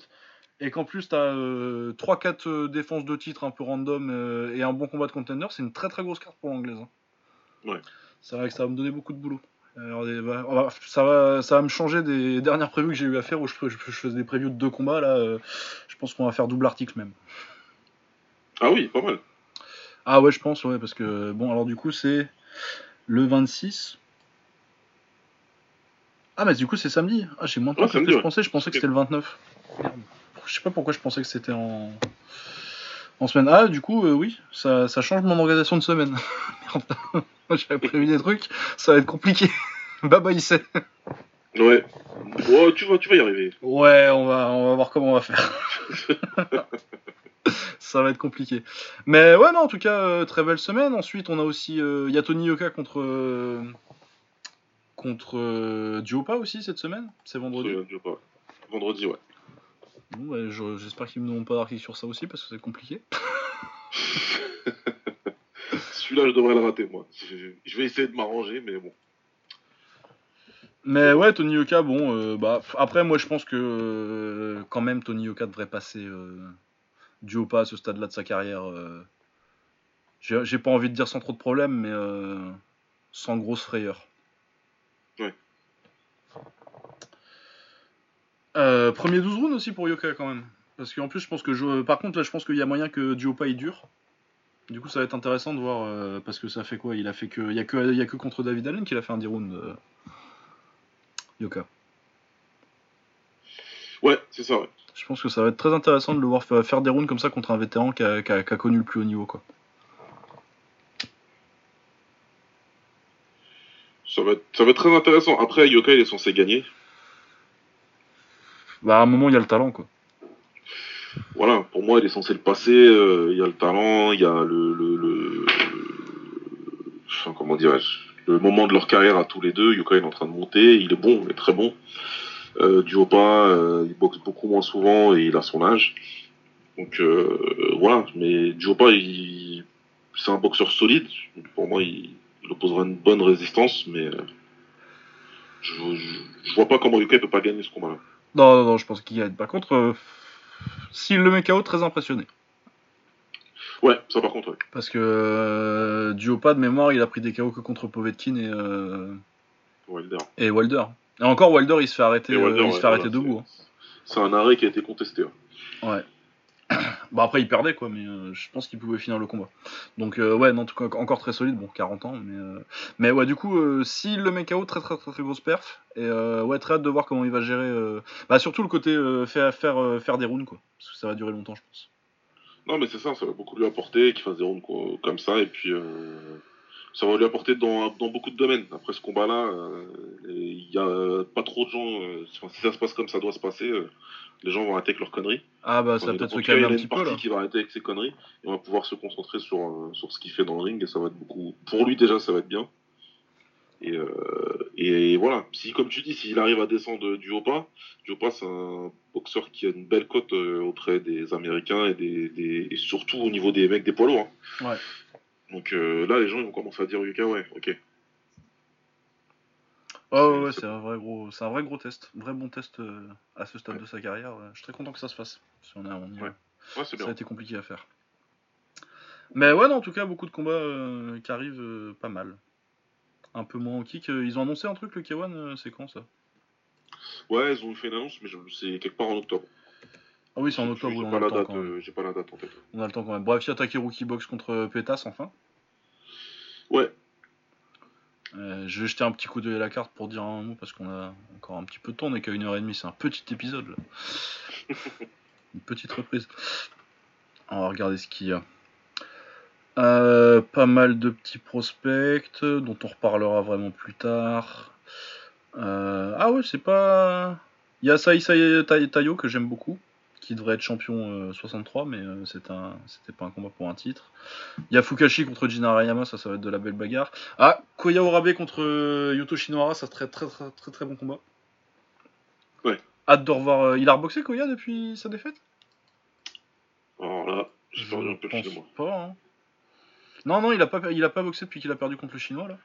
et qu'en plus t'as 3-4 défenses de titre un peu random euh, et un bon combat de contender, c'est une très très grosse carte pour l'anglaise. hein. Ouais. C'est vrai que ça va me donner beaucoup de boulot. Alors, bah, ça, va, ça va me changer des dernières previews que j'ai eu à faire où je, je, je faisais des previews de deux combats. Là, euh, je pense qu'on va faire double article même. Ah oui, pas mal. Ah ouais, je pense, ouais, parce que bon, alors du coup, c'est le 26. Ah, mais du coup, c'est samedi. Ah, j'ai moins de temps Ouais, que samedi, je ouais. pensais. Je pensais que c'était le 29. Merde. Je sais pas pourquoi je pensais que c'était en en semaine. Ah, du coup, euh, oui, ça, ça change mon organisation de semaine. Merde. J'avais prévu des trucs. Ça va être compliqué. Baba, il sait. Ouais. Ouais, tu vas, tu vas y arriver. Ouais, on va, on va voir comment on va faire. ça va être compliqué. Mais ouais, non, en tout cas, euh, très belle semaine. Ensuite, on a aussi. euh, Il y a Tony Yoka contre. euh, contre euh, Diopa aussi cette semaine. C'est vendredi. Vendredi, ouais. Bon, je- J'espère qu'ils ne demandent pas d'article sur ça aussi parce que c'est compliqué. Celui-là, je devrais le rater, moi. Je, vais essayer de m'arranger, mais bon. Mais ouais, Tony Yoka, bon, euh, bah, après, moi je pense que euh, quand même Tony Yoka devrait passer euh, Diopa à ce stade-là de sa carrière. J'ai pas envie de dire sans trop de problèmes, mais sans grosse frayeur. Ouais. Euh, premier 12 rounds aussi pour Yoka quand même. Parce qu'en plus, je pense que je... par contre, là, je pense qu'il y a moyen que Diopa il dure. Du coup, ça va être intéressant de voir euh, parce que ça fait quoi? Il a fait que, il y a que, il y a que contre David Allen qu'il a fait un 10 rounds. euh, Yoka. Ouais, c'est ça, ouais. Je pense que ça va être très intéressant de le voir fa- faire des rounds comme ça contre un vétéran qui a, qui a- qui a connu le plus haut niveau. Quoi. Ça va, être, ça va être très intéressant. Après, Yoka, il est censé gagner. Bah, à un moment, il y a le talent. Voilà, pour moi, il est censé le passer. euh, Il y a le talent, il y a le. le, comment dirais-je Le moment de leur carrière à tous les deux. Yoka, il est en train de monter. Il est bon, il est très bon. Euh, Duopa, euh, il boxe beaucoup moins souvent et il a son âge. Donc euh, voilà, mais Duopa, c'est un boxeur solide. Pour moi, il... opposera une bonne résistance, mais euh, je... je... vois pas comment Yuka peut pas gagner ce combat-là. Non, non, non, je pense qu'il gagne. Par contre, euh, s'il le met KO, très impressionné. Ouais, ça par contre, ouais. Parce que euh, Duopa, de mémoire, il a pris des KO que contre Povetkin et, euh, Wilder. et Wilder. Et encore, Wilder, il se fait arrêter, Wilder, euh, il se ouais, fait arrêter voilà, debout. hein. C'est un arrêt qui a été contesté. Ouais. Bon, après, il perdait, quoi, mais euh, je pense qu'il pouvait finir le combat. Donc, euh, ouais, non, en tout cas, encore très solide, bon, 40 ans, mais. euh, Mais ouais, du coup, euh, s'il le met KO, très, très, très, très grosse perf. Et ouais, très hâte de voir comment il va gérer. Bah, surtout le côté faire, faire, faire des rounds, quoi. Parce que ça va durer longtemps, je pense. Non, mais c'est ça, ça va beaucoup lui apporter qu'il fasse des rounds quoi, comme ça, et puis ça va lui apporter dans, dans beaucoup de domaines. Après ce combat-là, euh, il y a pas trop de gens. euh, enfin, si ça se passe comme ça doit se passer, euh, les gens vont arrêter avec leurs conneries. Ah, bah, ça peut-être se cas, il y calmer en un a petit une peu, partie là. qui va arrêter avec ses conneries, et on va pouvoir se concentrer sur, sur ce qu'il fait dans le ring, et ça va être beaucoup. Pour lui, déjà, ça va être bien. Et, euh, et voilà, si comme tu dis, s'il arrive à descendre du haut pas, du haut pas c'est un boxeur qui a une belle cote auprès des Américains et, des, des- et surtout au niveau des mecs des poids lourds. hein. Ouais. Donc euh, là, les gens ils vont commencer à dire Yuka, ouais, ok. Ouais, ouais, ouais, c'est- un vrai gros, c'est un vrai gros test, vrai bon test euh, à ce stade de sa carrière. ouais. Je suis très content que ça se fasse. Si on, a, on y Ouais. Ouais, ça a été compliqué à faire. Mais ouais, non, en tout cas, beaucoup de combats euh, qui arrivent euh, pas mal. Un peu moins en kick. euh, Ils ont annoncé un truc, le K1, euh, c'est quand ça? Ouais, ils ont fait une annonce, mais je- c'est quelque part en octobre. Ah oui, c'est en octobre, J'ai pas la date, euh, j'ai pas la date en tête. On a le temps quand même. Bref, il y a Takeru qui boxe contre Pétas enfin. Ouais, Euh, je vais jeter un petit coup d'œil à la carte pour dire un mot parce qu'on a encore un petit peu de temps, on est qu'à une heure et demie, c'est un petit épisode là. une petite reprise. On va regarder ce qu'il y a. Euh, pas mal de petits prospects dont on reparlera vraiment plus tard. Euh, ah ouais, c'est pas. Il y a Tai- Tayo que j'aime beaucoup, qui devrait être champion euh, 63, mais euh, c'est un... c'était pas un combat pour un titre. Il y a Fukashi contre Jin Arayama, ça, ça va être de la belle bagarre. Ah, Koya Orabe contre euh, Yuto Shinohara, ça serait très très très très bon combat. Ouais. Hâte de revoir. euh, Il a reboxé Koya depuis sa défaite? Alors là, j'ai perdu un peu le pense fil de moi. pas. hein. Non, non, il a pas, il a pas boxé depuis qu'il a perdu contre le chinois là.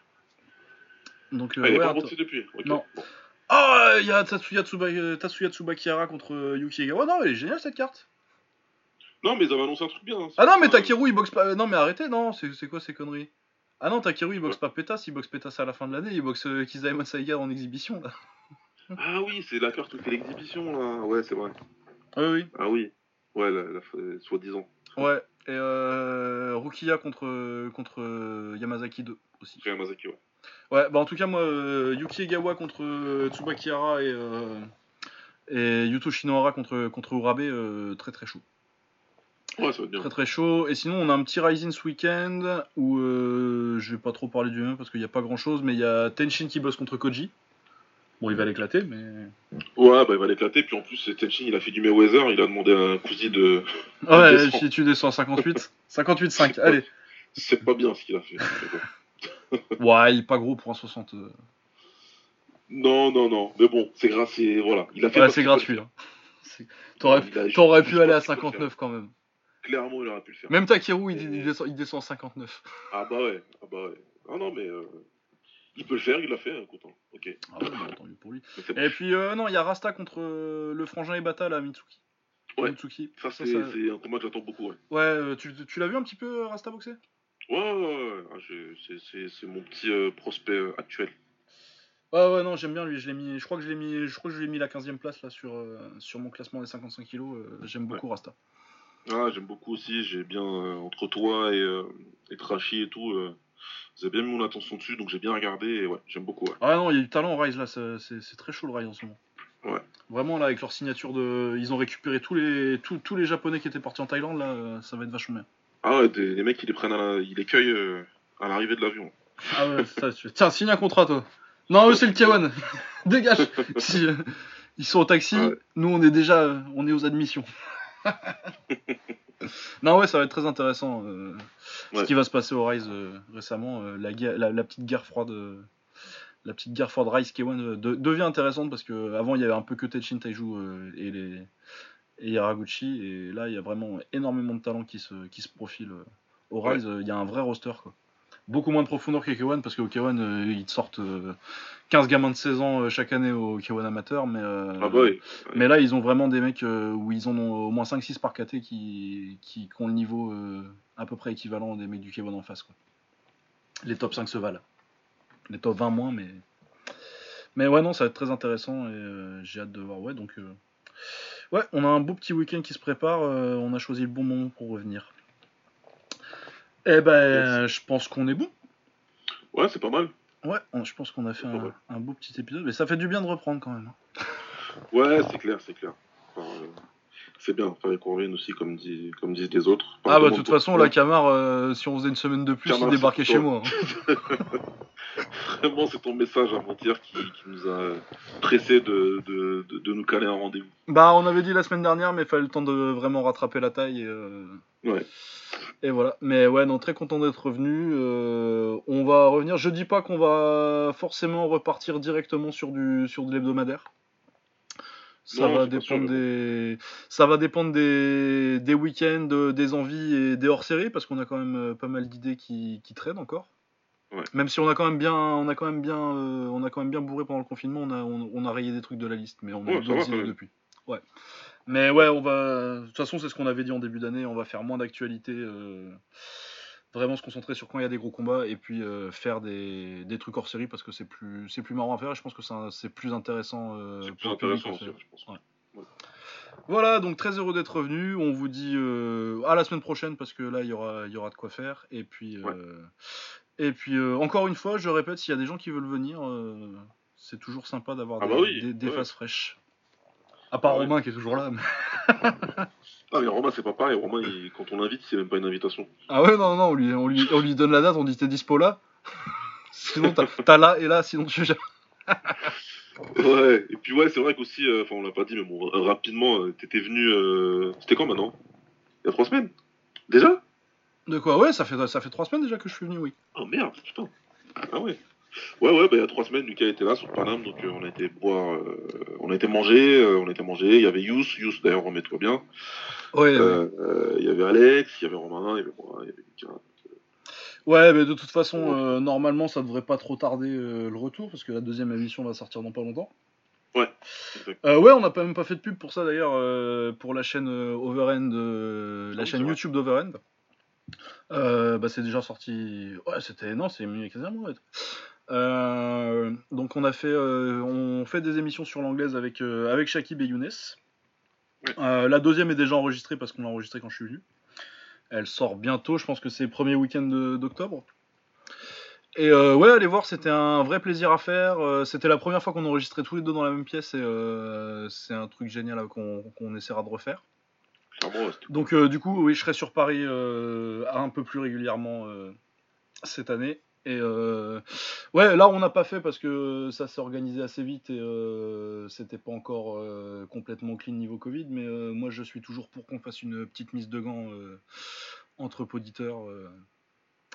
Donc, euh, Ah, il ouais, pas attends. boxé depuis. Non. Bon. Ah, il y a Tatsuya, Tsuba... euh, Tatsuya Tsubakihara contre euh, Yuki Egawa. Non, elle est géniale cette carte. Non, mais ils avaient annoncé un truc bien. hein. Ah non, mais pas- Takeru il boxe pas. euh, Non, mais arrêtez, non, c'est quoi ces conneries? Ah non, Takeru il boxe pas Pétas, il boxe Pétas à la fin de l'année, il boxe euh, Kizaemon Saiga en exhibition là. Ah oui, c'est la carte où fait l'exhibition là. Ouais, c'est vrai. Oui, oui. Ah oui. Ouais, la, la, soi-disant. Ouais, et euh, Rukiya contre, contre euh, Yamazaki 2 aussi. Yamazaki, ouais. Ouais, bah en tout cas, moi, euh, Yuki Egawa contre euh, Tsubakihara et, euh, et Yuto Shinohara contre, contre Urabe, très très chaud. Ouais, ça va être bien. Très très chaud. Et sinon, on a un petit Rising ce week-end où euh, je vais pas trop parler du même parce qu'il n'y a pas grand chose, mais il y a Tenshin qui bosse contre Koji. Bon, il va l'éclater, mais. Ouais, bah il va l'éclater. Puis en plus, Tenshin, il a fait du Mayweather. Il a demandé un cousin de. Ouais, si tu descends à 58. 58-5, allez. C'est pas bien ce qu'il a fait. Ouais, il est pas gros pour un 60. euh. Non, non, non. Mais bon, c'est grâce. c'est- Voilà. Il a fait. Ouais, c'est gratuit. hein. T'aurais pu aller à parce qu'il peut le 59 quand même. Clairement, il aurait pu le faire. Même Takeru, il, il descend, il descend à 59. Ah bah ouais. Ah bah ouais. Ah non, mais. euh, Il peut le faire, il l'a fait. Hein. ok. Ah ouais, bah, tant mieux pour lui. Et puis, euh, non, il y a Rasta contre euh, le frangin Ebata, là, Mitsuki. Ouais. Mitsuki. Ça, c'est ça- un combat que j'attends beaucoup, ouais. Ouais, tu, tu l'as vu un petit peu, Rasta boxer? Ouais, ouais, ouais. c'est- mon petit euh, prospect euh, actuel. Ouais, ouais, non, j'aime bien lui. Je, l'ai mis, je crois que je l'ai mis, je crois que je lui ai mis la 15ème place là sur, euh, sur mon classement des 55 kilos. j'aime beaucoup Rasta. Ah, j'aime beaucoup aussi. J'ai bien, entre toi et, et Trashy et tout, vous avez bien mis mon attention dessus, donc j'ai bien regardé et ouais, j'aime beaucoup, ouais. Ah non, il y a du talent au Rise là, c'est, très chaud le Rise en ce moment. Ouais. Vraiment là, avec leur signature de. Ils ont récupéré tous les, tous, tous les Japonais qui étaient partis en Thaïlande là, ça va être vachement bien. Ah ouais, des- les mecs, ils les prennent à la- ils les cueillent euh, à l'arrivée de l'avion. Ah ouais, ça, tu... Tiens, signe un contrat toi. Non, eux c'est le K1. Dégage. Si, euh, ils sont au taxi, Ouais. nous on est déjà, euh, on est aux admissions. non ouais, ça va être très intéressant. euh, Ce qui va se passer au Rise récemment, la, guerre- la, la petite guerre froide, la petite guerre froide Rise K1 euh, de- devient intéressante parce que avant il y avait un peu que Tenchin Taiju et les et Yaraguchi. Et là, il y a vraiment énormément de talent qui se, qui se profile euh, au Rise. Il y a un vrai roster. Quoi. Beaucoup moins de profondeur qu'au K1 parce qu'au K1, euh, ils te sortent 15 gamins de 16 ans chaque année au K1 amateur. Mais, ah bah mais là, ils ont vraiment des mecs où ils en ont au moins 5-6 par KT qui, qui, ont le niveau à peu près équivalent des mecs du K1 en face. Quoi. Les top 5 se valent. Les top 20 moins, mais. Mais ouais, non, ça va être très intéressant et j'ai hâte de voir. Ouais, donc. Ouais, on a un beau petit week-end qui se prépare. Euh, on a choisi le bon moment pour revenir. Eh ben, je pense qu'on est bon. Ouais, c'est pas mal. Ouais, je pense qu'on a fait un, beau petit épisode. Mais ça fait du bien de reprendre quand même. Hein. Ouais, c'est clair, c'est clair. Euh, c'est bien, fallait qu'on revienne aussi, comme, comme disent les autres. ah, bah, de toute façon, la Camar, euh, si on faisait une semaine de plus, il débarquait chez moi. Hein. Vraiment, c'est ton message avant-hier qui, nous a pressé de, nous caler un rendez-vous. Bah, on avait dit la semaine dernière, mais il fallait le temps de vraiment rattraper la taille. Et, euh, Ouais. Et voilà. Mais ouais, non, très content d'être revenu. Euh, on va revenir. Je dis pas qu'on va forcément repartir directement sur du sur de l'hebdomadaire. Ça, va dépendre des... ça va dépendre des, des week-ends, des envies et des hors-séries, parce qu'on a quand même euh, pas mal d'idées qui, qui traînent encore. Même si on a quand même bien, on a quand même bien, euh, on a quand même bien bourré pendant le confinement, on a, on, a rayé des trucs de la liste, mais on a d'autres idées depuis. Ouais. Mais ouais, on va. De toute façon, c'est ce qu'on avait dit en début d'année. On va faire moins d'actualité. Euh, vraiment se concentrer sur quand il y a des gros combats et puis euh, faire des, des, trucs hors série parce que c'est plus, c'est plus marrant à faire. Et je pense que c'est plus intéressant. c'est plus intéressant aussi, je pense. Voilà, donc très heureux d'être revenu. On vous dit à la semaine prochaine parce que là, il y aura, y aura de quoi faire. Et puis, et puis, euh, encore une fois, je répète, s'il y a des gens qui veulent venir, euh, c'est toujours sympa d'avoir ah des, bah faces fraîches. À part ah Romain qui est toujours là. Mais... ah, mais Romain, c'est pas pareil. Romain, quand on l'invite, c'est même pas une invitation. Ah ouais, non, non, on lui, on lui, on lui donne la date, on dit t'es dispo là? sinon, t'as là et là, sinon tu ouais, et puis ouais, c'est vrai qu'aussi, euh, enfin, on l'a pas dit, mais bon, rapidement, t'étais venu. C'était quand maintenant? Il y a trois semaines Déjà? De quoi? Ouais, ça fait, ça fait trois semaines déjà que je suis venu, oui. Oh merde, putain. Ah ouais. Ouais, ouais, bah, il y a trois semaines, Lucas était là sur Paname, donc euh, on a été boire, euh, on a été manger, euh, on a été manger. Il y avait Yous, Yous d'ailleurs, remets-toi bien. Ouais, Il y avait Alex, il y avait Romain, il y avait moi, il y avait Lucas. Ouais, mais de toute façon, normalement, ça devrait pas trop tarder le retour, parce que la deuxième émission va sortir dans pas longtemps. Ouais. ouais, on n'a pas même pas fait de pub pour ça d'ailleurs, pour la chaîne Overend, la chaîne YouTube d'Overend. Euh, bah, c'est déjà sorti. Ouais, c'était. Non, c'est mieux quasiment. Ouais. Euh, donc on a fait, euh, on fait des émissions sur l'anglaise avec avec Shakib et Younes. la deuxième est déjà enregistrée parce qu'on l'a enregistrée quand je suis venu. Elle sort bientôt, je pense que c'est le premier week-end d'octobre. Et ouais, allez voir, c'était un vrai plaisir à faire. c'était la première fois qu'on enregistrait tous les deux dans la même pièce et c'est un truc génial qu'on essaiera de refaire. Donc euh, du coup, oui, je serai sur Paris euh, un peu plus régulièrement euh, cette année. Et ouais, là on n'a pas fait parce que ça s'est organisé assez vite et c'était pas encore complètement clean niveau Covid. Mais moi je suis toujours pour qu'on fasse une petite mise de gants entre auditeurs.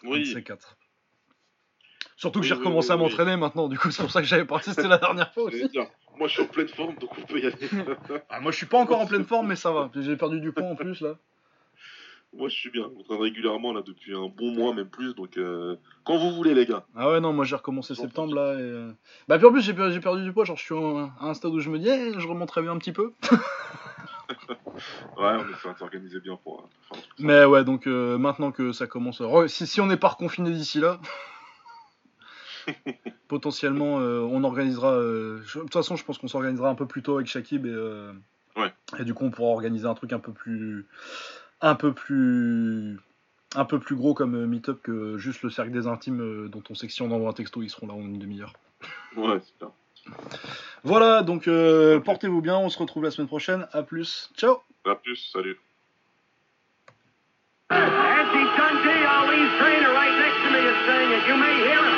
oui. Ces quatre. Surtout que j'ai recommencé à m'entraîner maintenant, du coup c'est pour ça que j'avais participé la dernière fois aussi. Moi, je suis en pleine forme, donc on peut y aller. ah, moi, je suis pas encore en pleine forme, mais ça va. J'ai perdu du poids en plus, là. Moi, je suis bien. On traîne régulièrement, là, depuis un bon mois, même plus. Donc, euh, quand vous voulez, les gars. Ah ouais, non, moi, j'ai recommencé septembre, là. Et... Euh, bah, puis en plus, j'ai perdu, du poids. Genre, je suis à un stade où je me dis, eh, je remonterai bien un petit peu. ouais, on essaie de s'organiser bien pour. Euh, mais ouais, donc maintenant que ça commence. Si, si on n'est pas reconfiné d'ici là. potentiellement, euh, on organisera. Euh, de toute façon, je pense qu'on s'organisera un peu plus tôt avec Shakib et, euh, et du coup, on pourra organiser un truc un peu plus, un peu plus, un peu plus gros comme meet-up que juste le cercle des intimes dont on sait que si on envoie un texto, ils seront là en une demi-heure. Ouais, c'est Voilà, donc portez-vous bien, on se retrouve la semaine prochaine. À plus, ciao. À plus, salut. Trainer right next to me is saying it. You may hear him.